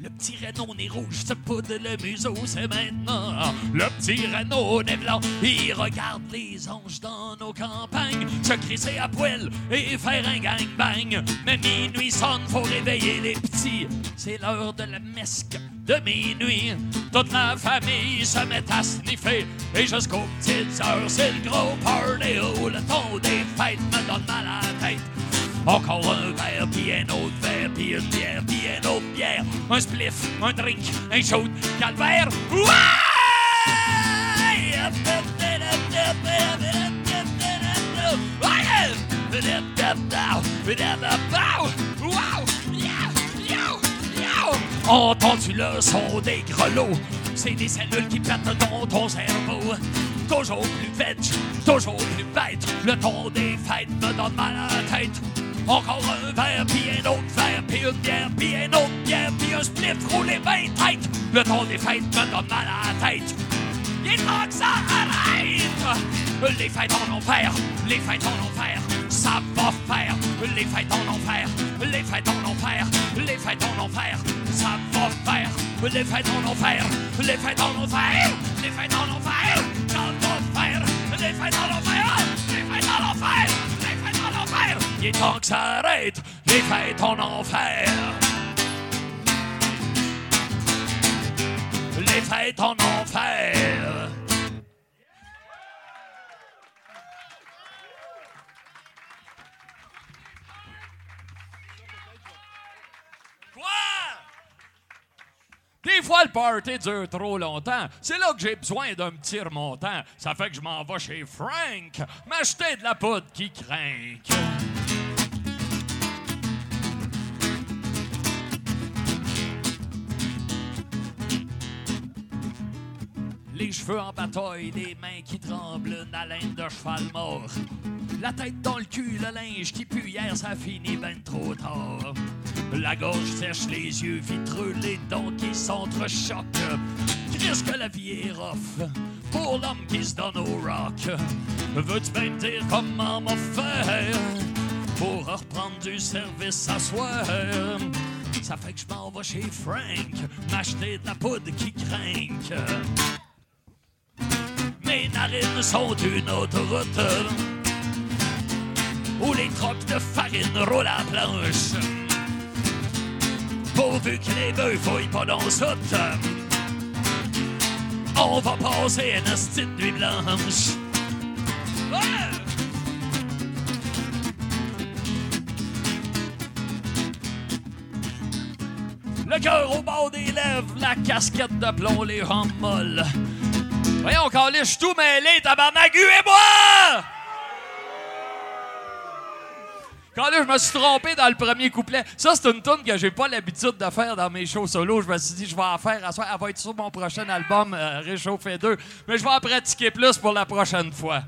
[SPEAKER 1] Le petit Renault nez rouge se poudre le museau, c'est maintenant. Le petit Renault nez blanc, il regarde les anges dans nos campagnes, se crisser à poil et faire un gang-bang. Mais minuit sonne, faut réveiller les petits. C'est l'heure de la mesque de minuit. Toute la famille se met à sniffer et jusqu'aux petites heures, c'est le gros party. Oh, le ton des fêtes me donne mal à la tête. Encore un verre, puis un autre verre, puis une bière, puis autre bière. Un spliff, un drink, un shoot, calvaire. Entends-tu le son des grelots? C'est des cellules qui pètent dans ton cerveau. Toujours plus veg, toujours plus bête. Le ton des fêtes me donne mal à la tête. Encore un verre, puis un autre verre, puis une bière, puis un autre bière, puis un spliff roulé bien tête. Le ton des fêtes me donne mal à la tête. Il est que ça arrête! Les fêtes en enfer, les fêtes en enfer, ça va faire. Les fêtes en enfer, les fêtes en enfer, les fêtes en enfer, ça va faire. Les fêtes en enfer, les fêtes en enfer, les fêtes en enfer, ça va faire. Les fêtes en enfer, les fêtes en enfer, les fêtes en enfer. Il est temps que ça arrête, les fêtes en enfer. Les fêtes en enfer. Des fois, le party dure trop longtemps. C'est là que j'ai besoin d'un petit remontant. Ça fait que je m'en vais chez Frank m'acheter de la poudre qui craint. Les cheveux en bataille, les mains qui tremblent, une haleine de cheval mort. La tête dans le cul, le linge qui pue hier, ça finit ben trop tard. La gorge sèche, les yeux vitreux, les dents qui s'entrechoquent. Qu'est-ce que la vie est rough pour l'homme qui se donne au rock? Veux-tu bien me dire comment m'en faire pour reprendre du service à soir? Ça fait que je m'en vais chez Frank m'acheter de la poudre qui craint. Mes narines sont une autoroute où les trocs de farine roulent à la planche. Pourvu que les bœufs fouillent pas dans soute, on va passer une de nuit blanche. Le cœur au bord des lèvres, la casquette de plomb, les jambes molles. Voyons, calé, je suis tout mêlé, tabarnak, et moi! Quand là, je me suis trompé dans le premier couplet. Ça, c'est une tune que j'ai pas l'habitude de faire dans mes shows solo. Je me suis dit, je vais en faire à soir. Elle va être sur mon prochain album, euh, Réchauffé 2. Mais je vais en pratiquer plus pour la prochaine fois.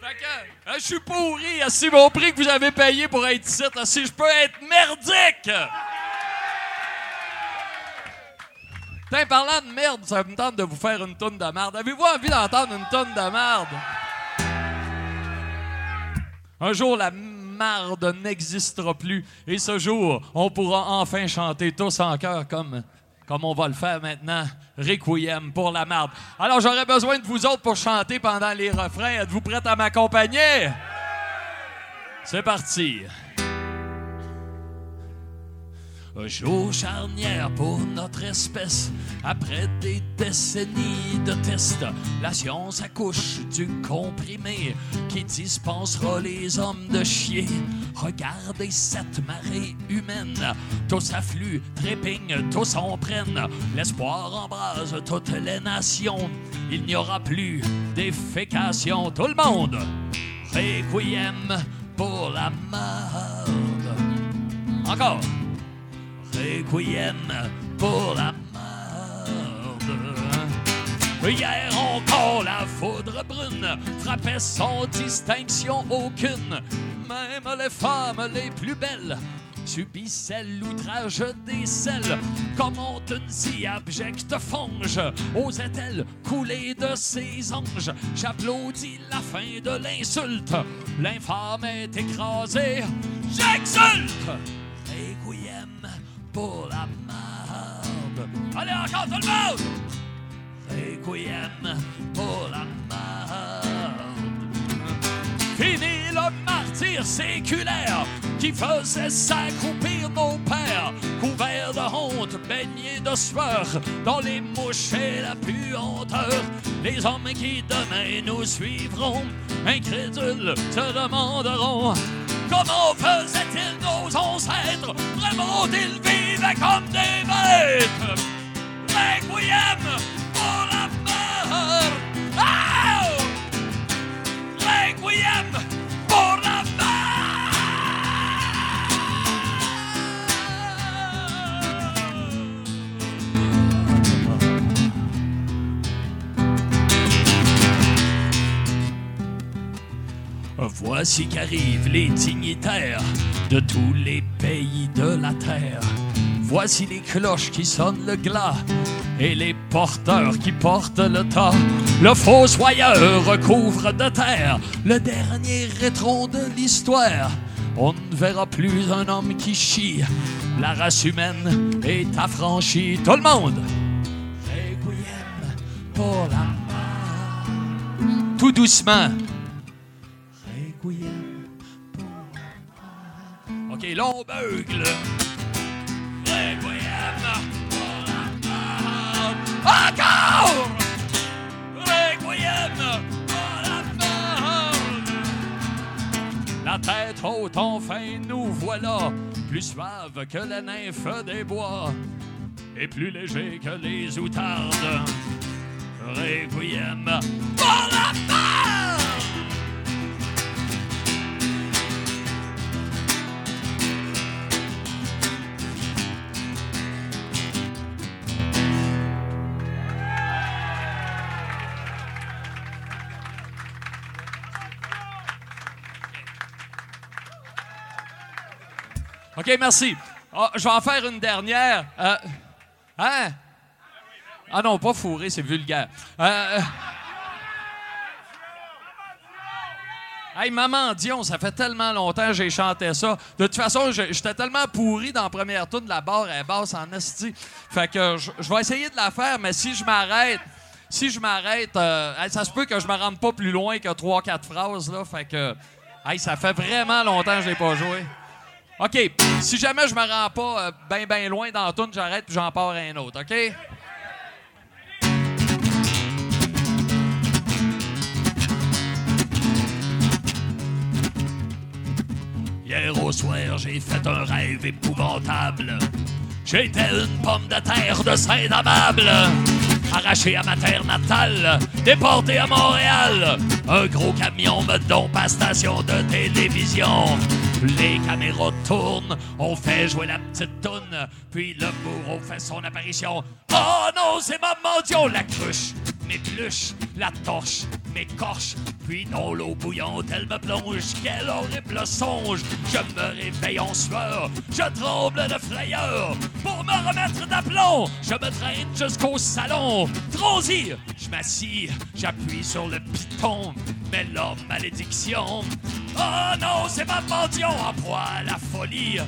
[SPEAKER 1] Fait que, euh, je suis pourri. Si mon prix que vous avez payé pour être ici, si je peux être merdique! Tiens, parlant de merde, ça me tente de vous faire une tonne de merde. Avez-vous envie d'entendre une tonne de merde? Un jour, la marde n'existera plus. Et ce jour, on pourra enfin chanter tous en chœur comme, comme on va le faire maintenant. Requiem pour la marde. Alors, j'aurais besoin de vous autres pour chanter pendant les refrains. Êtes-vous prêts à m'accompagner? C'est parti. Un jour charnière pour notre espèce. Après des décennies de tests, la science accouche du comprimé qui dispensera les hommes de chier. Regardez cette marée humaine. Tous affluent, trépignent, tous en prennent. L'espoir embrase toutes les nations. Il n'y aura plus défécation. Tout le monde, requiem pour la marde. Encore. Requiem pour la marde. Hier encore, la foudre brune frappait sans distinction aucune. Même les femmes les plus belles subissaient l'outrage des selles. Comment une si abjecte fange osait-elle couler de ses anges? J'applaudis la fin de l'insulte. L'infâme est écrasé. J'exulte! Pour la. Allez, encore tout le monde! Requiem pour la marde. Fini le martyr séculaire qui faisait s'accroupir nos pères, couverts de honte, baignés de sueur, dans les mouches et la puanteur. Les hommes qui demain nous suivront, incrédules, se demanderont comment faisaient-ils nos ancêtres? Vraiment, ils vivaient comme des bêtes. Requiem pour la mort. Voici qu'arrivent les dignitaires de tous les pays de la terre. Voici les cloches qui sonnent le glas et les porteurs qui portent le tas. Le fossoyeur recouvre de terre le dernier rétron de l'histoire. On ne verra plus un homme qui chie. La race humaine est affranchie. Tout le monde! Tout doucement. Beugle. Requiem pour la. Encore! Requiem pour la. La tête haute, enfin, nous voilà, plus suave que la nymphe des bois, et plus léger que les outardes. Requiem pour la mort! OK, merci. Ah, je vais en faire une dernière. Euh, hein? Ah non, pas fourré, c'est vulgaire. Euh, euh, Hey, Maman Dion, ça fait tellement longtemps que j'ai chanté ça. De toute façon, j'étais tellement pourri dans la première tourne, la barre est basse en esti. Fait que je vais essayer de la faire, mais si je m'arrête, si je m'arrête, euh, ça se peut que je me rende pas plus loin que trois, quatre phrases, là. Fait que, hey, ça fait vraiment longtemps que je l'ai pas joué. OK, si jamais je me rends pas euh, ben, ben loin dans la tourne, j'arrête puis j'en pars un autre, OK? Hier au soir, j'ai fait un rêve épouvantable. J'étais une pomme de terre de Saint-Amable. Arraché à ma terre natale, déporté à Montréal. Un gros camion me dompe à station de télévision. Les caméras tournent, on fait jouer la petite toune, puis le bourreau fait son apparition. Oh non, c'est Maman Dion, la cruche, m'épluche, la torche, m'écorche, puis dans l'eau bouillante, elle me plonge. Quel horrible songe! Je me réveille en sueur, je tremble de frayeur. Pour me remettre d'aplomb, je me traîne jusqu'au salon. Transi, je m'assis, j'appuie sur le piton. Mais là, malédiction. Oh non, c'est ma mendion en la folie.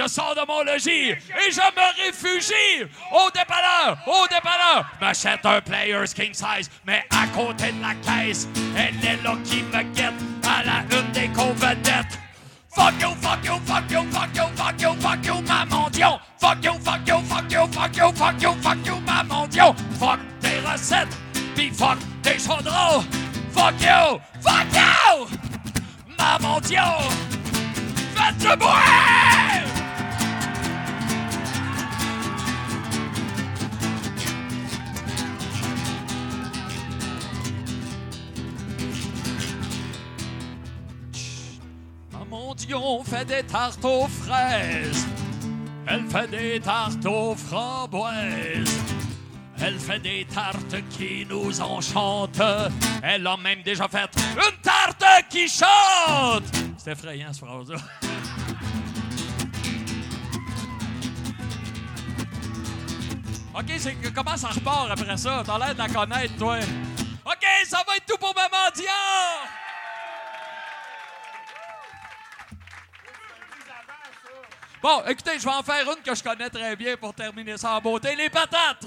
[SPEAKER 1] Je sors de mon logis et je me réfugie au dépanneur, au dépanneur. M'achète un Players King Size, mais à côté de la caisse, elle est là qui me guette à la une des convedettes. Fuck you, fuck you, fuck you, fuck you, fuck you, fuck you, maman Dion. Fuck you, fuck you, fuck you, fuck you, fuck you, fuck you, maman Dion. Fuck tes recettes, pis fuck tes chaudrons. Fuck you, fuck you, maman Dion. Faites du bruit! Maman Dion fait des tartes aux fraises. Elle fait des tartes aux framboises. Elle fait des tartes qui nous enchantent. Elle a même déjà fait une tarte qui chante. C'est effrayant, ce phrase-là. OK, c'est comment ça repart après ça? T'as l'air de la connaître, toi. OK, ça va être tout pour Maman Dion! Bon, écoutez, je vais en faire une que je connais très bien pour terminer ça en beauté. Les patates!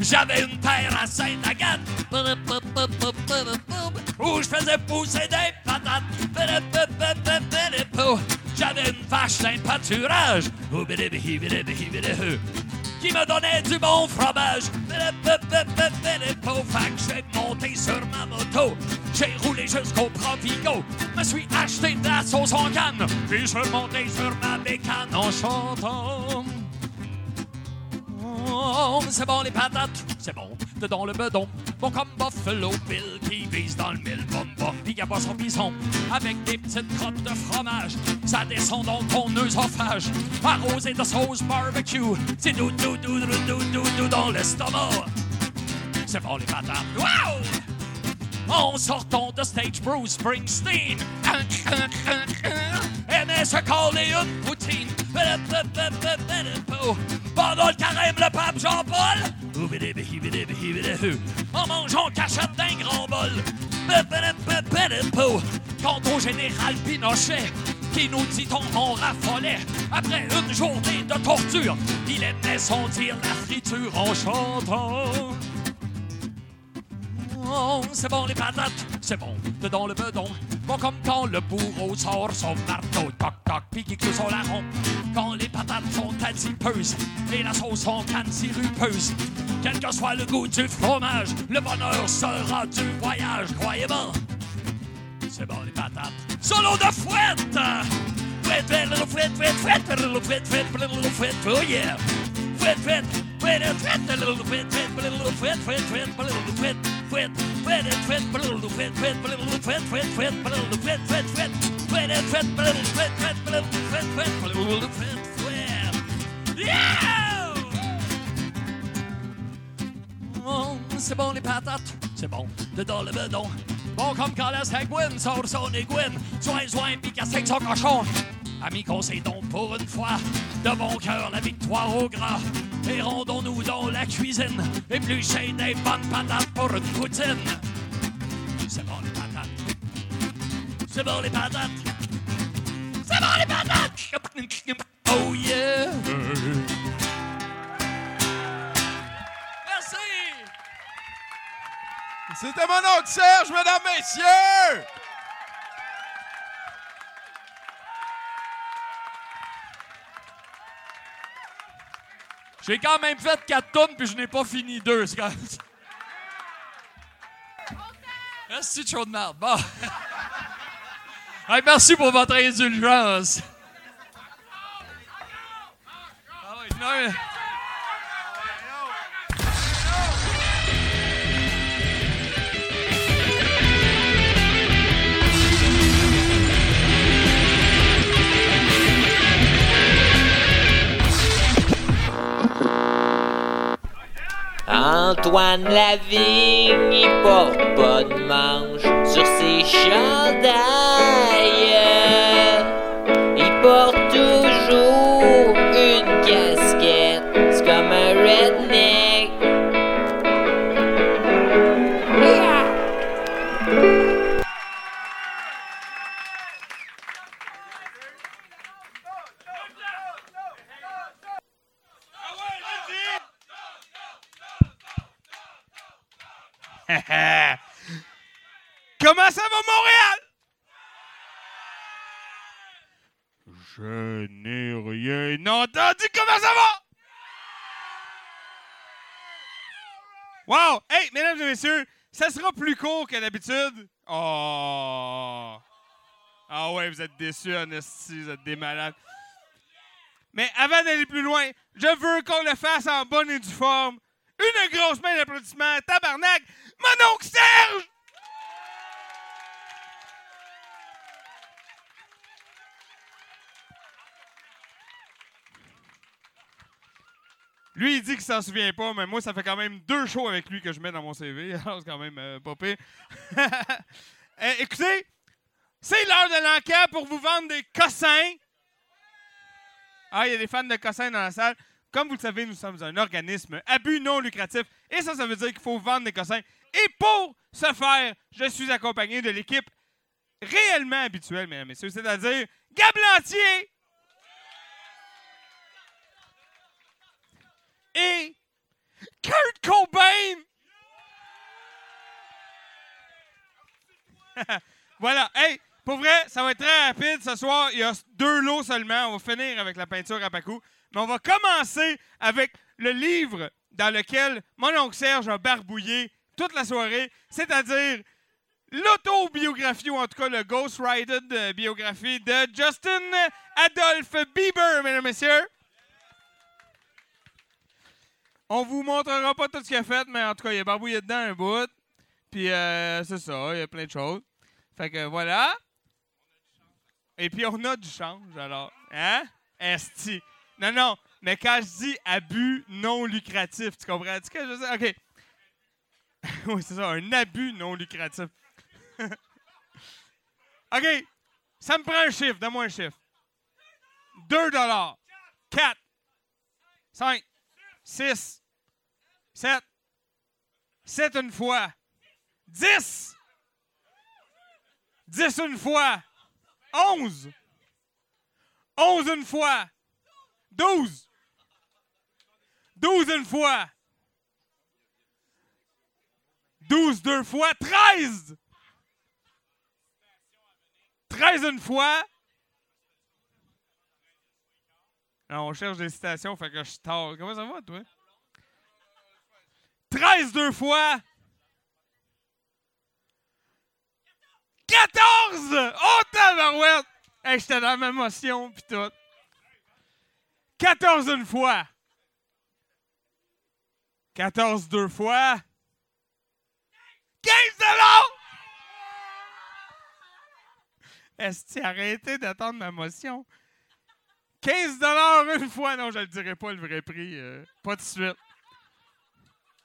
[SPEAKER 1] J'avais une terre à Sainte-Agathe où je faisais pousser des patates. J'avais une vache d'un pâturage qui me donnait du bon fromage. Fait que j'ai monté sur ma moto, j'ai roulé jusqu'au Provigo, me suis acheté de la sauce en canne, puis je suis monté sur ma bécane en chantant. C'est bon les patates, c'est bon, dedans le bedon. Bon comme Buffalo Bill qui vise dans le mille bom bom, pis pas son bison. Avec des petites crottes de fromage, ça descend dans ton œsophage. Arrosé de sauce barbecue, c'est dou dou dou dou dou dou dou dans l'estomac. C'est bon les patates, wow! En sortant de stage Bruce Springsteen se coller une poutine. Pendant le carême le pape Jean-Paul. En mangeant cachette d'un grand bol. Quant au général Pinochet qui nous dit on en raffolait après une journée de torture il aimait sentir la friture en chantant. Oh, c'est bon les patates, c'est bon, dedans le bedon. Bon comme quand le bourreau sort son marteau, toc toc, puis qui clôt son larron. Quand les patates sont adipeuses et la sauce en canne sirupeuse. Quel que soit le goût du fromage, le bonheur sera du voyage, croyez-moi. C'est bon les patates. Solo de fouette! Fouette, fouette, little fouette, fouette, fouette, little fouette, fouette, little fouette, oh yeah! Fouette, fouette, fouette, fouette, little fouette, fouette, little fouette, fouette, fouette, little fouette, fouette, fouette, fouette, little fouette, fouette, little fouette, fouette, fouette, little fouette, fouette, fouette, fouette, fouette, little fouette, fouette, little fouette, fouette, little fouette, fouette. Yeah! Oh, c'est bon les patates, c'est bon, dedans le bedon. Bon comme quand la Segwin sort son aiguine, soin, soin, pis casse son cochon. Amis, conseille donc pour une fois, de bon cœur la victoire au gras. Et rendons-nous dans la cuisine, éplucher des bonnes patates pour une poutine. C'est bon les patates. C'est bon les patates. C'est bon les patates. Oh yeah. Merci.
[SPEAKER 3] C'était mon oncle Serge, mesdames, messieurs!
[SPEAKER 1] J'ai quand même fait 4 tonnes puis je n'ai pas fini deux. C'est quand même... Merci, chaud de merde. Bon. Hey, merci pour votre indulgence. Ah ouais, non, mais-
[SPEAKER 13] Antoine Lavigne, il porte pas de manche sur ses chandails.
[SPEAKER 5] Comment ça va, Montréal? Je n'ai rien entendu. Comment ça va? Wow! Hey, mesdames et messieurs, ça sera plus court que d'habitude. Oh! Ah ouais, vous êtes déçus, Honesty, vous êtes des malades. Mais avant d'aller plus loin, je veux qu'on le fasse en bonne et due forme. Une grosse main d'applaudissements, tabarnak, mon oncle Serge! Lui, il dit qu'il s'en souvient pas, mais moi, ça fait quand même deux shows avec lui que je mets dans mon CV. Alors, c'est quand même euh, pas pire. Euh, écoutez, c'est l'heure de l'enquête pour vous vendre des cossins. Ah, il y a des fans de cossins dans la salle. Comme vous le savez, nous sommes un organisme à but non lucratif. Et ça, ça veut dire qu'il faut vendre des cossins. Et pour ce faire, je suis accompagné de l'équipe réellement habituelle, mesdames et messieurs, c'est-à-dire Gab Lantier et Kurt Cobain. voilà. Hey, pour vrai, ça va être très rapide ce soir. Il y a deux lots seulement. On va finir avec la peinture à Pacou. Mais on va commencer avec le livre dans lequel mon oncle Serge a barbouillé toute la soirée, c'est-à-dire l'autobiographie, ou en tout cas le Ghost biographie de Justin Adolphe Bieber, mesdames et messieurs. On vous montrera pas tout ce qu'il a fait, mais en tout cas, il a barbouillé dedans un bout. Puis euh, c'est ça, il y a plein de choses. Fait que voilà. Et puis on a du change, alors. Hein? Esti. Non, non, mais quand je dis abus non lucratif, tu comprends? ce que je veux dire? OK. oui, c'est ça, un abus non lucratif. OK. Ça me prend un chiffre, donne-moi un chiffre. 2 dollars. 4. 5. 6. 7. 7 une fois. 10. 10 une fois. 11. 11 une fois. 12. 12 une fois. 12 deux fois. 13. 13 une fois. Non, on cherche des citations, fait que je tard. Comment ça va, toi? 13 deux fois. 14! Oh, tabarouette! Hey, j'étais dans ma motion, pis tout. 14 une fois. 14 deux fois. 15 dollars! Est-ce que arrêté d'attendre ma motion? 15 dollars une fois. Non, je le dirai pas le vrai prix. euh, pas de suite.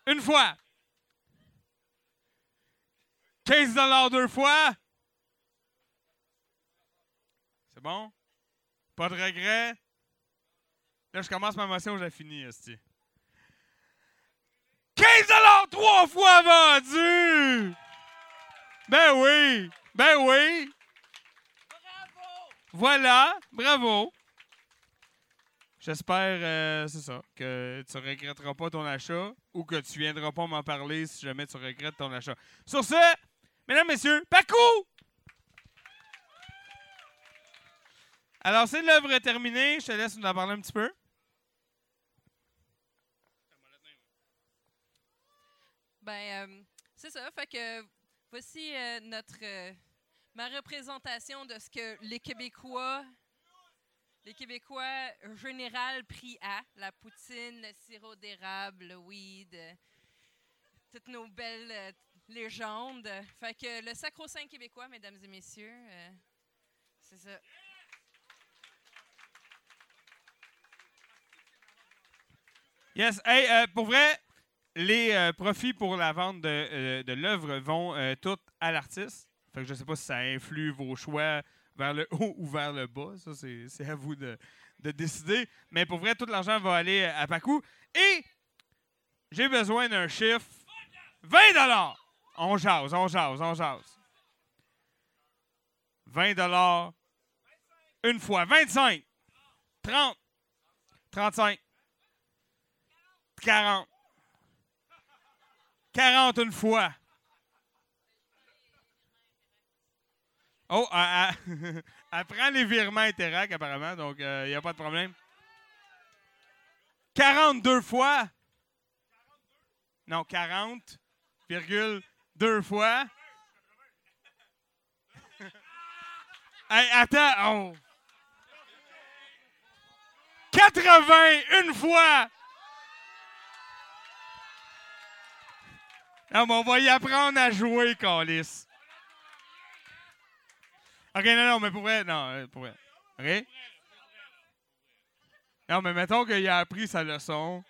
[SPEAKER 5] Une fois. 15 dollars deux fois. C'est bon? Pas de regret? Là, je commence ma motion, j'ai fini, esti. 15 dollars trois fois vendu! Ben oui! Ben oui! Voilà, bravo. J'espère, euh, c'est ça, que tu regretteras pas ton achat ou que tu viendras pas m'en parler si jamais tu regrettes ton achat. Sur ce, mesdames, messieurs, Pacou! Alors, c'est l'œuvre terminée. Je te laisse nous en parler un petit peu.
[SPEAKER 8] Ben, euh, c'est ça. Fait que voici euh, notre euh, ma représentation de ce que les Québécois, les Québécois général prient à, la poutine, le sirop d'érable, le weed, toutes nos belles légendes. Fait que le sacro-saint québécois, mesdames et messieurs, c'est ça.
[SPEAKER 5] Yes. Hey, pour vrai, les euh, profits pour la vente de, euh, l'œuvre vont euh, toutes à l'artiste. Fait que je sais pas si ça influe vos choix vers le haut ou vers le bas. Ça, c'est à vous de, de décider. Mais pour vrai, tout l'argent va aller à Pacou. Et j'ai besoin d'un chiffre. 20 On jase, on jase, on jase. 20 une fois. 25. 30. 35. 40. 40 une fois. Oh, elle, elle- elle prend les virements Interac, apparemment, donc il n'y a pas de problème. 42 fois. Non, 40, virgule, deux fois. Hey, attends, oh. 80 une fois. Non, mais on va y apprendre à jouer, Calis. OK, non, non, mais pour vrai, non, euh, pour vrai. OK? Non, mais mettons qu'il a appris sa leçon,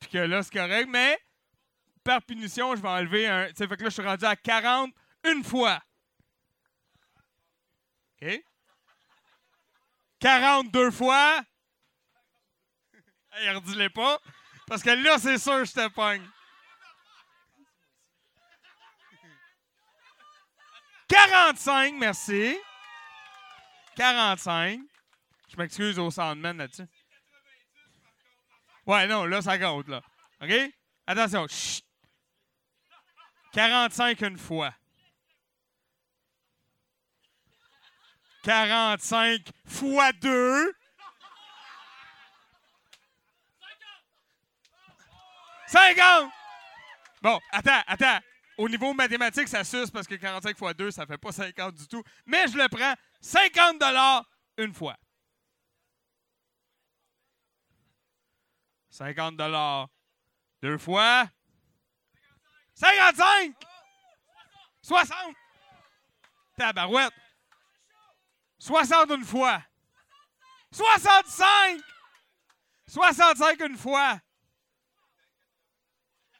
[SPEAKER 5] puis que là, c'est correct, mais par punition, je vais enlever un... Tu sais, fait que là, je suis rendu à 40 une fois. OK? 42 fois. Hey, redis-les pas. Parce que là, c'est sûr, je te pogne. 45, merci. 45. Je m'excuse au Soundman là-dessus. Ouais, non, là, ça compte, là. OK? Attention. Chut. 45 une fois. 45 fois 2. 50! Bon, attends, attends. Au niveau mathématique, ça suce parce que 45 fois 2, ça fait pas 50 du tout. Mais je le prends 50 une fois. 50 deux fois. 55! 60! Tabarouette! 60 une fois. 65! 65 une fois.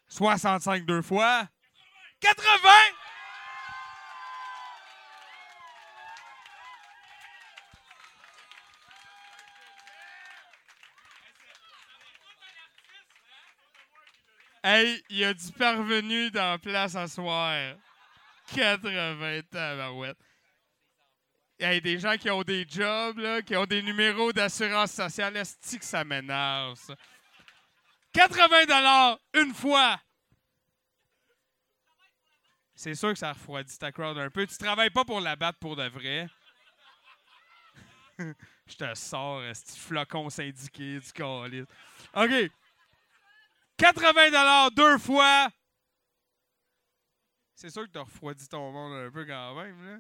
[SPEAKER 5] 65 deux fois. 80! Hey, il y a du parvenu dans la place à soir. 80 tabarouettes. Hey, des gens qui ont des jobs, là, qui ont des numéros d'assurance sociale, est que ça m'énerve, ça? 80 une fois. C'est sûr que ça refroidit ta crowd un peu. Tu travailles pas pour la battre pour de vrai. Je te sors, ce flocon syndiqué du calice. OK. 80 deux fois. C'est sûr que tu refroidi ton monde un peu quand même, là.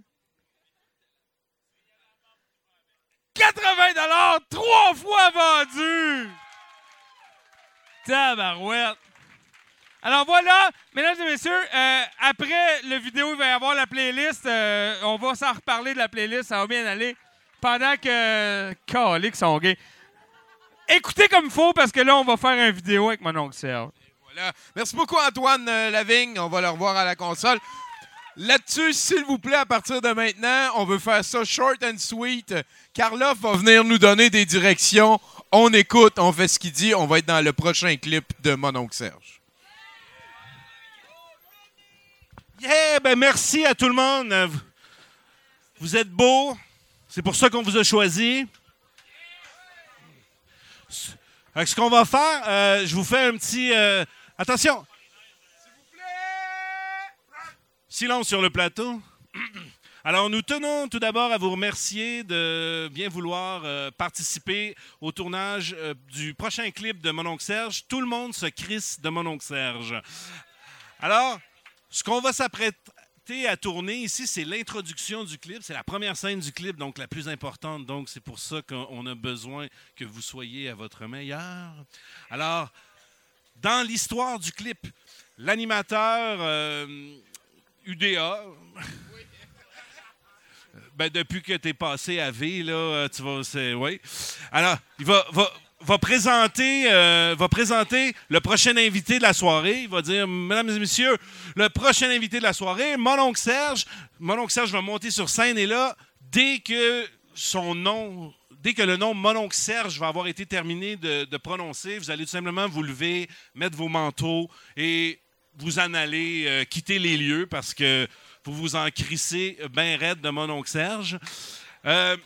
[SPEAKER 5] 80 trois fois vendu! Tabarouette! Alors voilà, mesdames et messieurs, euh, après le vidéo, il va y avoir la playlist. Euh, on va s'en reparler de la playlist, ça va bien aller. Pendant que. Calique sont gays. Écoutez comme il faut parce que là, on va faire une vidéo avec mon oncle Serge.
[SPEAKER 3] Voilà. Merci beaucoup, Antoine euh, Lavigne. On va le revoir à la console. Là-dessus, s'il vous plaît, à partir de maintenant, on veut faire ça short and sweet. Karloff va venir nous donner des directions. On écoute, on fait ce qu'il dit. On va être dans le prochain clip de Mon oncle Serge.
[SPEAKER 4] Yeah, ben merci à tout le monde. Vous- êtes beaux. C'est pour ça qu'on vous a choisi. Ce qu'on va faire, euh, je vous fais un petit. euh, attention! Silence sur le plateau. Alors, nous tenons tout d'abord à vous remercier de bien vouloir euh, participer au tournage du prochain clip de Mon oncle Serge. Tout le monde se crisse de Mon oncle Serge. Alors, ce qu'on va s'apprêter à tourner ici, c'est l'introduction du clip. C'est la première scène du clip, donc la plus importante. Donc, c'est pour ça qu'on a besoin que vous soyez à votre meilleur. Alors, dans l'histoire du clip, l'animateur euh, UDA. Ben, depuis que tu es passé à V, là, euh, tu vas. Oui. Alors, il va, va présenter, euh, va présenter le prochain invité de la soirée. Il va dire Mesdames et messieurs, le prochain invité de la soirée, mon oncle Serge. Mon oncle Serge va monter sur scène et là, dès que son nom. Dès que le nom Mon oncle Serge va avoir été terminé de, prononcer, vous allez tout simplement vous lever, mettre vos manteaux et vous en allez euh, quitter les lieux parce que vous vous en crissez bien raide de mon oncle Serge. Euh,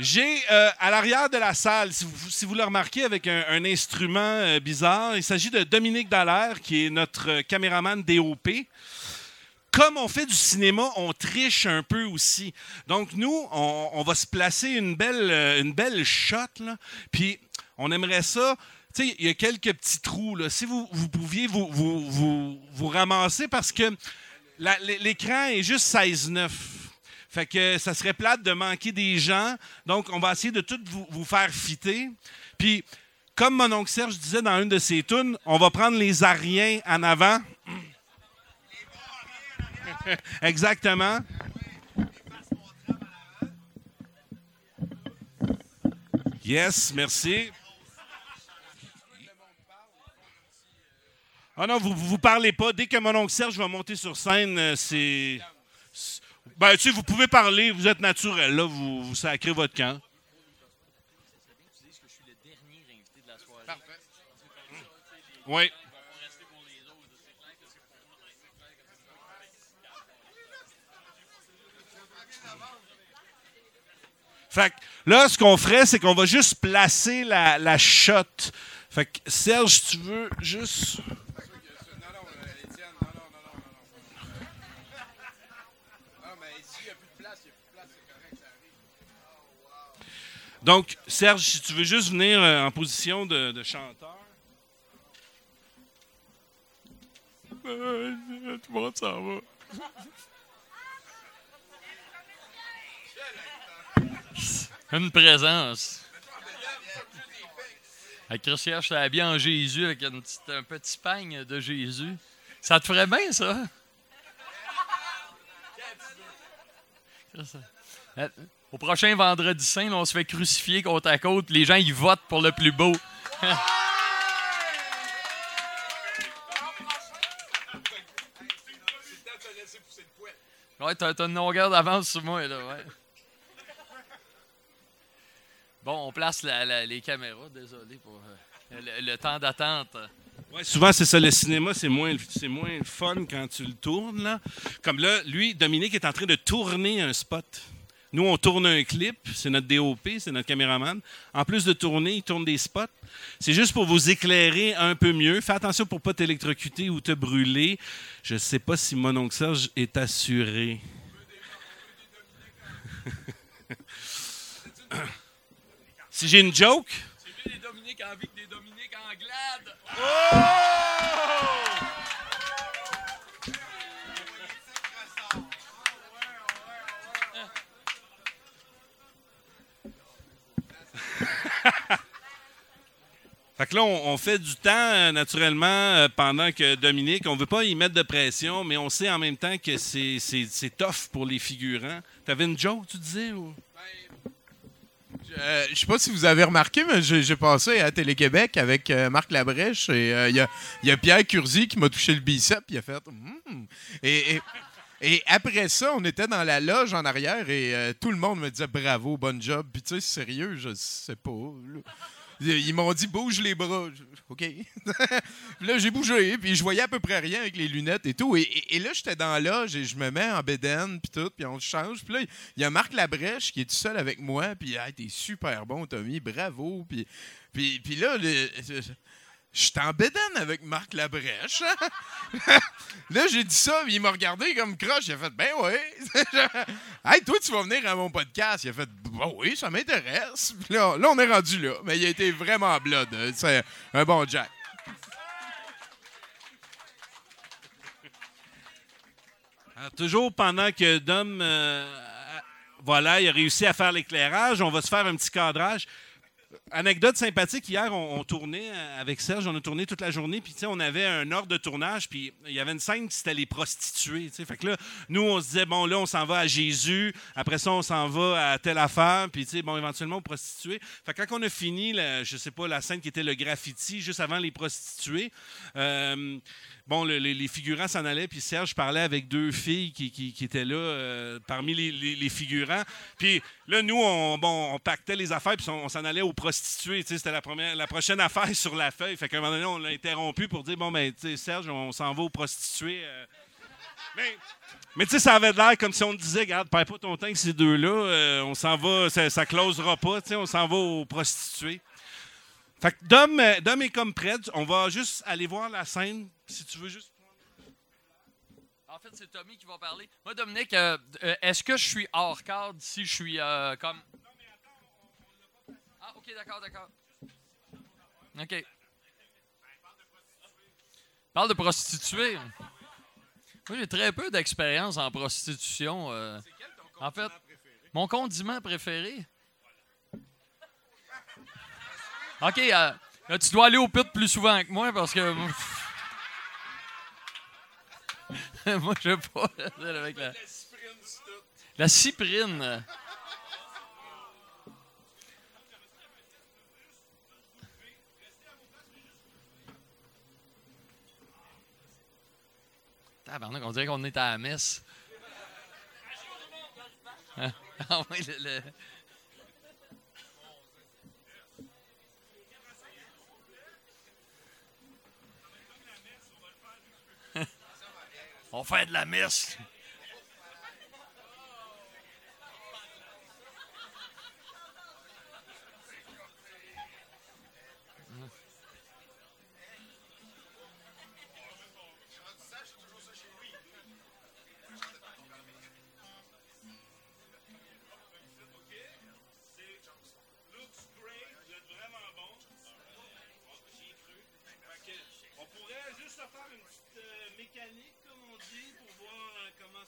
[SPEAKER 4] j'ai euh, à l'arrière de la salle, si vous, le remarquez avec un, instrument euh, bizarre, il s'agit de Dominique Dallaire, qui est notre euh, caméraman DOP. Comme on fait du cinéma, on triche un peu aussi. Donc, nous, on, va se placer une belle, une belle shot, puis on aimerait ça. Tu sais, il y a quelques petits trous. Si vous, vous pouviez vous, vous, ramasser, parce que l'écran est juste 16-9. Fait que ça serait plate de manquer des gens. Donc, on va essayer de tout vous, faire fitter. Puis, comme mon oncle Serge disait dans une de ses tunes, on va prendre les Ariens en avant. Exactement. Yes, merci. Ah non, vous vous parlez pas. Dès que mon oncle Serge va monter sur scène, euh, c'est. Ben, tu sais, vous pouvez parler, vous êtes naturel, là, vous, vous sacrez votre camp. Oui. Fait que là, ce qu'on ferait, c'est qu'on va juste placer la, la shot. Fait que Serge, tu veux juste. Donc, Serge, si tu veux juste venir euh, en position de, de chanteur.
[SPEAKER 3] Euh, Tout le monde s'en va.
[SPEAKER 1] Une présence. Avec Christian, je habillé en Jésus avec une petite- un petit pagne de Jésus. Ça te ferait bien, ça? Au prochain vendredi saint, on se fait crucifier côte à côte. Les gens, ils votent pour le plus beau. Ouais, t'as une longueur d'avance sur moi, là, ouais. Bon, on place la- la- les caméras, désolé pour euh, le, temps d'attente.
[SPEAKER 4] Ouais, souvent, c'est ça, le cinéma, c'est moins, c'est moins fun quand tu le tournes. Là. Comme là, lui, Dominique est en train de tourner un spot. Nous, on tourne un clip, c'est notre DOP, c'est notre caméraman. En plus de tourner, il tourne des spots. C'est juste pour vous éclairer un peu mieux. Fais attention pour pas t'électrocuter ou te brûler. Je sais pas si mon oncle Serge est assuré. si j'ai une joke,
[SPEAKER 1] Des Dominiques en vie que des Dominiques en glade.
[SPEAKER 4] Fait que là, on, fait du temps euh, naturellement euh, pendant que Dominique, on veut pas y mettre de pression, mais on sait en même temps que c'est, c'est, tough pour les figurants. T'avais une joke, tu disais? Ou...
[SPEAKER 3] Euh, je sais pas si vous avez remarqué, mais j'ai passé à Télé-Québec avec euh, Marc Labrèche et euh, il y, a, y a Pierre Curzi qui m'a touché le bicep. Il a fait Hmm. et, après ça, on était dans la loge en arrière et euh, tout le monde me disait bravo, bon job. Puis tu sais, sérieux, je sais pas. Ils m'ont dit bouge les bras. OK. Puis là, j'ai bougé, puis je voyais à peu près rien avec les lunettes et tout. Et, là, j'étais dans la et je me mets en bédaine, puis tout, puis on change. Puis là, il y a Marc Labrèche qui est tout seul avec moi, puis hey, t'es super bon, Tommy, bravo. Puis, puis là, le- je suis en bédaine avec Marc Labrèche. là, j'ai dit ça, il m'a regardé comme croche. Il a fait, ben ouais. hey, toi, tu vas venir à mon podcast. Il a fait, ben oui, ça m'intéresse. Là, on est rendu là. Mais il a été vraiment blood. C'est un bon Jack.
[SPEAKER 4] Alors, toujours pendant que Dom, euh, voilà, il a réussi à faire l'éclairage, on va se faire un petit cadrage. Anecdote sympathique, hier, on, tournait euh, avec Serge, on a tourné toute la journée, puis on avait un ordre de tournage, puis il y avait une scène qui c'était les prostituées. Fait que là, nous, on se disait, bon, là, on s'en va à Jésus, après ça, on s'en va à telle affaire, puis bon, éventuellement aux prostituées. Fait que quand on a fini, la- je sais pas, la scène qui était le graffiti, juste avant les prostituées, euh, bon, le- les, figurants s'en allaient, puis Serge parlait avec deux filles qui, étaient là euh, parmi les, figurants. Puis là, nous, on, bon, on pactait les affaires, puis on, on s'en allait aux prostituées. C'était la, la prochaine affaire sur la feuille. Fait qu'à un moment donné, on l'a interrompu pour dire, bon, ben, Serge, on s'en va aux prostituées. euh. Mais, mais tu sais, ça avait l'air comme si on disait, regarde, perds pas ton temps avec ces deux-là, euh, on s'en va, ça, ça closera pas, tu sais, on s'en va aux prostituées. Fait que Dom, euh, Dom est comme prêt. On va juste aller voir la scène. Si tu veux juste.
[SPEAKER 1] En fait, c'est Tommy qui va parler. Moi, Dominique, est-ce que je suis hors cadre si je suis comme. D'accord, d'accord. Ok. Parle de prostituée. Moi, j'ai très peu d'expérience en prostitution. euh. en fait, mon condiment préféré. Ok, euh, tu dois aller au pit plus souvent que moi parce que. Moi, je sais pas. Avec la... la cyprine. Tabarnak, on dirait qu'on est à la messe. Ah oui, On fait de la messe.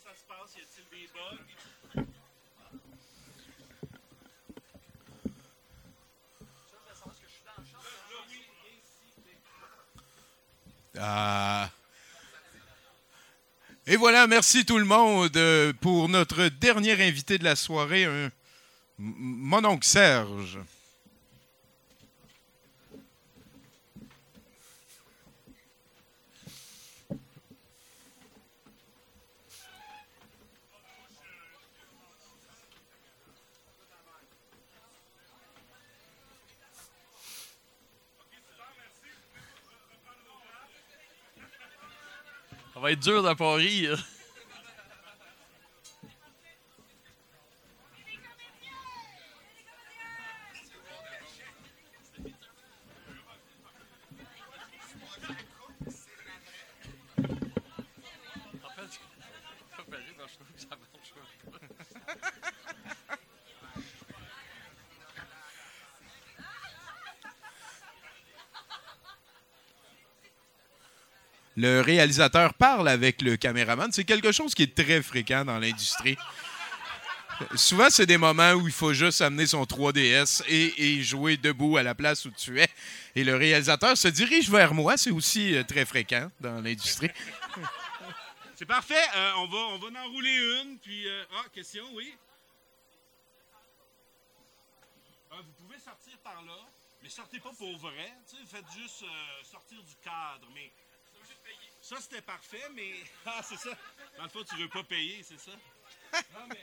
[SPEAKER 4] Ça se passe? Y a-t-il des bugs?
[SPEAKER 3] Ah. Et voilà, merci tout le monde euh, pour notre dernier invité de la soirée, mon oncle Serge.
[SPEAKER 1] Va être dur de pas rire. En fait, ça fait rire parce que je trouve que ça marche pas.
[SPEAKER 3] Le réalisateur parle avec le caméraman. C'est quelque chose qui est très fréquent dans l'industrie. Souvent, c'est des moments où il faut juste amener son 3DS et, jouer debout à la place où tu es. Et le réalisateur se dirige vers moi. C'est aussi euh, très fréquent dans l'industrie.
[SPEAKER 4] C'est parfait. Euh, on, va, on va en rouler une. Puis, euh, ah, question, oui. Ah, vous pouvez sortir par là, mais sortez pas pour vrai. Faites juste sortir du cadre. Mais ça, c'était parfait, mais. Ah, c'est ça. Dans le fond, tu veux pas payer, c'est ça? Non, mais.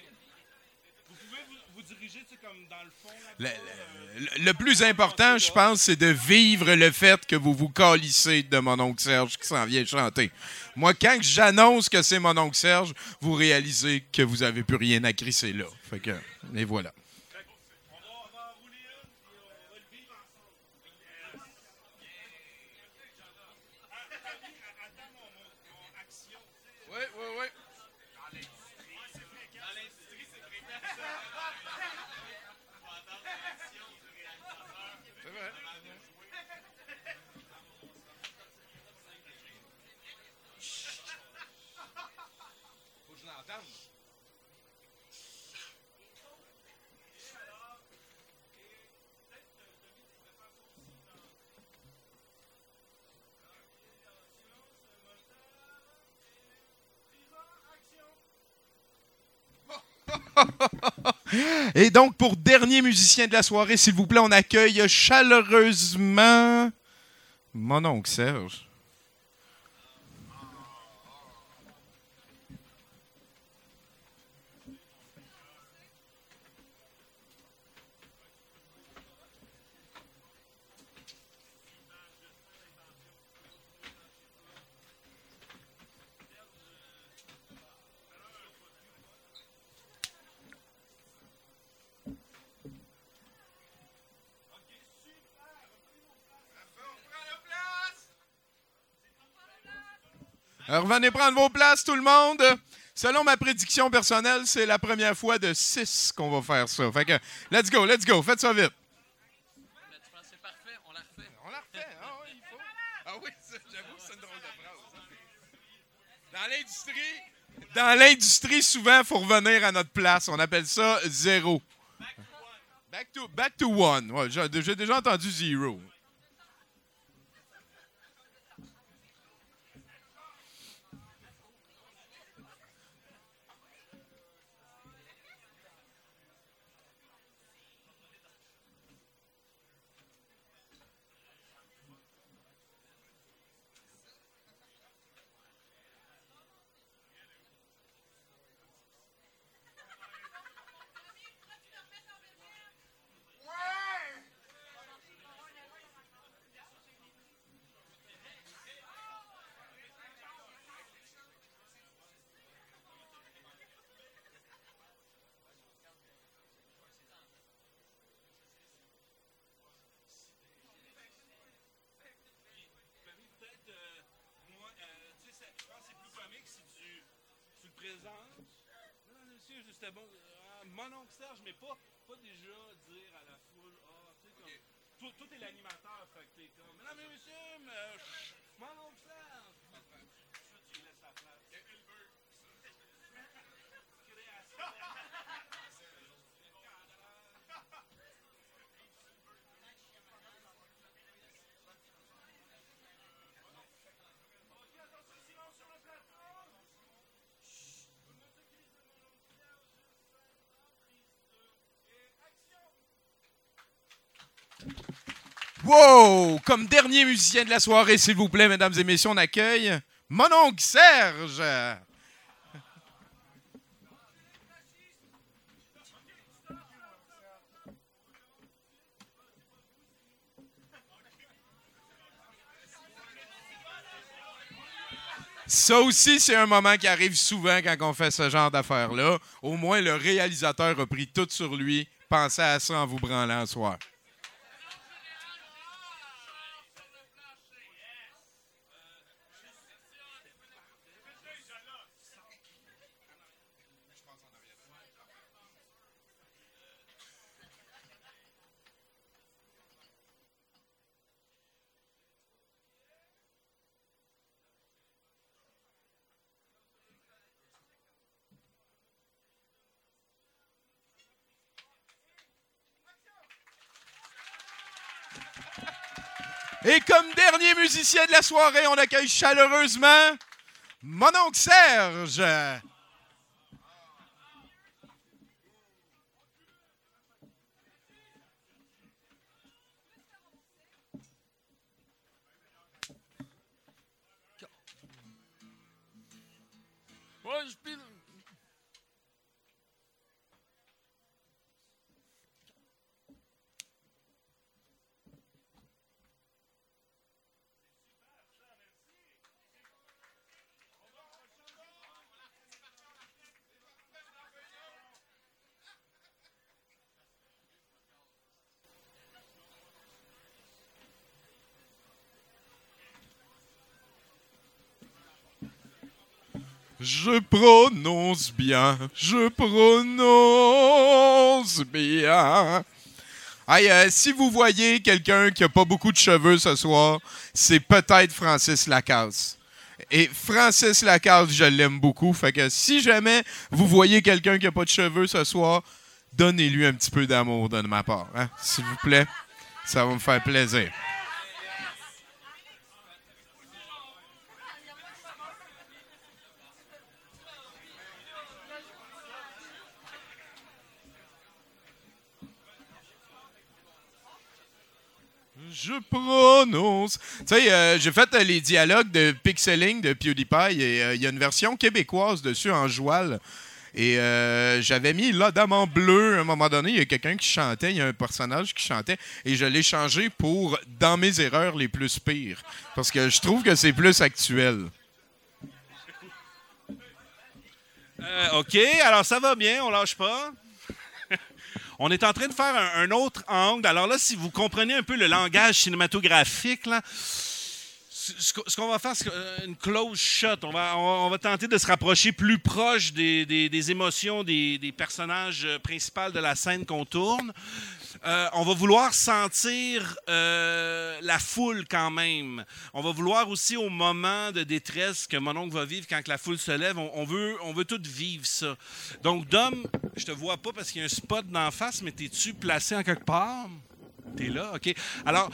[SPEAKER 4] Vous pouvez vous, vous diriger, tu sais, comme dans le fond.
[SPEAKER 3] Le,
[SPEAKER 4] là-bas,
[SPEAKER 3] le- le plus important, je pense, c'est de vivre le fait que vous vous calissez de mon oncle Serge qui s'en vient chanter. Moi, quand j'annonce que c'est mon oncle Serge, vous réalisez que vous avez plus rien à crisser là. Fait que, et voilà. Et donc, pour dernier musicien de la soirée, s'il vous plaît, on accueille chaleureusement mon oncle Serge. Revenez prendre vos places, tout le monde. Selon ma prédiction personnelle, c'est la première fois de six qu'on va faire ça. Fait que, let's go, let's go. Faites ça vite.
[SPEAKER 1] C'est parfait, on la refait.
[SPEAKER 3] On la refait, ah oui, il faut. Ah oui, ça, j'avoue, c'est une drôle de phrase. Dans l'industrie, dans l'industrie, souvent, il faut revenir à notre place. On appelle ça zéro. Back to, back to one. Ouais, j'ai j'ai déjà entendu zero.
[SPEAKER 4] peut-être, euh, moi, euh, tu sais, ça- je pense que c'est plus comique si tu, tu le présentes. Non, monsieur, c'était bon. Euh, mon oncle Serge, mais pas, pas déjà dire à la foule, ah, tu sais, comme. Toi, toi, t'es l'animateur, fait que t'es comme. Non, mais monsieur, mais, euh, chut, mon oncle Serge. Ça, tu lui laisses la place.
[SPEAKER 3] Wow! Comme dernier musicien de la soirée, s'il vous plaît, mesdames et messieurs, on accueille mon oncle Serge. Ça aussi, c'est un moment qui arrive souvent quand on fait ce genre d'affaires-là. Au moins, le réalisateur a pris tout sur lui. Pensez à ça en vous branlant ce soir. Et comme dernier musicien de la soirée, on accueille chaleureusement mon oncle Serge.
[SPEAKER 1] Je
[SPEAKER 3] prononce bien, je prononce bien. Hey, si vous voyez quelqu'un qui a pas beaucoup de cheveux ce soir, c'est peut-être Francis Lacasse. Et Francis Lacasse, je l'aime beaucoup. Fait que si jamais vous voyez quelqu'un qui n'a pas de cheveux ce soir, donnez-lui un petit peu d'amour de ma part. hein, S'il vous plaît. Ça va me faire plaisir. Je prononce. Tu sais, euh, j'ai fait euh, les dialogues de Pixeling de PewDiePie et euh, il y a une version québécoise dessus en joual. Et j'avais mis la dame en bleu à un moment donné. Il y a quelqu'un qui chantait, il y a un personnage qui chantait. Et je l'ai changé pour Dans mes erreurs les plus pires. Parce que je trouve que c'est plus actuel.
[SPEAKER 4] OK, alors ça va bien, on lâche pas. On est en train de faire un, autre angle. Alors là, si vous comprenez un peu le langage cinématographique, là, ce qu'on va faire, c'est euh, une close shot. On va, tenter de se rapprocher plus proche des, émotions des, des personnages euh, principaux de la scène qu'on tourne. Euh, on va vouloir sentir euh, la foule quand même. On va vouloir aussi au moment de détresse que mon oncle va vivre quand la foule se lève. On, on veut, on veut tout vivre ça. Donc, Dom, je te vois pas parce qu'il y a un spot d'en face, mais t'es-tu placé en quelque part? T'es là, OK. Alors,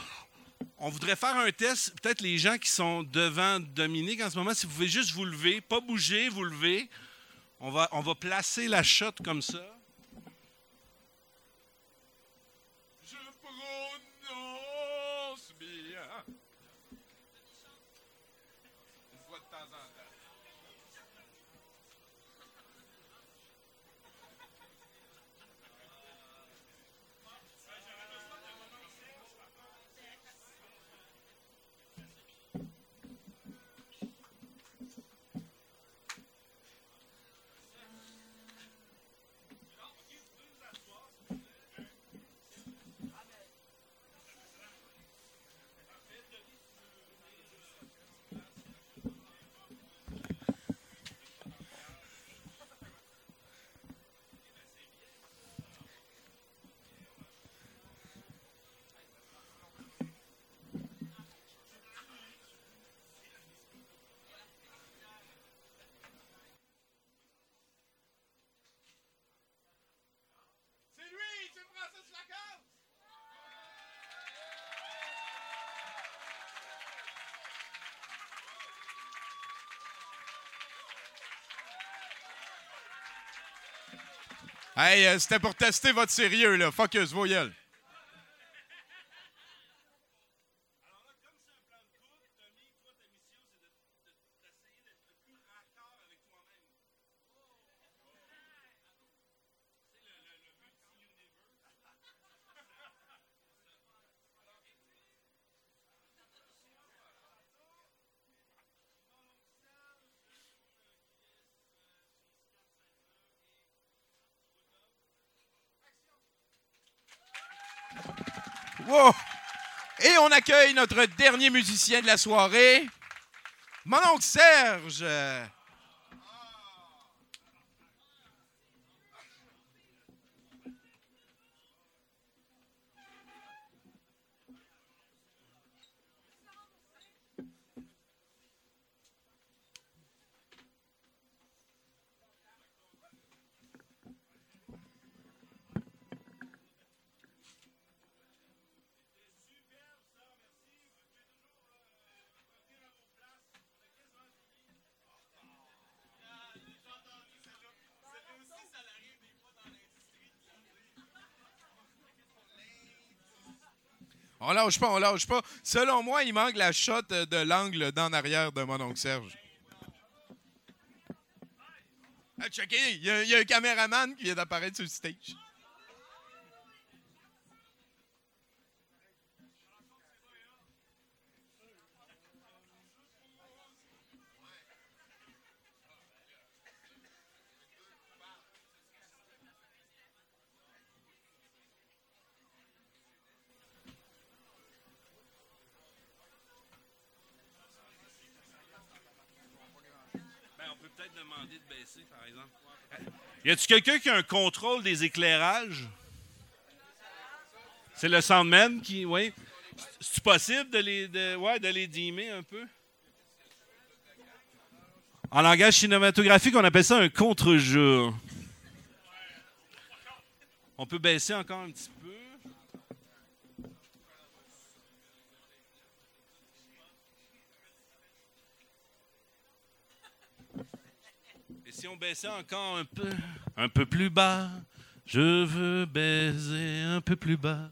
[SPEAKER 4] on voudrait faire un test. Peut-être les gens qui sont devant Dominique en ce moment, si vous pouvez juste vous lever, pas bouger, vous lever. On va, on va placer la shot comme ça.
[SPEAKER 3] Hey, euh, c'était pour tester votre sérieux, là. Focus, vos Wow! Et on accueille notre dernier musicien de la soirée, mon oncle Serge. On lâche pas, on lâche pas. Selon moi, il manque la shot euh, de l'angle d'en arrière de mon oncle Serge. Ah, checkez, il y, y a un caméraman qui vient d'apparaître sur le stage.
[SPEAKER 4] Ben, on peut peut-être demander de baisser, par exemple. Y a-tu quelqu'un qui a un contrôle des éclairages? C'est le soundman qui. Oui. C'est possible de les, de, ouais, de les dimmer un peu? En langage cinématographique, on appelle ça un contre-jour. On peut baisser encore un petit peu. Et si on baissait encore un peu, un peu plus bas, je veux baiser un peu plus bas.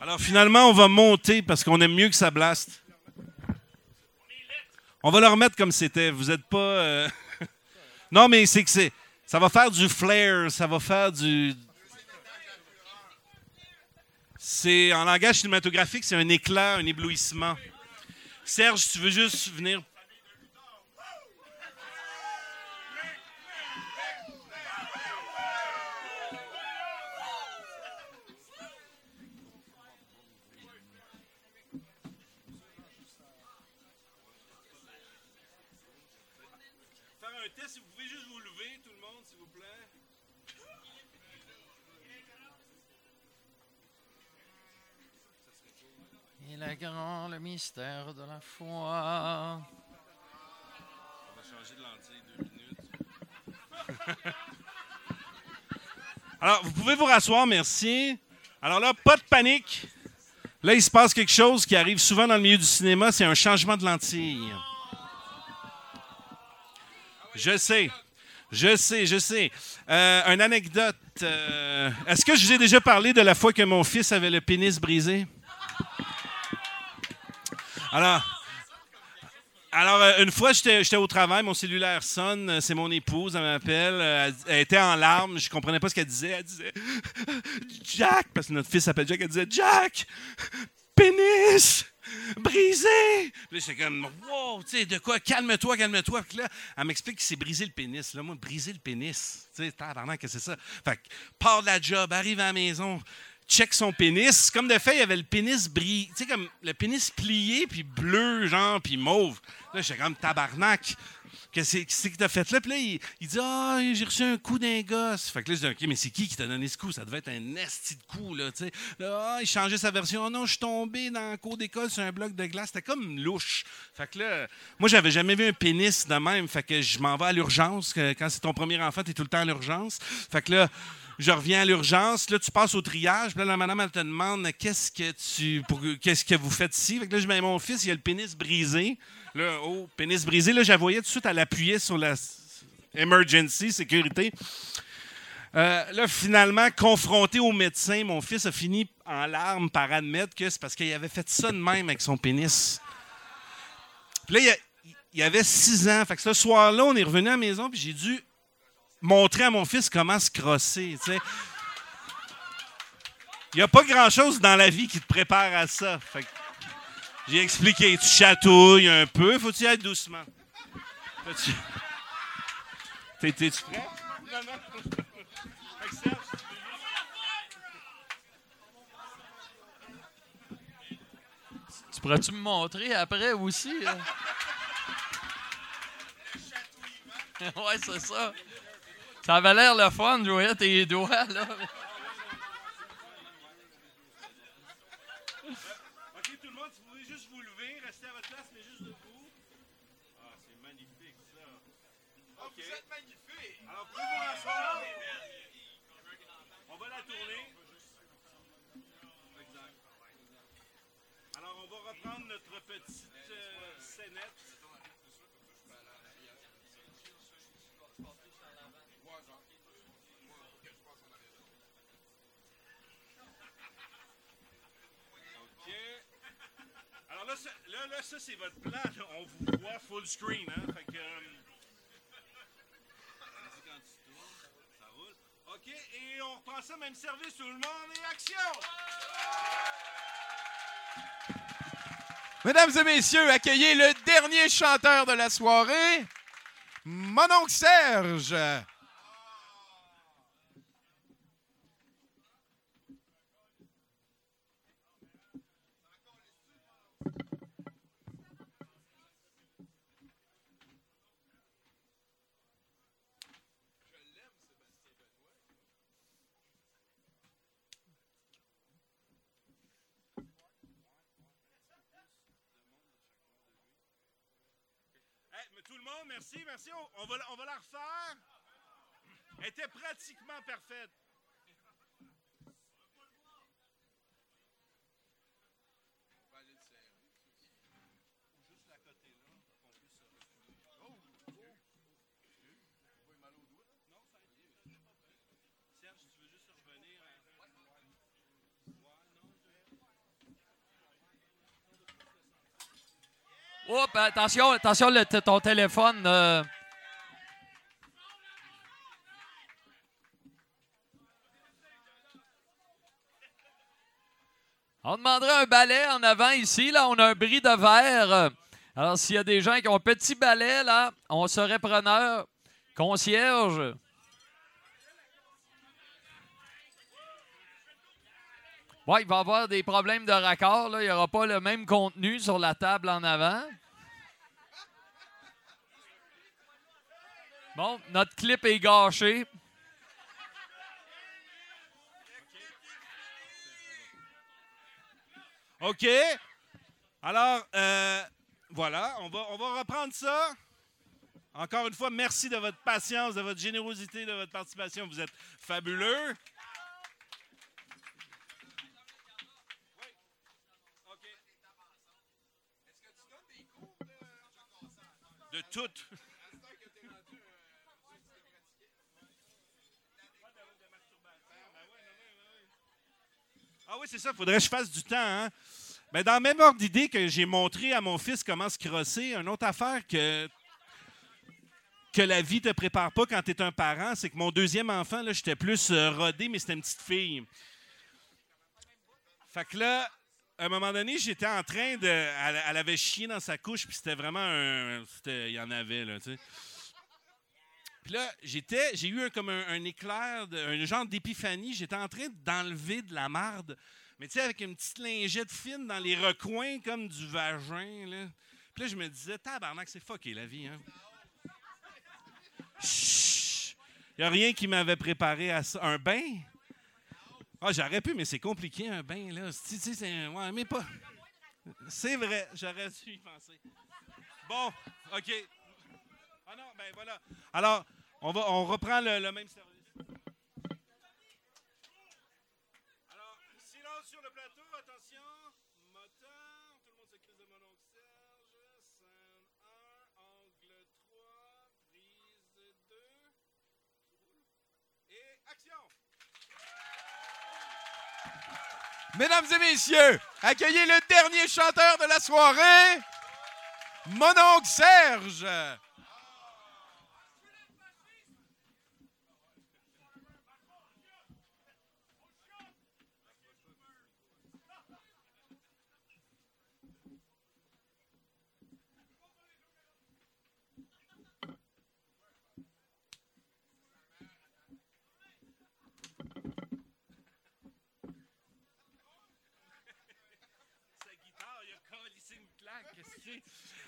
[SPEAKER 4] Alors finalement, on va monter parce qu'on aime mieux que ça blaste. On va le remettre comme c'était. Vous n'êtes pas. euh, non, mais c'est que c'est. Ça va faire du flair, ça va faire du. C'est en langage cinématographique, c'est un éclat, un éblouissement. Serge, tu veux juste venir faire un test, si vous pouvez juste vous lever, tout le monde, s'il vous plaît.
[SPEAKER 1] Il est grand le mystère de la foi.
[SPEAKER 4] On va changer de lentille deux minutes. Alors, vous pouvez vous rasseoir, merci. Alors là, pas de panique. Là, il se passe quelque chose qui arrive souvent dans le milieu du cinéma, c'est un changement de lentille. Je sais. Je sais, je sais. Euh, une anecdote. euh, Est-ce que je vous ai déjà parlé de la fois que mon fils avait le pénis brisé? Alors, euh, une fois, j'étais au travail, mon cellulaire sonne, euh, c'est mon épouse, elle m'appelle, euh, elle, était en larmes, je comprenais pas ce qu'elle disait. Elle disait Jack, parce que notre fils s'appelle Jack, elle disait Jack, pénis brisé. Puis là, j'étais comme wow, tu sais, de quoi? Calme-toi, calme-toi. Puis là, elle m'explique qu'il s'est brisé le pénis. Là, moi, briser le pénis, tu sais, que c'est ça. Fait que part de la job, arrive à la maison check son pénis. Comme de fait, il avait le pénis bris, tu sais, comme le pénis plié, puis bleu, genre, puis mauve. Là, j'étais comme tabarnak. Qu'est-ce que t'as fait là? Puis là, il, dit Ah, j'ai reçu un coup d'un gosse. Fait que là, je dis OK, mais c'est qui qui t'a donné ce coup? Ça devait être un esti de coup, là, tu sais. Là, ah, il changeait sa version. Oh non, je suis tombé dans le cours d'école sur un bloc de glace. C'était comme louche. Fait que là, moi, j'avais jamais vu un pénis de même. Fait que je m'en vais à l'urgence. Quand c'est ton premier enfant, t'es tout le temps à l'urgence. Fait que là, je reviens à l'urgence. Là, tu passes au triage. Là, la madame, elle te demande qu'est-ce que tu. Qu'est-ce que vous faites ici? Fait que là, je mets mon fils, il a le pénis brisé. Là, oh, pénis brisé. Là, je la voyais tout de suite, elle appuyait sur la emergency, sécurité. Euh, là, finalement, confronté au médecin, mon fils a fini en larmes par admettre que c'est parce qu'il avait fait ça de même avec son pénis. Puis là, il, il avait six ans. Fait que ce soir-là, on est revenu à la maison, puis j'ai dû montrer à mon fils comment se crosser. tu sais. Il n'y a pas grand-chose dans la vie qui te prépare à ça. Fait que j'ai expliqué, tu chatouilles un peu, faut-tu y être doucement? Tu- T'es- T'es-tu prêt? Non, non.
[SPEAKER 1] Tu pourrais-tu me montrer après aussi? euh? ouais, c'est ça. Ça avait l'air le fun, je voyais tes doigts, là.
[SPEAKER 4] OK, tout le monde, si vous pouvez juste vous lever, rester à votre place, mais juste debout. Ah, c'est magnifique, ça. OK. Vous êtes magnifique. Alors, pour vous rasseoir, on va la tourner. Exact. Alors, on va reprendre notre petite euh, scénette. Ça, là, là, ça c'est votre plan. là. On vous voit full screen. Hein? Fait que, euh, vas-y, quand tu tournes, ça roule. OK, et on reprend ça, même service, tout le monde, et action!
[SPEAKER 3] Mesdames et messieurs, accueillez le dernier chanteur de la soirée, mon oncle Serge.
[SPEAKER 4] Tout le monde, merci, merci. On, va, on va la refaire. Elle était pratiquement parfaite.
[SPEAKER 1] Oups, attention, attention, le- t- ton téléphone. euh, On demanderait un balai en avant ici. Là, on a un bris de verre. Alors, s'il y a des gens qui ont un petit balai, là, on serait preneur. Concierge. Ouais, il va y avoir des problèmes de raccord. Là. Il n'y aura pas le même contenu sur la table en avant. Bon, notre clip est gâché.
[SPEAKER 4] OK. Alors, euh, voilà, on va, on va reprendre ça. Encore une fois, merci de votre patience, de votre générosité, de votre participation. Vous êtes fabuleux. De tout? Ah oui, c'est ça. Il faudrait que je fasse du temps. Hein? Dans le même ordre d'idée que j'ai montré à mon fils comment se crosser, une autre affaire que, que la vie te prépare pas quand tu es un parent, c'est que mon deuxième enfant, là, j'étais plus euh, rodé, mais c'était une petite fille. Fait que là, à un moment donné, j'étais en train de. Elle, elle avait chié dans sa couche, puis c'était vraiment un. Il y en avait, là, tu sais. Puis là, j'étais, j'ai eu un, comme un, éclair, un genre d'épiphanie. J'étais en train d'enlever de la marde, mais tu sais, avec une petite lingette fine dans les recoins, comme du vagin. Là. Puis là, je me disais, tabarnak, c'est fucké la vie. Hein? Chut! Il n'y a rien qui m'avait préparé à ça. Un bain? Ah, j'aurais pu, mais c'est compliqué, un bain, là. Tu sais, c'est. Ouais, mais pas. C'est vrai, j'aurais dû y penser. Bon, OK. Ah non, ben voilà. Alors, on, va, on reprend le, même service. Alors, silence sur le plateau, attention. Moteur, tout le monde s'écrit de mon Serge. Scène 1, angle 3, prise 2. Et action!
[SPEAKER 3] Mesdames et messieurs, accueillez le dernier chanteur de la soirée, mon oncle Serge.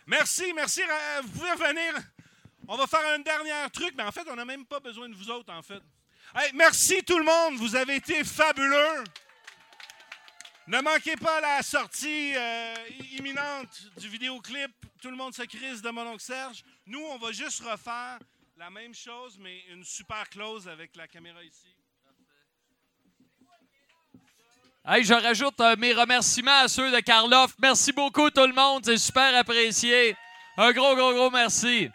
[SPEAKER 4] Merci, merci. euh, Vous pouvez venir. On va faire un dernier truc, mais en fait, on n'a même pas besoin de vous autres, en fait. Merci tout le monde. Vous avez été fabuleux. Ne manquez pas la sortie euh, imminente du vidéoclip. Tout le monde se crise de mon oncle Serge. Nous, on va juste refaire la même chose, mais une super close avec la caméra ici.
[SPEAKER 1] Hey, je rajoute euh, mes remerciements à ceux de Karloff. Merci beaucoup tout le monde, c'est super apprécié. Un gros, gros, gros merci.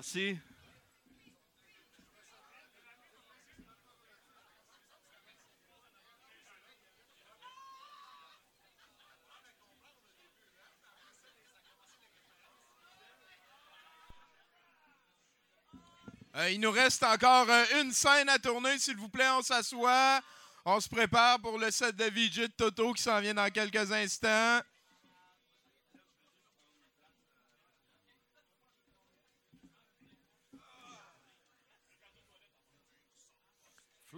[SPEAKER 4] Merci.
[SPEAKER 3] Euh, il nous reste encore euh, une scène à tourner, s'il vous plaît, on s'assoit. On se prépare pour le set de VJ Toto qui s'en vient dans quelques instants.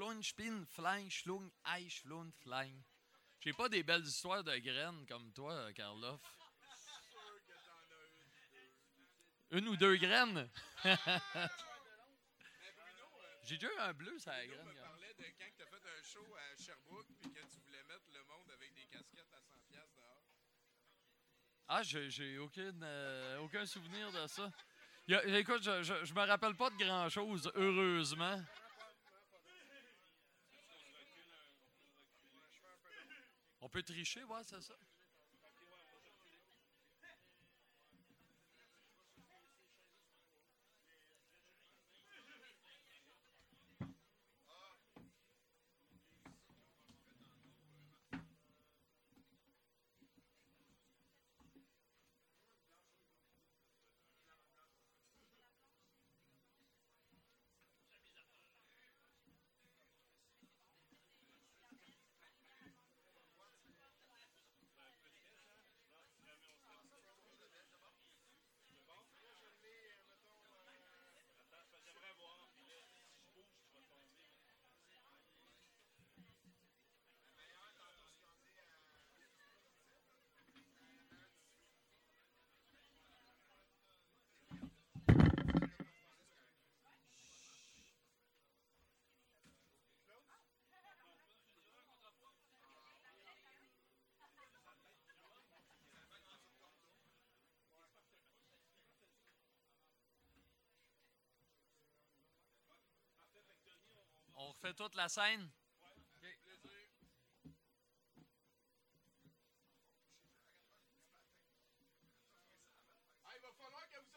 [SPEAKER 1] Flun, spin, flying, schlung, eich, flun, flying. J'ai pas des belles histoires de graines comme toi, Karloff. Une ou deux graines? J'ai déjà eu un bleu, ça la graine.
[SPEAKER 3] me parlait de quand tu as fait un show à Sherbrooke puis que tu voulais mettre le monde avec des casquettes à 100$ piastres dehors.
[SPEAKER 1] Ah, j'ai j'ai aucun, euh, aucun souvenir de ça. A- écoute, je, je, je me rappelle pas de grand-chose, heureusement. On peut tricher, ouais, c'est ça.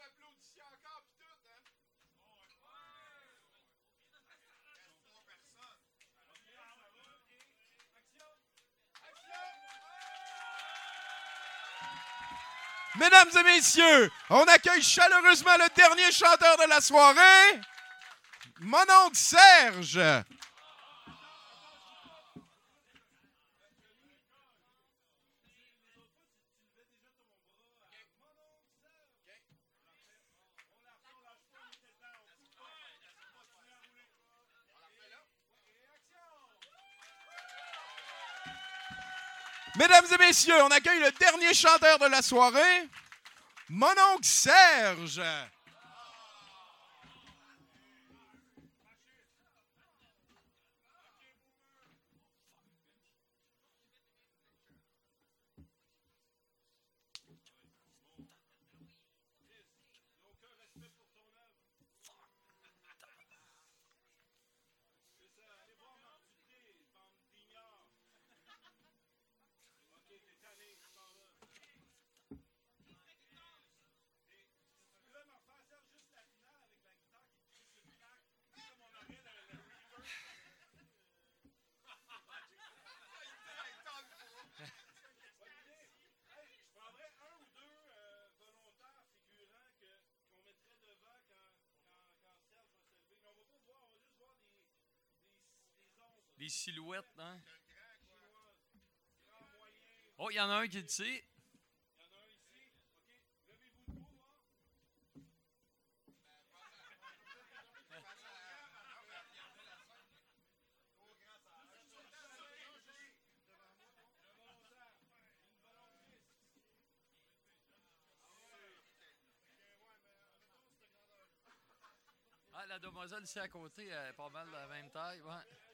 [SPEAKER 3] Applaudissiez encore pis tout, hein? Mesdames et messieurs, on accueille chaleureusement le dernier chanteur de la soirée, mon oncle Serge. Mesdames et messieurs, on accueille le dernier chanteur de la soirée, mon oncle Serge.
[SPEAKER 1] Les silhouettes, hein? Oh, il y en a un qui est ici. Ah, la demoiselle ici à côté, elle est pas mal de la même taille, ouais.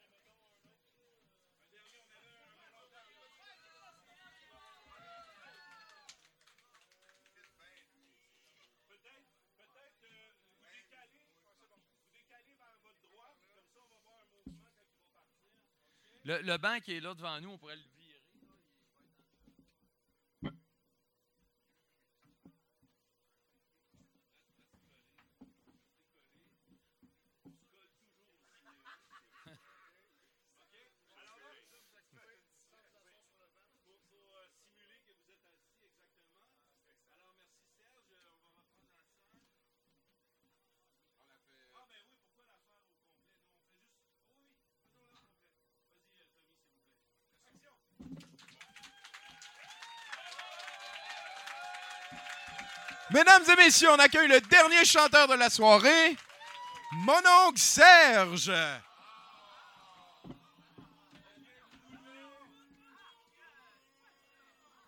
[SPEAKER 1] Le, banc qui est là devant nous, on pourrait le
[SPEAKER 3] Mesdames et messieurs, on accueille le dernier chanteur de la soirée, mon Serge.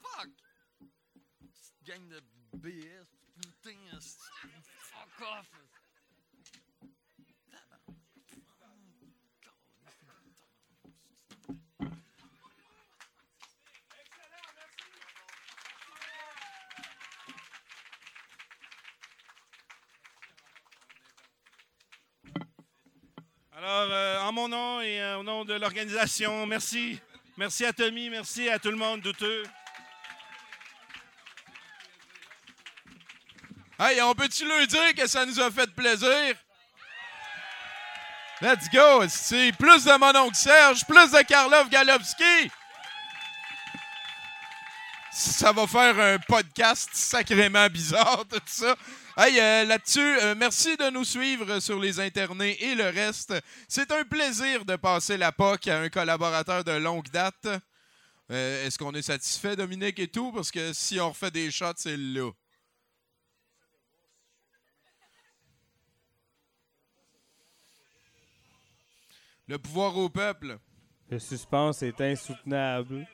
[SPEAKER 3] Fuck!
[SPEAKER 1] Gang de BS, fuck off!
[SPEAKER 4] Alors, euh, en mon nom et euh, au nom de l'organisation, merci. Merci à Tommy, merci à tout le monde douteux.
[SPEAKER 3] Hey, on peut-tu leur dire que ça nous a fait plaisir? Let's go! C'est plus de mon oncle Serge, plus de Karlov Galowski! Ça va faire un podcast sacrément bizarre, tout ça. Hey, euh, là-dessus, euh, merci de nous suivre sur les internets et le reste. C'est un plaisir de passer la POC à un collaborateur de longue date. Euh, Est-ce qu'on est satisfait, Dominique et tout? Parce que si on refait des shots, c'est là. Le pouvoir au peuple.
[SPEAKER 5] Le suspense est insoutenable.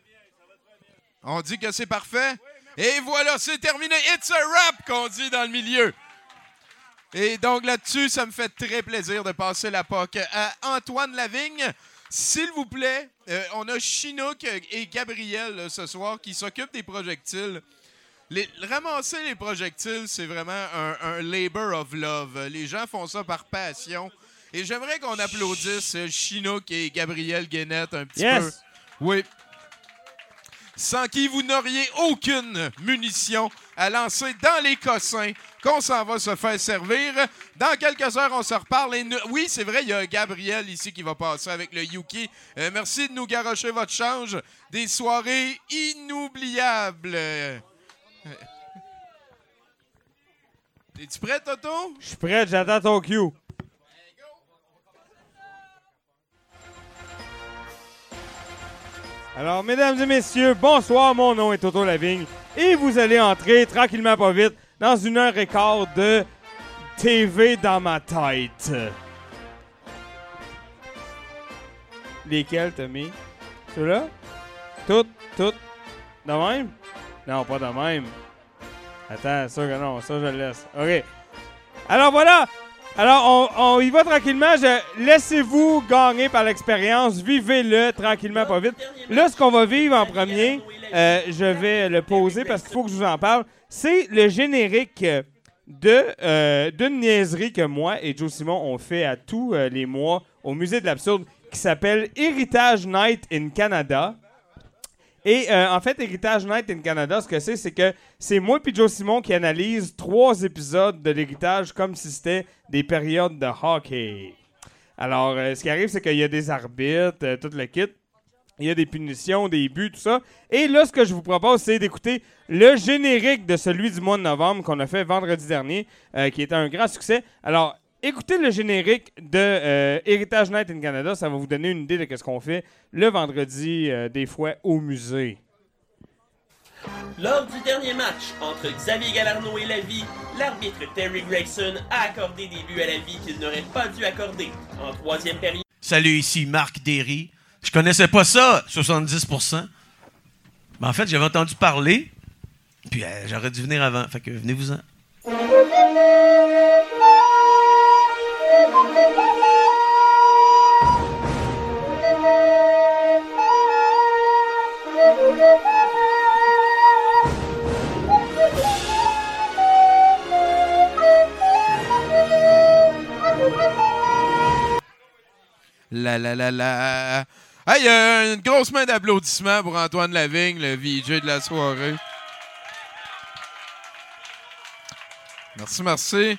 [SPEAKER 3] On dit que c'est parfait. Et voilà, c'est terminé. It's a rap qu'on dit dans le milieu. Et donc là-dessus, ça me fait très plaisir de passer la POC à Antoine Lavigne. S'il vous plaît, euh, on a Chinook et Gabriel euh, ce soir qui s'occupent des projectiles. Les- ramasser les projectiles, c'est vraiment un, un labor of love. Les gens font ça par passion. Et j'aimerais qu'on applaudisse euh, Chinook et Gabriel Guénette un petit
[SPEAKER 5] Yes!
[SPEAKER 3] peu. Oui. Sans qui vous n'auriez aucune munition à lancer dans les cossins qu'on s'en va se faire servir. Dans quelques heures, on se reparle. Oui, c'est vrai, il y a Gabriel ici qui va passer avec le Yuki. Euh, merci de nous garocher votre change. Des soirées inoubliables. Euh, Es-tu prêt, Toto?
[SPEAKER 5] Je suis prêt, j'attends ton cue. Alors, mesdames et messieurs, bonsoir, mon nom est Toto Lavigne et vous allez entrer tranquillement pas vite dans une heure et quart de TV dans ma tête. Lesquels, Tommy? Ceux-là? Toutes, toutes? De même? Non, pas de même. Attends, ça que non, ça je le laisse. OK. Alors voilà. Alors on, y va tranquillement. Laissez-vous gagner par l'expérience. Vivez-le tranquillement, pas vite. Là, ce qu'on va vivre en premier, euh, je vais le poser parce qu'il faut que je vous en parle. C'est le générique de euh, d'une niaiserie que moi et Joe Simon on fait à tous euh, les mois au Musée de l'Absurde qui s'appelle Heritage Night in Canada. Et euh, en fait, Héritage Night in Canada, ce que c'est, c'est que c'est moi et Joe Simon qui analyse trois épisodes de l'héritage comme si c'était des périodes de hockey. Alors, euh, ce qui arrive, c'est qu'il y a des arbitres, euh, tout le kit. Il y a des punitions, des buts, tout ça. Et là, ce que je vous propose, c'est d'écouter le générique de celui du mois de novembre qu'on a fait vendredi dernier, qui était un grand succès. Alors, écoutez le générique de euh, Heritage Night in Canada. Ça va vous donner une idée de ce qu'on fait le vendredi, euh, des fois, au musée.
[SPEAKER 14] Lors du dernier match entre Xavier Galarno et la vie, l'arbitre Terry Gregson a accordé des buts à la vie qu'il n'aurait pas dû accorder. En troisième période,
[SPEAKER 15] Salut, ici Marc Derry. Je connaissais pas ça, 70%. Mais en fait, j'avais entendu parler, puis euh, j'aurais dû venir avant. Fait que venez-vous-en.
[SPEAKER 3] La la la la. Hey, euh, une grosse main d'applaudissements pour Antoine Lavigne, le VJ de la soirée. Merci, merci.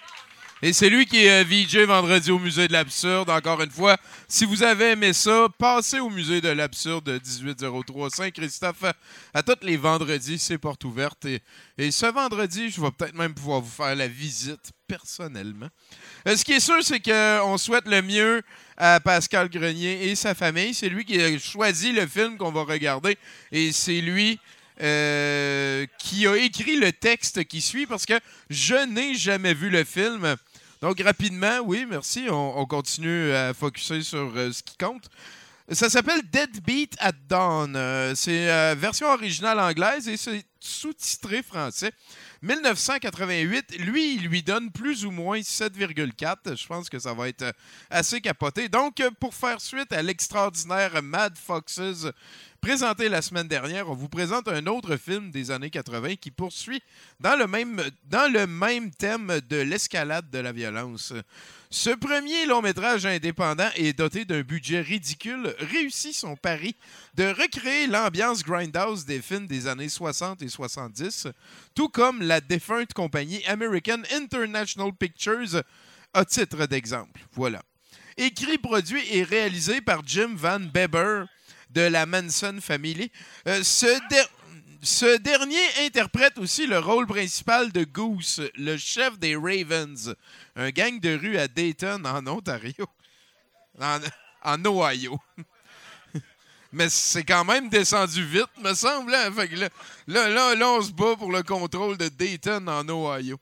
[SPEAKER 3] Et c'est lui qui est euh, VJ vendredi au Musée de l'Absurde. Encore une fois, si vous avez aimé ça, passez au Musée de l'Absurde 1803 Saint-Christophe à, tous les vendredis. C'est porte ouverte. Et, et ce vendredi, je vais peut-être même pouvoir vous faire la visite personnellement. Euh, ce qui est sûr, c'est qu'on souhaite le mieux à Pascal Grenier et sa famille. C'est lui qui a choisi le film qu'on va regarder. Et c'est lui euh, qui a écrit le texte qui suit parce que je n'ai jamais vu le film. Donc, rapidement, oui, merci. On, on continue à focuser sur euh, ce qui compte. Ça s'appelle Deadbeat at Dawn. Euh, c'est euh, version originale anglaise et c'est sous-titré français. 1988, lui, il lui donne plus ou moins 7,4. Je pense que ça va être assez capoté. Donc, pour faire suite à l'extraordinaire Mad Foxes présenté la semaine dernière, on vous présente un autre film des années 80 qui poursuit dans le même, thème de l'escalade de la violence. Ce premier long métrage indépendant et doté d'un budget ridicule réussit son pari de recréer l'ambiance grindhouse des films des années 60 et 70, tout comme la défunte compagnie American International Pictures à titre d'exemple. Voilà. Écrit, produit et réalisé par Jim Van Beber de la Manson Family. Euh, ce, der- ce dernier interprète aussi le rôle principal de Goose, le chef des Ravens, un gang de rue à Dayton, en Ontario. En, Ohio. Mais c'est quand même descendu vite, me semble. hein? Fait là, là, là, là, on se bat pour le contrôle de Dayton en Ohio.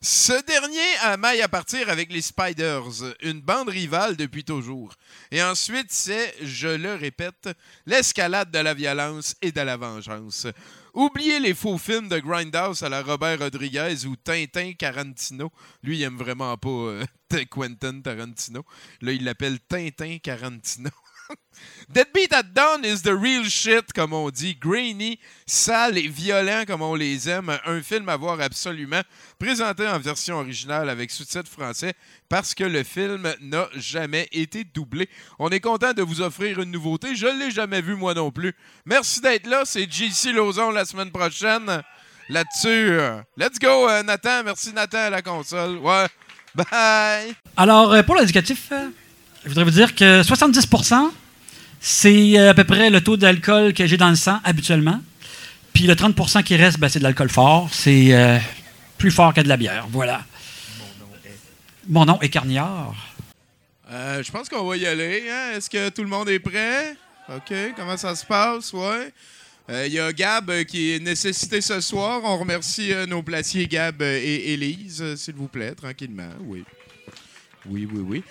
[SPEAKER 3] Ce dernier a maille à partir avec les Spiders, une bande rivale depuis toujours. Et ensuite, c'est, je le répète, l'escalade de la violence et de la vengeance. Oubliez les faux films de Grindhouse à la Robert Rodriguez ou Tintin Tarantino. Lui, il aime vraiment pas euh, Quentin Tarantino. Là, il l'appelle Tintin Tarantino. Deadbeat at Dawn is the real shit, comme on dit. Grainy, sale et violent, comme on les aime. Un film à voir absolument. Présenté en version originale avec sous-titres français parce que le film n'a jamais été doublé. On est content de vous offrir une nouveauté. Je ne l'ai jamais vu, moi non plus. Merci d'être là. C'est JC Lozon la semaine prochaine. Là-dessus, euh, let's go, euh, Nathan. Merci, Nathan, à la console. Ouais. Bye.
[SPEAKER 16] Alors, euh, pour l'éducatif, je voudrais vous dire que 70% c'est euh, à peu près le taux d'alcool que j'ai dans le sang habituellement. Puis le 30% qui reste, ben, c'est de l'alcool fort. C'est euh, plus fort que de la bière. Voilà. Mon nom est Carniard.
[SPEAKER 3] Euh, je pense qu'on va y aller. hein. Est-ce que tout le monde est prêt? OK. Comment ça se passe? Ouais. Il y a Gab qui est nécessité ce soir. On remercie nos placiers Gab et Élise, s'il vous plaît, tranquillement. Oui. Oui, oui, oui.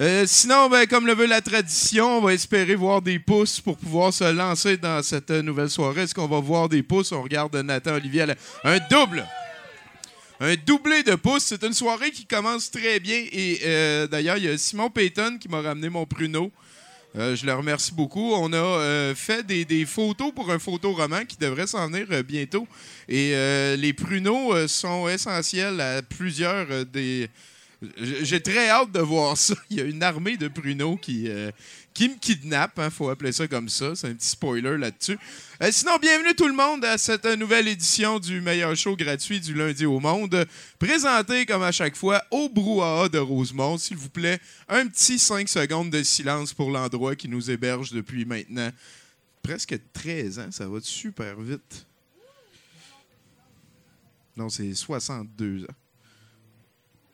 [SPEAKER 3] Euh, sinon, ben, comme le veut la tradition, on va espérer voir des pouces pour pouvoir se lancer dans cette nouvelle soirée. Est-ce qu'on va voir des pouces? On regarde Nathan Olivier. la- Un double! Un doublé de pouces. C'est une soirée qui commence très bien. Et euh, d'ailleurs, il y a Simon Payton qui m'a ramené mon pruneau. Euh, je le remercie beaucoup. On a fait des, photos pour un photoroman qui devrait s'en venir bientôt. Et les pruneaux sont essentiels à plusieurs des. J'ai très hâte de voir ça. Il y a une armée de pruneaux qui, euh, qui me kidnappe. Il faut appeler ça comme ça. C'est un petit spoiler là-dessus. Euh, sinon, bienvenue tout le monde à cette nouvelle édition du meilleur show gratuit du lundi au monde. Présenté comme à chaque fois au brouhaha de Rosemont. S'il vous plaît, un petit 5 secondes de silence pour l'endroit qui nous héberge depuis maintenant presque 13 ans. Ça va super vite. Non, c'est 62 ans.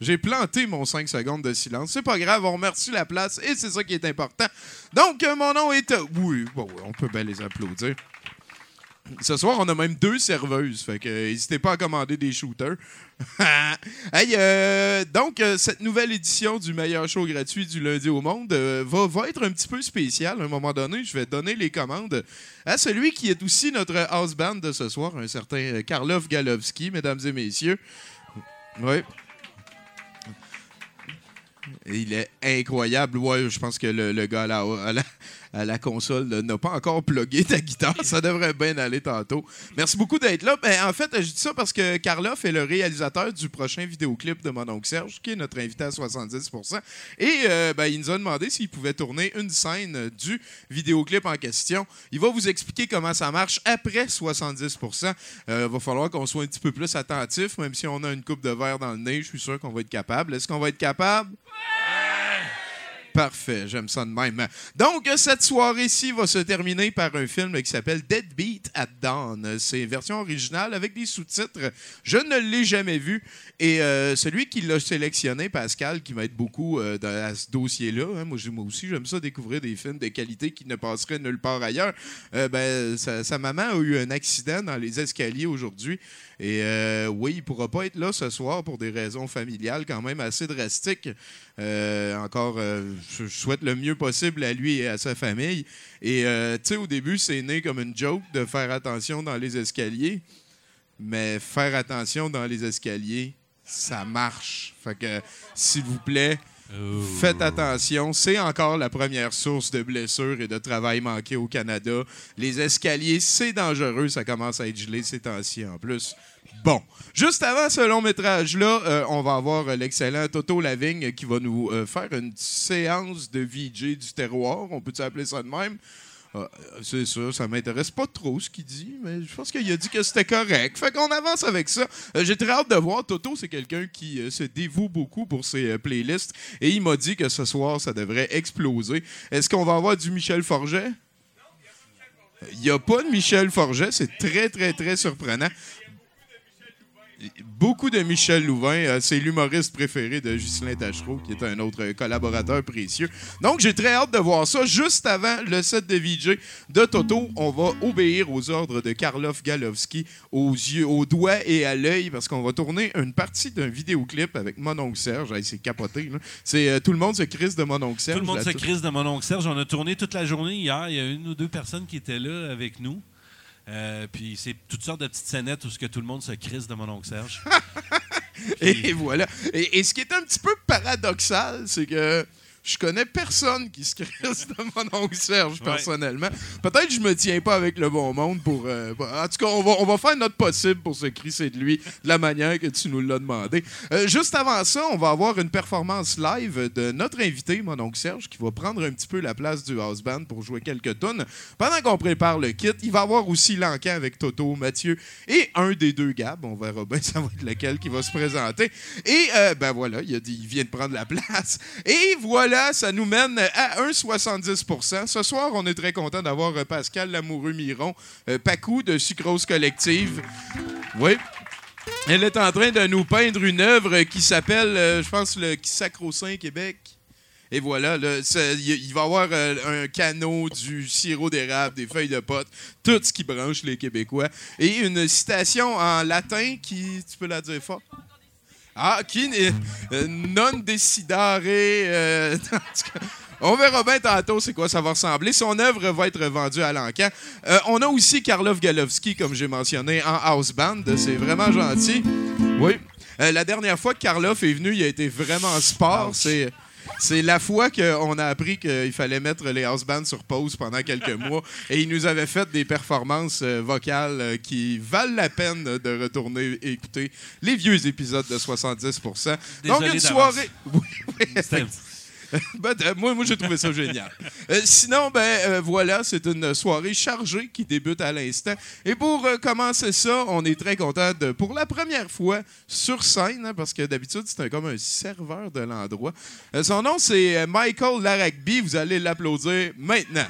[SPEAKER 3] J'ai planté mon 5 secondes de silence. C'est pas grave, on remercie la place et c'est ça qui est important. Donc, euh, mon nom est. Oui, bon, on peut bien les applaudir. Ce soir, on a même deux serveuses. Fait que euh, n'hésitez pas à commander des shooters. hey, euh, donc, euh, cette nouvelle édition du meilleur show gratuit du lundi au monde euh, va, être un petit peu spéciale. À un moment donné, je vais donner les commandes à celui qui est aussi notre house band de ce soir, un certain euh, Karlov Galovski, mesdames et messieurs. Oui. Il est incroyable. Ouais, je pense que le, le gars à la- à la console n'a pas encore plugué ta guitare. Ça devrait bien aller tantôt. Merci beaucoup d'être là. Ben, en fait, je dis ça parce que Karloff est le réalisateur du prochain vidéoclip de mon oncle Serge, qui est notre invité à 70% Et euh, ben, il nous a demandé s'il pouvait tourner une scène du vidéoclip en question. Il va vous expliquer comment ça marche après 70 Il va falloir qu'on soit un petit peu plus attentif, même si on a une coupe de verre dans le nez. Je suis sûr qu'on va être capable. Est-ce qu'on va être capable? Parfait, j'aime ça de même. Donc, cette soirée-ci va se terminer par un film qui s'appelle Deadbeat at Dawn. C'est une version originale avec des sous-titres. Je ne l'ai jamais vu. Et euh, celui qui l'a sélectionné, Pascal, qui m'aide beaucoup euh, dans ce dossier-là, hein, moi, moi aussi, j'aime ça découvrir des films de qualité qui ne passeraient nulle part ailleurs. Euh, ben, sa maman a eu un accident dans les escaliers aujourd'hui. Et euh, oui, il ne pourra pas être là ce soir pour des raisons familiales quand même assez drastiques. Euh, encore, euh, je souhaite le mieux possible à lui et à sa famille. Et euh, tu sais, au début, c'est né comme une joke de faire attention dans les escaliers. Mais faire attention dans les escaliers, ça marche. Fait que, s'il vous plaît, faites attention. C'est encore la première source de blessures et de travail manqué au Canada. Les escaliers, c'est dangereux. Ça commence à être gelé ces temps-ci en plus. Bon, juste avant ce long métrage-là, euh, on va avoir euh, l'excellent Toto Lavigne qui va nous euh, faire une séance de VJ du terroir. On peut-tu appeler ça de même? C'est ça, ça m'intéresse pas trop ce qu'il dit, mais je pense qu'il a dit que c'était correct. Fait qu'on avance avec ça. Euh, J'ai très hâte de voir. Toto, c'est quelqu'un qui euh, se dévoue beaucoup pour ses euh, playlists et il m'a dit que ce soir, ça devrait exploser. Est-ce qu'on va avoir du Michel Forget? Il n'y a pas de Michel Forget, c'est très, très, très surprenant. Beaucoup de Michel Louvain. euh, c'est l'humoriste préféré de Ghislain Tachereau, qui est un autre euh, collaborateur précieux. Donc, j'ai très hâte de voir ça. Juste avant le set de VJ de Toto, on va obéir aux ordres de Karloff Galowski aux yeux, aux doigts et à l'œil, parce qu'on va tourner une partie d'un vidéoclip avec mon oncle Serge. Hey, c'est capoté, là. C'est euh, tout le monde se crise de mon oncle Serge.
[SPEAKER 4] Tout le monde se crise de mon oncle Serge. On a tourné toute la journée hier. Il y a une ou deux personnes qui étaient là avec nous. Euh, puis c'est toutes sortes de petites scénettes où ce que tout le monde se crise de mon oncle Serge.
[SPEAKER 3] Et voilà. Et, et ce qui est un petit peu paradoxal, c'est que je connais personne qui se crisse de mon oncle Serge,
[SPEAKER 4] Ouais.
[SPEAKER 3] personnellement. Peut-être que je me tiens pas avec le bon monde pour... euh, en tout cas, on va, on va faire notre possible pour se crisser de lui de la manière que tu nous l'as demandé. Euh, juste avant ça, on va avoir une performance live de notre invité, mon oncle Serge, qui va prendre un petit peu la place du house band pour jouer quelques tunes. Pendant qu'on prépare le kit, il va avoir aussi l'encan avec Toto, Mathieu et un des deux Gab. On verra bien ça va être lequel qui va se présenter. Et euh, ben voilà, il, a dit, il vient de prendre la place. Et voilà, ça nous mène à 1,70% Ce soir, on est très content d'avoir euh, Pascal Lamoureux-Miron, euh, Pacou de Sucrose Collective. Oui. Elle est en train de nous peindre une œuvre qui s'appelle, euh, je pense, le Sacro-Saint Québec. Et voilà, il va y avoir un canot, du sirop d'érable, des feuilles de pote, tout ce qui branche les Québécois. Et une citation en latin qui, tu peux la dire fort? Ah, qui euh, non decidare. euh, on verra bien tantôt c'est quoi ça va ressembler. Son œuvre va être vendue à l'encan. Euh, on a aussi Karlov Galowski, comme j'ai mentionné, en house band. C'est vraiment gentil. Oui. La dernière fois que Karloff est venu, il a été vraiment sport. C'est. C'est la fois qu'on a appris qu'il fallait mettre les house bands sur pause pendant quelques mois et il nous avait fait des performances euh, vocales euh, qui valent la peine de retourner écouter les vieux épisodes de 70 Donc
[SPEAKER 4] Désolé
[SPEAKER 3] une soirée. Oui, oui, Ben, euh, moi, moi j'ai trouvé ça génial. Euh, sinon, ben euh, voilà, c'est une soirée chargée qui débute à l'instant. Et pour commencer ça, on est très content de, pour la première fois sur scène, hein, parce que d'habitude, c'est comme un serveur de l'endroit. Son nom, c'est Michael Larragby. Vous allez l'applaudir maintenant.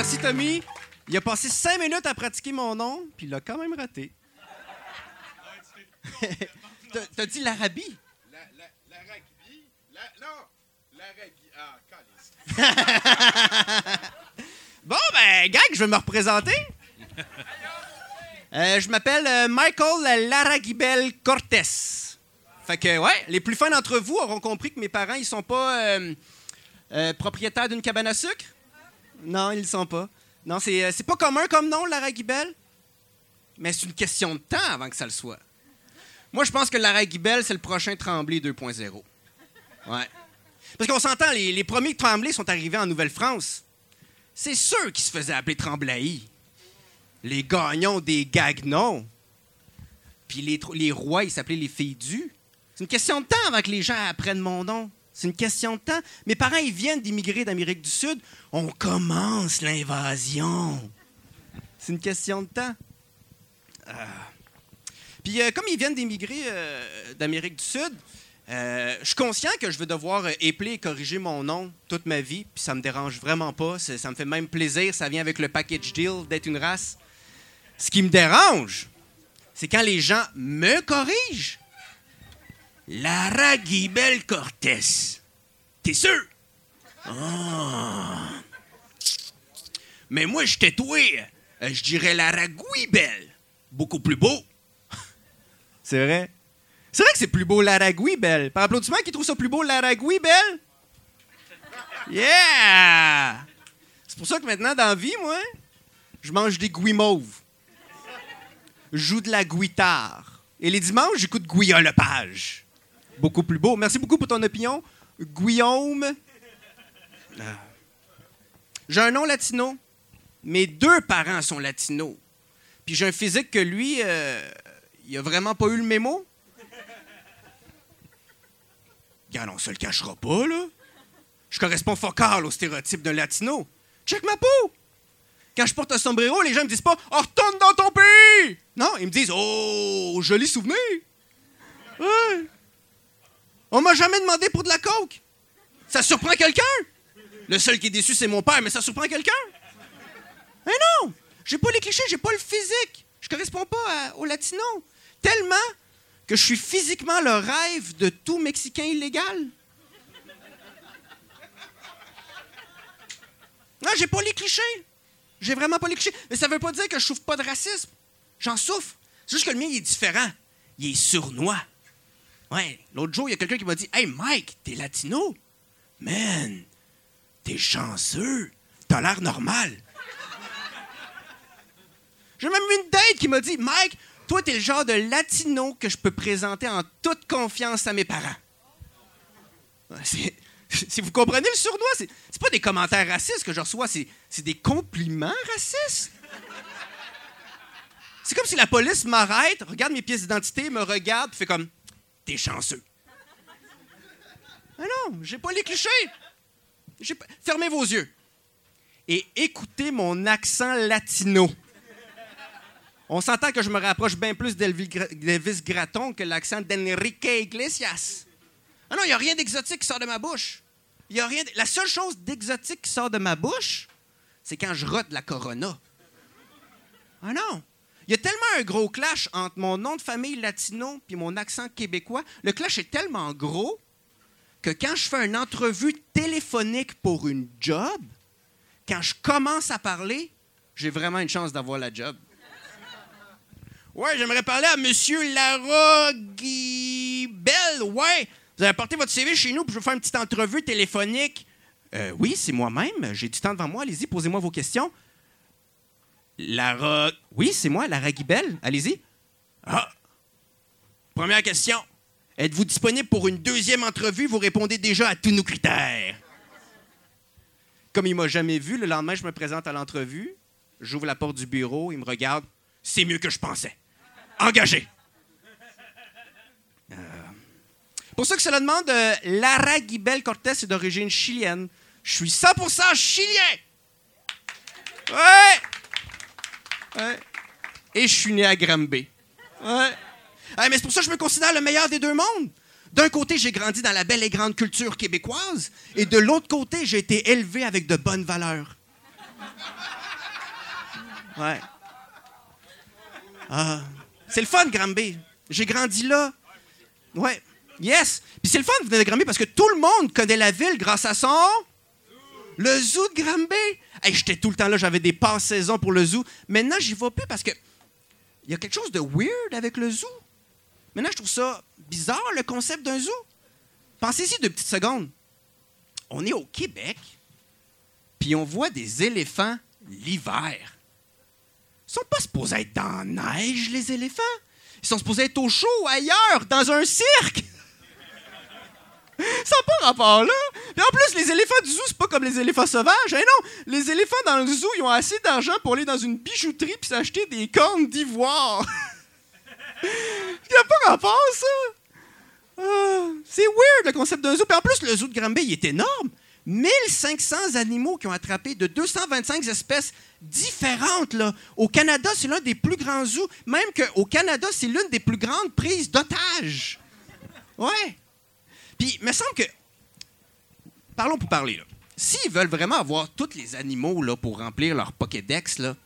[SPEAKER 17] Merci, Tommy. Il a passé cinq minutes à pratiquer mon nom, puis il l'a quand même raté. T'as- T'as dit l'Arabie? bon, ben, gag, je vais me représenter. Euh, je m'appelle euh, Michael Laragibel Cortés. Fait que, ouais, les plus fins d'entre vous auront compris que mes parents, ils sont pas euh, euh, propriétaires d'une cabane à sucre. Non, ils le sont pas. Non, c'est euh, c'est pas commun comme nom, Laragibel. Mais c'est une question de temps avant que ça le soit. Moi, je pense que Laragibel, c'est le prochain Tremblay 2.0. Ouais. Parce qu'on s'entend, les, premiers Tremblay sont arrivés en Nouvelle-France. C'est ceux qui se faisaient appeler Tremblayi. Les gagnons des Gagnon. Puis les, les rois, ils s'appelaient les filles. C'est une question de temps avant que les gens apprennent mon nom. C'est une question de temps. Mes parents, ils viennent d'immigrer d'Amérique du Sud. On commence l'invasion. C'est une question de temps. Ah. Puis euh, comme ils viennent d'immigrer euh, d'Amérique du Sud, euh, je suis conscient que je vais devoir euh, épeler et corriger mon nom toute ma vie, puis ça me dérange vraiment pas. Ça me fait même plaisir. Ça vient avec le package deal d'être une race. Ce qui me dérange, c'est quand les gens me corrigent. Lara Guibel Cortés. T'es sûr? Ah. Mais moi, je t'étouais. Euh, je dirais la belle. Beaucoup plus beau. c'est vrai? C'est vrai que c'est plus beau la belle. Par applaudissement, qui trouve ça plus beau la belle? Yeah! C'est pour ça que maintenant, dans la vie, moi, je mange des gouis mauves. Je joue de la guitare. Et les dimanches, j'écoute Guillaume Lepage. Beaucoup plus beau. Merci beaucoup pour ton opinion. Guillaume. Ah. J'ai un nom latino. Mes deux parents sont latinos. Puis j'ai un physique que lui, euh, il a vraiment pas eu le mémo. Regarde, on se le cachera pas, là. Je corresponds focal au stéréotype d'un latino. Check ma peau! Quand je porte un sombrero, les gens me disent pas oh, retourne dans ton pays! Non, ils me disent Oh, joli souvenir! Ouais. On m'a jamais demandé pour de la coke. Ça surprend quelqu'un? Le seul qui est déçu, c'est mon père, mais ça surprend quelqu'un? Mais non! J'ai pas les clichés, j'ai pas le physique. Je corresponds pas aux latinos. Tellement que je suis physiquement le rêve de tout Mexicain illégal. Non, j'ai pas les clichés. J'ai vraiment pas les clichés. Mais ça veut pas dire que je souffre pas de racisme. J'en souffre. C'est juste que le mien, il est différent. Il est sournois. Ouais, l'autre jour, il y a quelqu'un qui m'a dit Hey Mike, t'es latino? Man, t'es chanceux. T'as l'air normal. J'ai même eu une date qui m'a dit Mike, toi, t'es le genre de latino que je peux présenter en toute confiance à mes parents. si vous comprenez le surnois, c'est, pas des commentaires racistes que je reçois, c'est, des compliments racistes. C'est comme si la police m'arrête, regarde mes pièces d'identité, me regarde, fait comme T'es chanceux. Ah non, j'ai pas les clichés. Fermez vos yeux et écoutez mon accent latino. On s'entend que je me rapproche bien plus d'Elvis Gratton que l'accent d'Enrique Iglesias. Ah non, il n'y a rien d'exotique qui sort de ma bouche. Y a rien La seule chose d'exotique qui sort de ma bouche, c'est quand je rote la Corona. Ah non! Il y a tellement un gros clash entre mon nom de famille latino et mon accent québécois. Le clash est tellement gros que quand je fais une entrevue téléphonique pour une job, quand je commence à parler, j'ai vraiment une chance d'avoir la job. Ouais, j'aimerais parler à Monsieur Bell. Ouais, vous avez apporté votre CV chez nous pour je faire une petite entrevue téléphonique. Euh, oui, c'est moi-même. J'ai du temps devant moi. Allez-y, posez-moi vos questions. Lara. Oui, c'est moi, Lara Guibel. Allez-y. Ah. Première question. Êtes-vous disponible pour une deuxième entrevue? Vous répondez déjà à tous nos critères. Comme il m'a jamais vu, le lendemain, je me présente à l'entrevue. J'ouvre la porte du bureau. Il me regarde. C'est mieux que je pensais. Engagé. Euh, pour ceux que cela demande, euh, Lara Guibel Cortez est d'origine chilienne. Je suis 100% chilien. Ouais. Et je suis né à Granby. Ouais. mais c'est pour ça que je me considère le meilleur des deux mondes. D'un côté, j'ai grandi dans la belle et grande culture québécoise, et de l'autre côté, j'ai été élevé avec de bonnes valeurs. Ouais. Ah. C'est le fun, Granby. J'ai grandi là. Ouais. Yes! Puis c'est le fun de venir de Granby parce que tout le monde connaît la ville grâce à son. Le zoo de Granby! Hey, J'étais tout le temps là, j'avais des passes saison pour le zoo. Maintenant, j'y vais plus parce que. Il y a quelque chose de weird avec le zoo. Maintenant, je trouve ça bizarre, le concept d'un zoo. Pensez-y deux petites secondes. On est au Québec, puis on voit des éléphants l'hiver. Ils sont pas supposés être dans la neige, les éléphants. Ils sont supposés être au chaud, ailleurs, dans un cirque. Ça n'a pas rapport là. Puis en plus, les éléphants du zoo, c'est pas comme les éléphants sauvages. Eh non, les éléphants dans le zoo, ils ont assez d'argent pour aller dans une bijouterie puis s'acheter des cornes d'ivoire. Il a pas rapport, ça. Ah, c'est weird, le concept d'un zoo. Puis en plus, le zoo de Granby, il est énorme. 1500 animaux qui ont attrapé de 225 espèces différentes. Là. Au Canada, c'est l'un des plus grands zoos. Même qu'au Canada, c'est l'une des plus grandes prises d'otages. Ouais. Puis, il me semble que. Parlons pour parler, là. S'ils veulent vraiment avoir tous les animaux là, pour remplir leur Pokédex, là.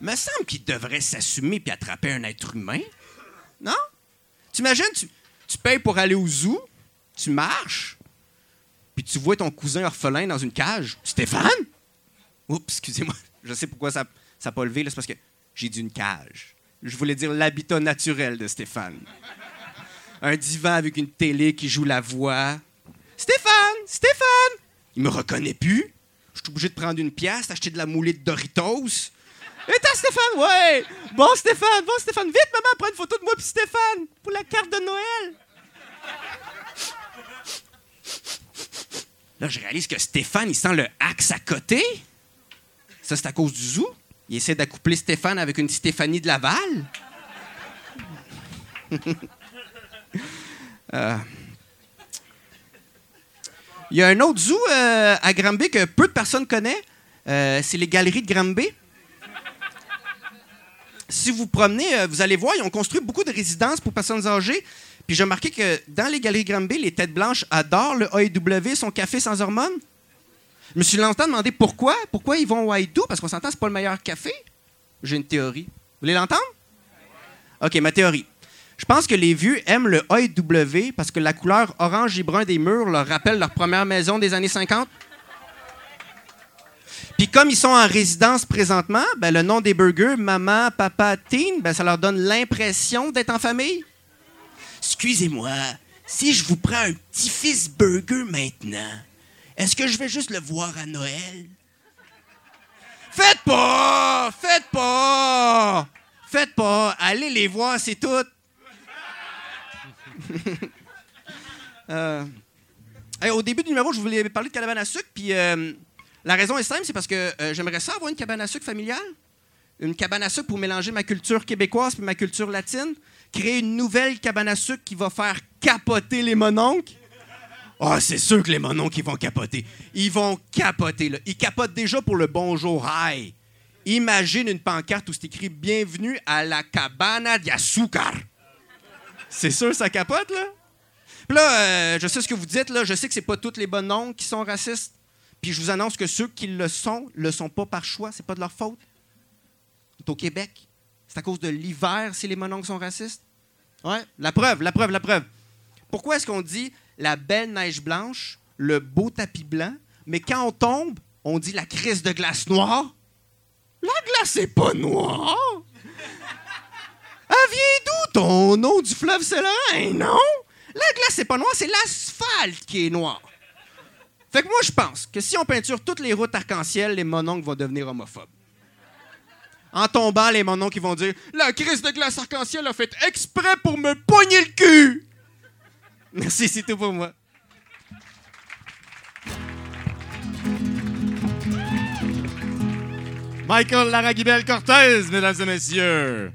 [SPEAKER 17] me semble qu'ils devraient s'assumer puis attraper un être humain. Non? Tu imagines, tu, tu payes pour aller au zoo, tu marches, puis tu vois ton cousin orphelin dans une cage. Stéphane? Oups, excusez-moi. Je sais pourquoi ça n'a pas levé. là, C'est parce que j'ai dit une cage. Je voulais dire l'habitat naturel de Stéphane. Un divan avec une télé qui joue la voix. Stéphane! Stéphane! Il me reconnaît plus. Je suis obligé de prendre une pièce, d'acheter de la moulée de Doritos. Et t'as Stéphane? Ouais! Bon, Stéphane, bon, Stéphane, vite, maman, prends une photo de moi puis Stéphane pour la carte de Noël. Là, je réalise que Stéphane, il sent le axe à côté. Ça, c'est à cause du zoo. Il essaie d'accoupler Stéphane avec une Stéphanie de Laval. Euh. Il y a un autre zoo euh, à Granby que peu de personnes connaissent. Euh, c'est les galeries de Granby. Si vous promenez, euh, vous allez voir, ils ont construit beaucoup de résidences pour personnes âgées. Puis j'ai remarqué que dans les galeries Granby, les têtes blanches adorent le AEW, son café sans hormones. Je me suis longtemps demandé pourquoi. Pourquoi ils vont au AEW? Parce qu'on s'entend, c'est pas le meilleur café. J'ai une théorie. Vous voulez l'entendre? OK, ma théorie. Je pense que les vieux aiment le AEW parce que la couleur orange et brun des murs leur rappelle leur première maison des années 50. Puis comme ils sont en résidence présentement, ben, le nom des burgers, maman, papa, teen, ben, ça leur donne l'impression d'être en famille. Excusez-moi, si je vous prends un petit-fils burger maintenant, est-ce que je vais juste le voir à Noël? Faites pas! Faites pas! Faites pas! Allez les voir, c'est tout! Euh, au début du numéro, je voulais parler de cabane à sucre, puis euh, la raison est simple, c'est parce que euh, j'aimerais ça avoir une cabane à sucre familiale. Une cabane à sucre pour mélanger ma culture québécoise et ma culture latine. Créer une nouvelle cabane à sucre qui va faire capoter les mononcles. Ah, c'est sûr que les mononcles, ils vont capoter. Ils vont capoter, là. Ils capotent déjà pour le bonjour hi. Imagine une pancarte où c'est écrit Bienvenue à la cabana de azúcar. C'est sûr, ça capote, là? Puis là, euh, je sais ce que vous dites, là. Je sais que c'est pas toutes les bonnes oncles qui sont racistes. Puis je vous annonce que ceux qui le sont, le sont pas par choix. C'est pas de leur faute. On est au Québec. C'est à cause de l'hiver si les mononcles sont racistes. Ouais, la preuve, la preuve, la preuve. Pourquoi est-ce qu'on dit la belle neige blanche, le beau tapis blanc, mais quand on tombe, on dit la crise de glace noire? La glace n'est pas noire! Elle vient d'où ton nom du fleuve Saint-Laurent? Non! La glace c'est pas noire, c'est l'asphalte qui est noir. Fait que moi, je pense que si on peinture toutes les routes arc-en-ciel, les mononcles vont devenir homophobes. En tombant, les mononcles vont dire La crise de glace arc-en-ciel a fait exprès pour me pogner le cul! Merci, c'est tout pour moi.
[SPEAKER 2] Michael Laragibel Cortez, mesdames et messieurs.